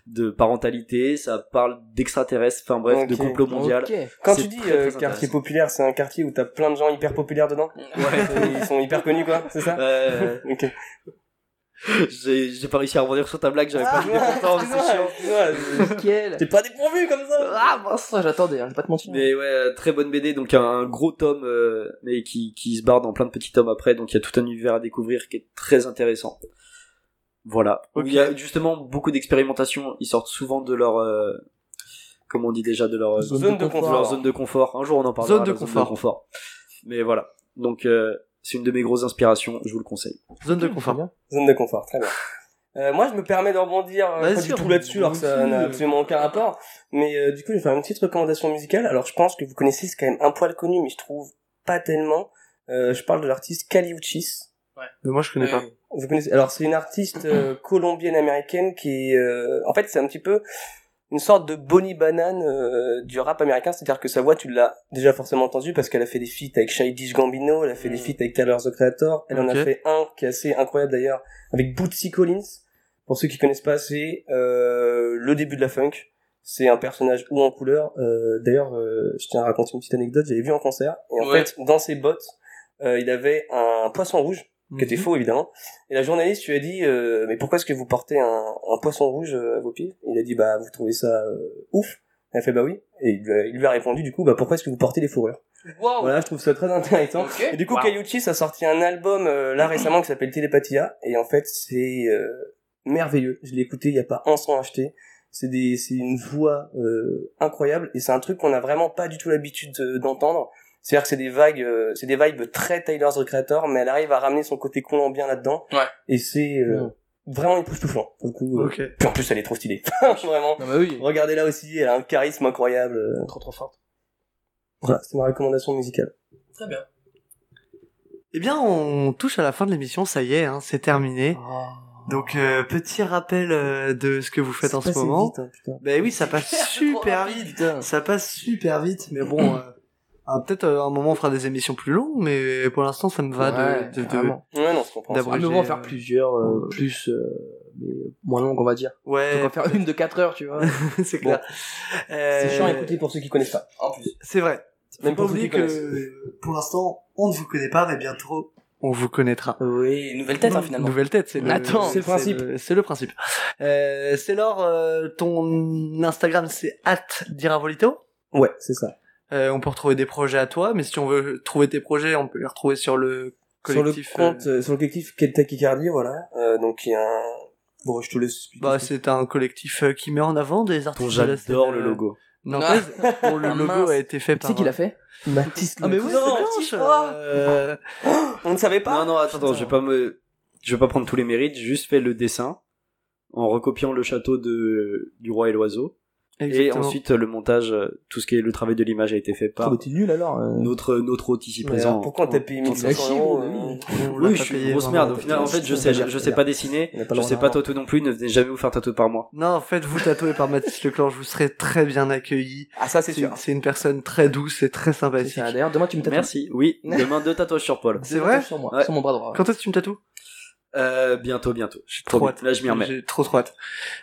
de parentalité, ça parle d'extraterrestres, enfin bref, de complot mondial.
Ok.
Quand tu dis
très,
euh,
très
quartier populaire, c'est un quartier où t'as plein de gens hyper populaires dedans Ils sont hyper connus, quoi, c'est ça
Euh,
Ok.
J'ai j'ai pas réussi à rebondir sur ta blague, j'avais pas l'idée pourtant, mais c'est chiant.
T'es pas dépourvu comme ça
Ah, mince, j'attendais, hein, je vais pas te mentir.
Mais ouais, euh, très bonne BD, donc un, un gros tome, euh, mais qui, qui se barre dans plein de petits tomes après, donc il y a tout un univers à découvrir qui est très intéressant. Voilà. Il y a justement beaucoup d'expérimentation, ils sortent souvent de leur... Euh, comment on dit déjà De leur
Zone de
de
confort.
leur zone de confort. Un jour on en parlera.
Zone de confort.
Mais voilà. Donc euh, c'est une de mes grosses inspirations, je vous le conseille.
Zone de confort.
Zone de confort, très bien. Euh, moi, je me permets de rebondir euh, pas du tout là-dessus, alors que ça n'a absolument aucun rapport. Mais euh, du coup, je vais faire une petite recommandation musicale. Alors, je pense que vous connaissez, c'est quand même un poil connu, mais je trouve pas tellement. Euh, je parle de l'artiste Caliuchis.
Mais moi, je connais pas.
Vous connaissez Alors, c'est une artiste euh, colombienne-américaine qui est... euh, en fait, c'est un petit peu une sorte de Bonnie Banane euh, du rap américain, c'est-à-dire que sa voix, tu l'as déjà forcément entendu parce qu'elle a fait des feats avec Childish Gambino, elle a fait des feats avec Tyler the Creator, elle en a fait un qui est assez incroyable d'ailleurs avec Bootsy Collins. Pour ceux qui connaissent pas, c'est euh, le début de la funk. C'est un personnage haut en couleur. Euh, d'ailleurs, euh, je tiens à raconter une petite anecdote. J'avais vu en concert et en
Ouais.
fait, dans ses bottes, euh, il avait un poisson rouge qui était
Mhm.
faux évidemment. Et la journaliste lui a dit euh, mais pourquoi est-ce que vous portez un, un poisson rouge à vos pieds? Il a dit bah vous trouvez ça euh, ouf Elle a fait bah oui. Et il lui a, il lui a répondu du coup bah pourquoi est-ce que vous portez des fourrures?
Wow.
Voilà, je trouve ça très intéressant. Et du coup,
Wow.
Kayuchi a sorti un album euh, là récemment qui s'appelle Télépathia et en fait c'est euh, merveilleux. Je l'ai écouté, il y a pas un son acheté. c'est des c'est une voix euh, incroyable et c'est un truc qu'on a vraiment pas du tout l'habitude de- d'entendre c'est-à-dire que c'est des vagues euh, c'est des vibes très Tyler the Creator mais elle arrive à ramener son côté colombien là-dedans
Ouais.
et c'est euh, vraiment époustouflant le coup euh.
Ok.
puis en plus elle est trop stylée vraiment
Non, mais oui.
regardez là aussi elle a un charisme incroyable euh, trop trop forte voilà c'est ma recommandation musicale
Très bien.
Eh bien, on touche à la fin de l'émission, ça y est, hein, c'est terminé. Donc, euh, petit rappel euh, de ce que vous faites en ce moment.
hein,
Ben oui, ça passe super vite. Ça passe super vite, mais bon, euh, ah, peut-être euh, un moment on fera des émissions plus longues, mais pour l'instant ça me va
Ouais,
de, de, de-
ouais non je comprends
D'abord,
Ah, on va en faire
euh,
plusieurs, euh, plus, euh, mais moins longues, on va dire.
Ouais,
Donc on va faire une de 4 heures, tu vois.
c'est clair. Euh,
c'est chiant à écouter pour ceux qui connaissent pas en plus
C'est vrai.
Même
pas
pour ceux
oublier
qui
que pour l'instant on ne vous connaît pas, mais bientôt on vous connaîtra.
Oui, nouvelle tête, hein, finalement.
Nouvelle tête, c'est le,
Attends,
c'est le principe.
le- C'est le principe. Euh, c'est Laure, euh, ton Instagram c'est @diravolito?
ouais c'est ça
Euh, on peut retrouver des projets à toi, mais si on veut trouver tes projets, on peut les retrouver sur le collectif.
sur le compte
euh,
sur le collectif Kentucky Cardi voilà euh, donc il y a un bon je te laisse.
Bah, c'est un collectif euh, qui met en avant des artistes.
j'adore le
euh,
logo.
Nantaise, dont le
Ah,
logo
mince.
a été fait
Tu
par.
sais qui l'a fait
Mathis
Ah mais oui,
Non,
c'est euh,
on ne savait pas
Non, non, attends, attends, je vais pas me, je vais pas prendre tous les mérites, j'ai juste fait le dessin en recopiant le château de du roi et l'oiseau et ensuite le montage, euh, tout ce qui est le travail de l'image a été fait par
t'es nul alors. euh.
notre notre hôte ici présent.
alors, pourquoi on t'a payé
En- en-
1500 euros
oui.
euh,
je suis une grosse merde. Au final, en fait, je sais, je, je sais pas dessiner, je sais pas tatouer non plus, ne venez jamais vous faire tatouer par moi.
Non, en fait, vous tatouez par Mathis Leclan, je vous serai très bien accueilli.
ah ça c'est sûr
c'est une personne très douce et très sympathique.
D'ailleurs, demain tu me tatoues.
Merci. Oui, demain deux tatouages sur Paul.
C'est vrai
Sur moi, sur mon bras droit.
Quand est-ce que tu me tatoues?
Euh, bientôt, bientôt.
J'ai
Trop
trop hâte.
Là, je m'y remets.
J'ai trop trop hâte.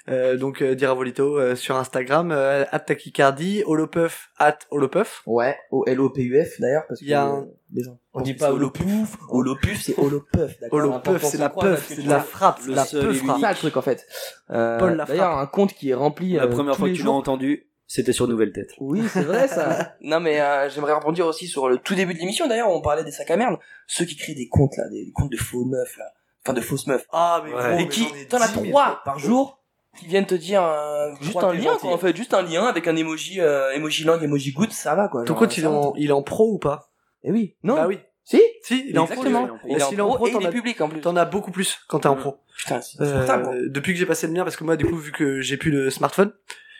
Euh, donc, euh, Diravolito euh, sur Instagram, euh, at Takicardi, Holopuff, at Holopuff.
Ouais, O-L-O-P-U-F d'ailleurs, parce que
Il y a un-
les gens.
on dit pas Holopouf
Holopuf, c'est Holopuff, d'accord.
Holopuff, c'est la puff, c'est de la frappe,
Le
la puff frappe.
C'est ça le truc en fait. Euh,
Paul la
D'ailleurs, un compte qui est rempli.
La première fois que tu l'as entendu, c'était sur Nouvelle Tête.
Oui, c'est vrai ça.
Non mais euh, j'aimerais rebondir aussi sur le tout début de l'émission d'ailleurs on parlait des sacs à merde ceux qui créent des comptes là des comptes de faux meufs là enfin de fausses meufs
Ah, mais
Ouais.
gros,
et
mais
qui
j'en ai
t'en as
10 000.
trois par jour qui viennent te dire euh, juste un lien quoi en fait juste un lien avec un emoji euh, emoji langue emoji goutte ça va quoi
Ton
genre,
compte, il est
ça
en, il est en pro ou pas?
Eh oui. Non.
Bah oui.
Si
Si, il est en
exactement
pro.
il est en
s'il est en pro,
pro et
t'en
il est
as-
public en plus
T'en as beaucoup plus quand t'es en pro.
putain c'est
Euh,
insupportable quoi.
depuis que j'ai passé le mien, parce que moi, du coup, vu que j'ai plus de smartphone,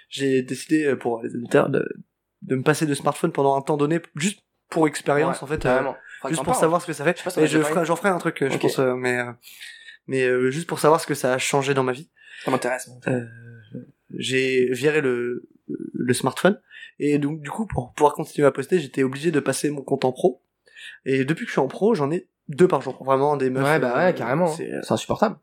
j'ai décidé euh, pour les auditeurs de, de me passer de smartphone pendant un temps donné, juste pour expérience,
Ouais,
en fait, euh,
que
juste pour
parles.
savoir ce que ça fait. je
déjà
ferai, j'en ferai un truc, euh, je pense, euh, mais euh, mais euh, juste pour savoir ce que ça a changé dans ma vie.
ça m'intéresse
J'ai viré le le smartphone et donc du coup pour pouvoir continuer à poster, j'étais obligé de passer mon compte en pro. Et depuis que je suis en pro, j'en ai deux par jour, vraiment des meufs.
Ouais, bah ouais, carrément.
Euh,
C'est insupportable.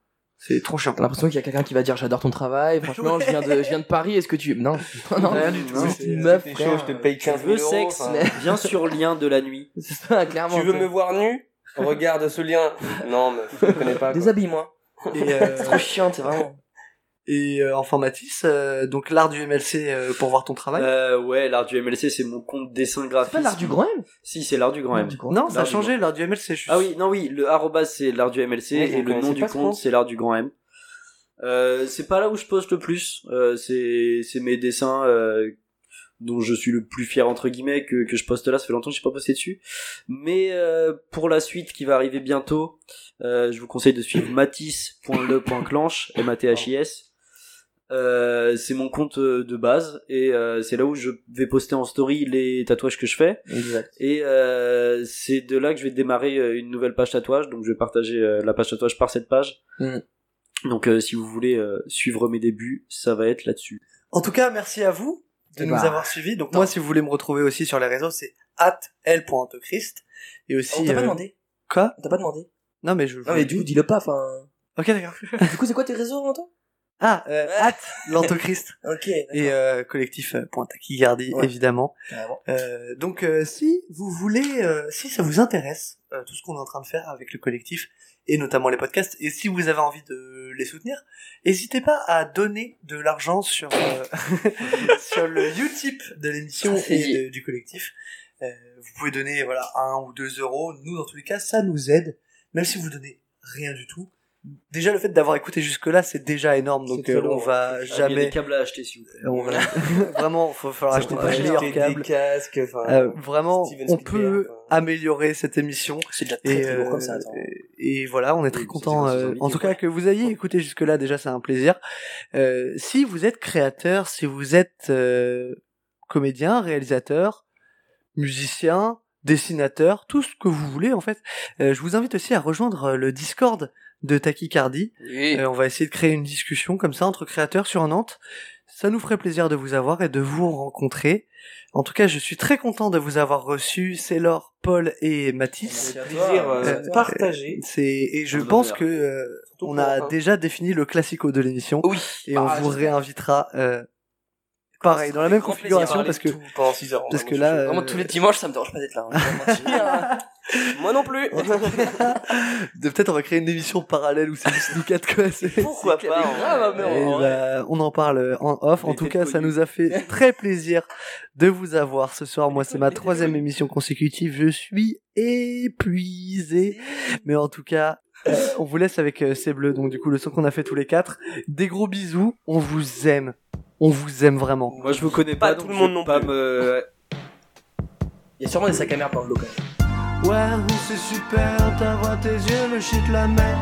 C'est trop chiant.
T'as l'impression qu'il y a quelqu'un qui va dire j'adore ton travail. Franchement, je viens de, je viens de Paris. Est-ce que tu non, non,
Rien du tout.
C'est une meuf,
chaud, je te paye 15
Le
000 euros,
sexe,
enfin.
bien sur lien de la nuit.
C'est ça, clairement.
tu veux me voir nu? Regarde ce lien non mais je connais pas
déshabille-moi
euh,
c'est trop chiant c'est vraiment
et euh, enfin Mathis, euh, donc l'art du MLC euh, pour voir ton travail.
Euh, ouais, l'art du MLC, c'est mon compte dessin
C'est
graphique.
pas l'art du grand M
Si, c'est l'art du grand M.
Non, ça a
l'art du
changé l'art du MLC. Je suis
Ah oui, non oui, le arrobas c'est l'art du MLC
Ouais,
et le nom du compte c'est l'art du grand M. Euh, c'est pas là où je poste le plus. Euh, c'est c'est mes dessins euh, dont je suis le plus fier entre guillemets que que je poste là. Ça fait longtemps que j'ai pas posté dessus. Mais euh, pour la suite qui va arriver bientôt, euh, je vous conseille de suivre matis.le.clanche m a t h i s. Euh, c'est mon compte euh, de base et euh, c'est là où je vais poster en story les tatouages que je fais.
Exact.
Et euh, c'est de là que je vais démarrer une nouvelle page tatouage. Donc je vais partager euh, la page tatouage par cette page.
Mm.
Donc euh, si vous voulez euh, suivre mes débuts, ça va être là-dessus.
En tout cas, merci à vous de
Eh
nous
bah,
avoir suivis. Donc moi, si vous voulez me retrouver aussi sur les réseaux, c'est @l.christ et aussi.
on t'a pas demandé
Quoi?
On t'a pas demandé
Non mais je.
non mais du coup dis-le pas enfin
Ok d'accord.
du coup c'est quoi tes réseaux Antoine?
Ah, euh, at l'Antochrist
ok
et euh, collectif euh, point Taquigardi,
Ouais.
évidemment. Euh, donc euh, si vous voulez, euh, si ça vous intéresse, euh, tout ce qu'on est en train de faire avec le collectif et notamment les podcasts, et si vous avez envie de les soutenir, n'hésitez pas à donner de l'argent sur euh, sur le Utip de l'émission et de- du collectif. Euh, vous pouvez donner voilà un ou deux euros. Nous dans tous les cas, ça nous aide. Même si vous donnez rien du tout, déjà le fait d'avoir écouté jusque là c'est déjà énorme donc euh, on va
Ah, Il y a
jamais
des câbles à acheter, s'il vous plaît.
on va- vraiment faut falloir acheter des
casques, enfin,
Euh, vraiment
Steven
on
Spielberg,
peut
enfin.
améliorer cette émission
C'est déjà très
et,
très
euh,
comme ça.
et voilà, on est très
Oui,
content. euh, en tout cas, que vous ayez écouté jusque-là, déjà, c'est un plaisir. Euh, si vous êtes créateur, si vous êtes euh, comédien, réalisateur, musicien, dessinateur, tout ce que vous voulez, en fait, euh, je vous invite aussi à rejoindre euh, le Discord de Tachycardie.
Oui.
Euh, on va essayer de créer une discussion comme ça entre créateurs sur Nantes. Ça nous ferait plaisir de vous avoir et de vous rencontrer. En tout cas, je suis très content de vous avoir reçu. C'est Laure, Paul et Mathis.
C'est un plaisir euh,
Euh,
partagé.
C'est et je pense que euh, on a
fin.
déjà défini le classico de l'émission
Oui.
et on
Ah,
vous réinvitera euh, pareil dans la même configuration parce que
pendant 6 heures.
parce
Moi,
que là,
chaud.
Vraiment
euh,
tous les dimanches, ça me dérange pas d'être là. hein, mentir.
Moi non plus.
de peut-être on va créer une émission parallèle où c'est juste nous quatre quoi. c'est-
Pourquoi pas
grave, mais en
bah, on en parle en off. En tout cas, ça nous a fait très plaisir de vous avoir ce soir. Moi, c'est ma troisième émission consécutive. Je suis épuisé. Mais en tout cas, euh, on vous laisse avec euh, C'est Bleu. Donc, du coup, le son qu'on a fait tous les quatre. Des gros bisous. On vous aime. On vous aime vraiment.
Moi, je vous connais
Pas
pas,
tout
donc
le
je
monde non
pas
plus.
me...
Il y a sûrement des sacs à merde dans le local.
Ouais, c'est super, ta voix, tes yeux, le shit, la mer.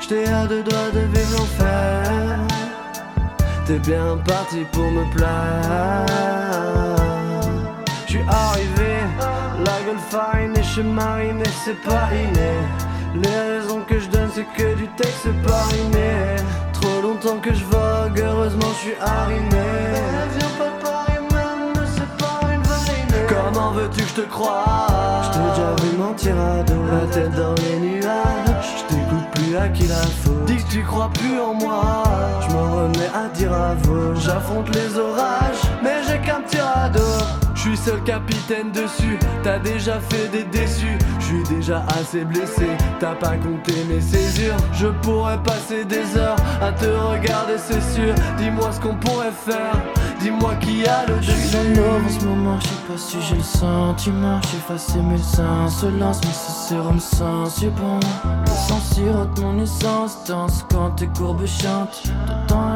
J'étais à deux doigts de vivre l'enfer. T'es bien parti pour me plaire. J'suis arrivé, la gueule farinée, j'suis mariné, c'est pas inné. Les raisons que je donne, c'est que du texte parimé. Trop longtemps que je vogue, heureusement j'suis arrimé. Viens pas de Paris même, c'est pas une. Comment veux-tu que je te croie? Je t'ai déjà vu mentir à dos, la tête dans les nuages. Je t'écoute plus à qui la faute. Dis que tu crois plus en moi. Je m'en remets à dire à vous. J'affronte les orages, mais j'ai qu'un petit radeau. Je suis seul capitaine dessus, t'as déjà fait des déçus. Je suis déjà assez blessé, t'as pas compté mes césures. Je pourrais passer des heures à te regarder, c'est sûr. Dis-moi ce qu'on pourrait faire, dis-moi qui a le
Je suis
dessus.
l'eau en ce moment, je sais pas si j'ai le sentiment J'efface mes seins, se lance, mais ce sérum sens c'est bon Le sang sirote mon essence, danse quand tes courbes chantent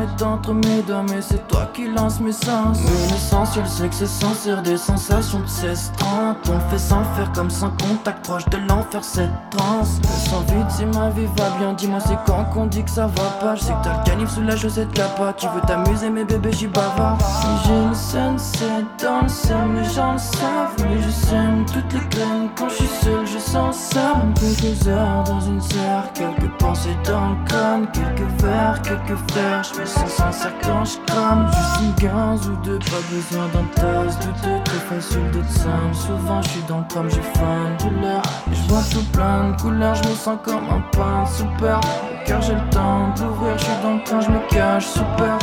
est entre mes doigts, mais c'est toi qui lance mes sens. Mais l'essentiel c'est que c'est sincère, des sensations de 16-30 On le fait sans faire comme sans contact, proche de l'enfer, cette transe. Le sang vide si ma vie va bien, dis-moi c'est quand qu'on dit que ça va pas? Je sais que t'as le canif sous la chaussette capa, tu veux t'amuser mais bébé j'y bavard. Mais j'ai une sunset dans le seum, les gens le savent. Mais je sème toutes les graines quand je suis seul, je sens ça. Quelques heures dans une serre, quelques pensées dans le crâne Quelques verres, quelques frères, me sens sincère quand je crame Juste une gaz ou deux, pas besoin d'un tasse de deux Très facile d'être simple, souvent je suis dans le tram, j'ai faim de douleur je vois tout plein de couleurs, je me sens comme un pain super Car j'ai le temps d'ouvrir, je suis dans le train, je me cache super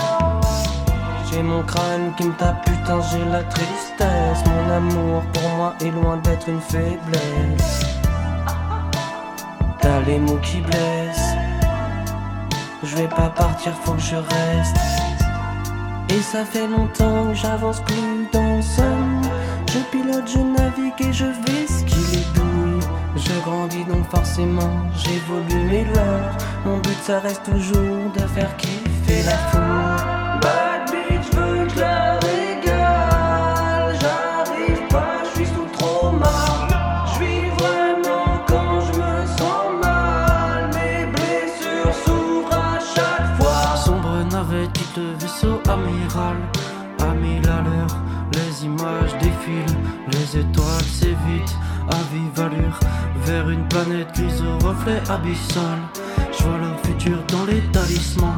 J'ai mon crâne qui me tape, putain, j'ai la tristesse. Mon amour pour moi est loin d'être une faiblesse. T'as les mots qui blessent. Je vais pas partir, faut que je reste. Et ça fait longtemps que j'avance plus dans seul. Je pilote, je navigue et je vis ce qu'il est douille. Je grandis donc forcément, j'évolue mes lois. Mon but ça reste toujours de faire kiffer la foule.
Amiral. À mille à l'heure, les images défilent Les étoiles s'évitent à vive allure. Vers une planète grise au reflet abyssal. Je vois le futur dans les talismans.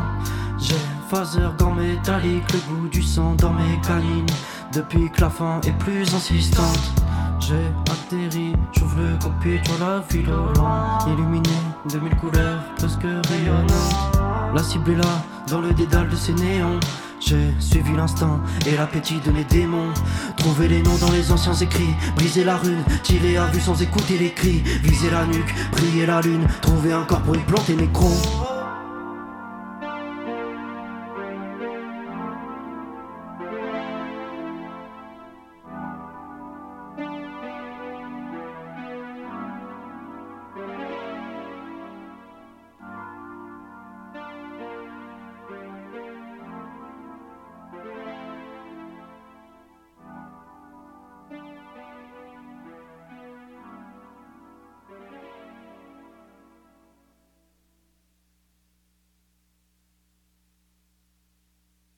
J'ai phaser gants métalliques Le goût du sang dans mes canines. Depuis que la fin est plus insistante j'ai atterri, j'ouvre le cockpit, vois la ville au loin. Illuminée de mille couleurs, presque rayonnantes. La cible est là, dans le dédale de ces néons j'ai suivi l'instinct et l'appétit de mes démons. Trouver les noms dans les anciens écrits Briser la rune, tirer à vue sans écouter les cris. Viser la nuque, prier la lune Trouver un corps pour y planter mes crocs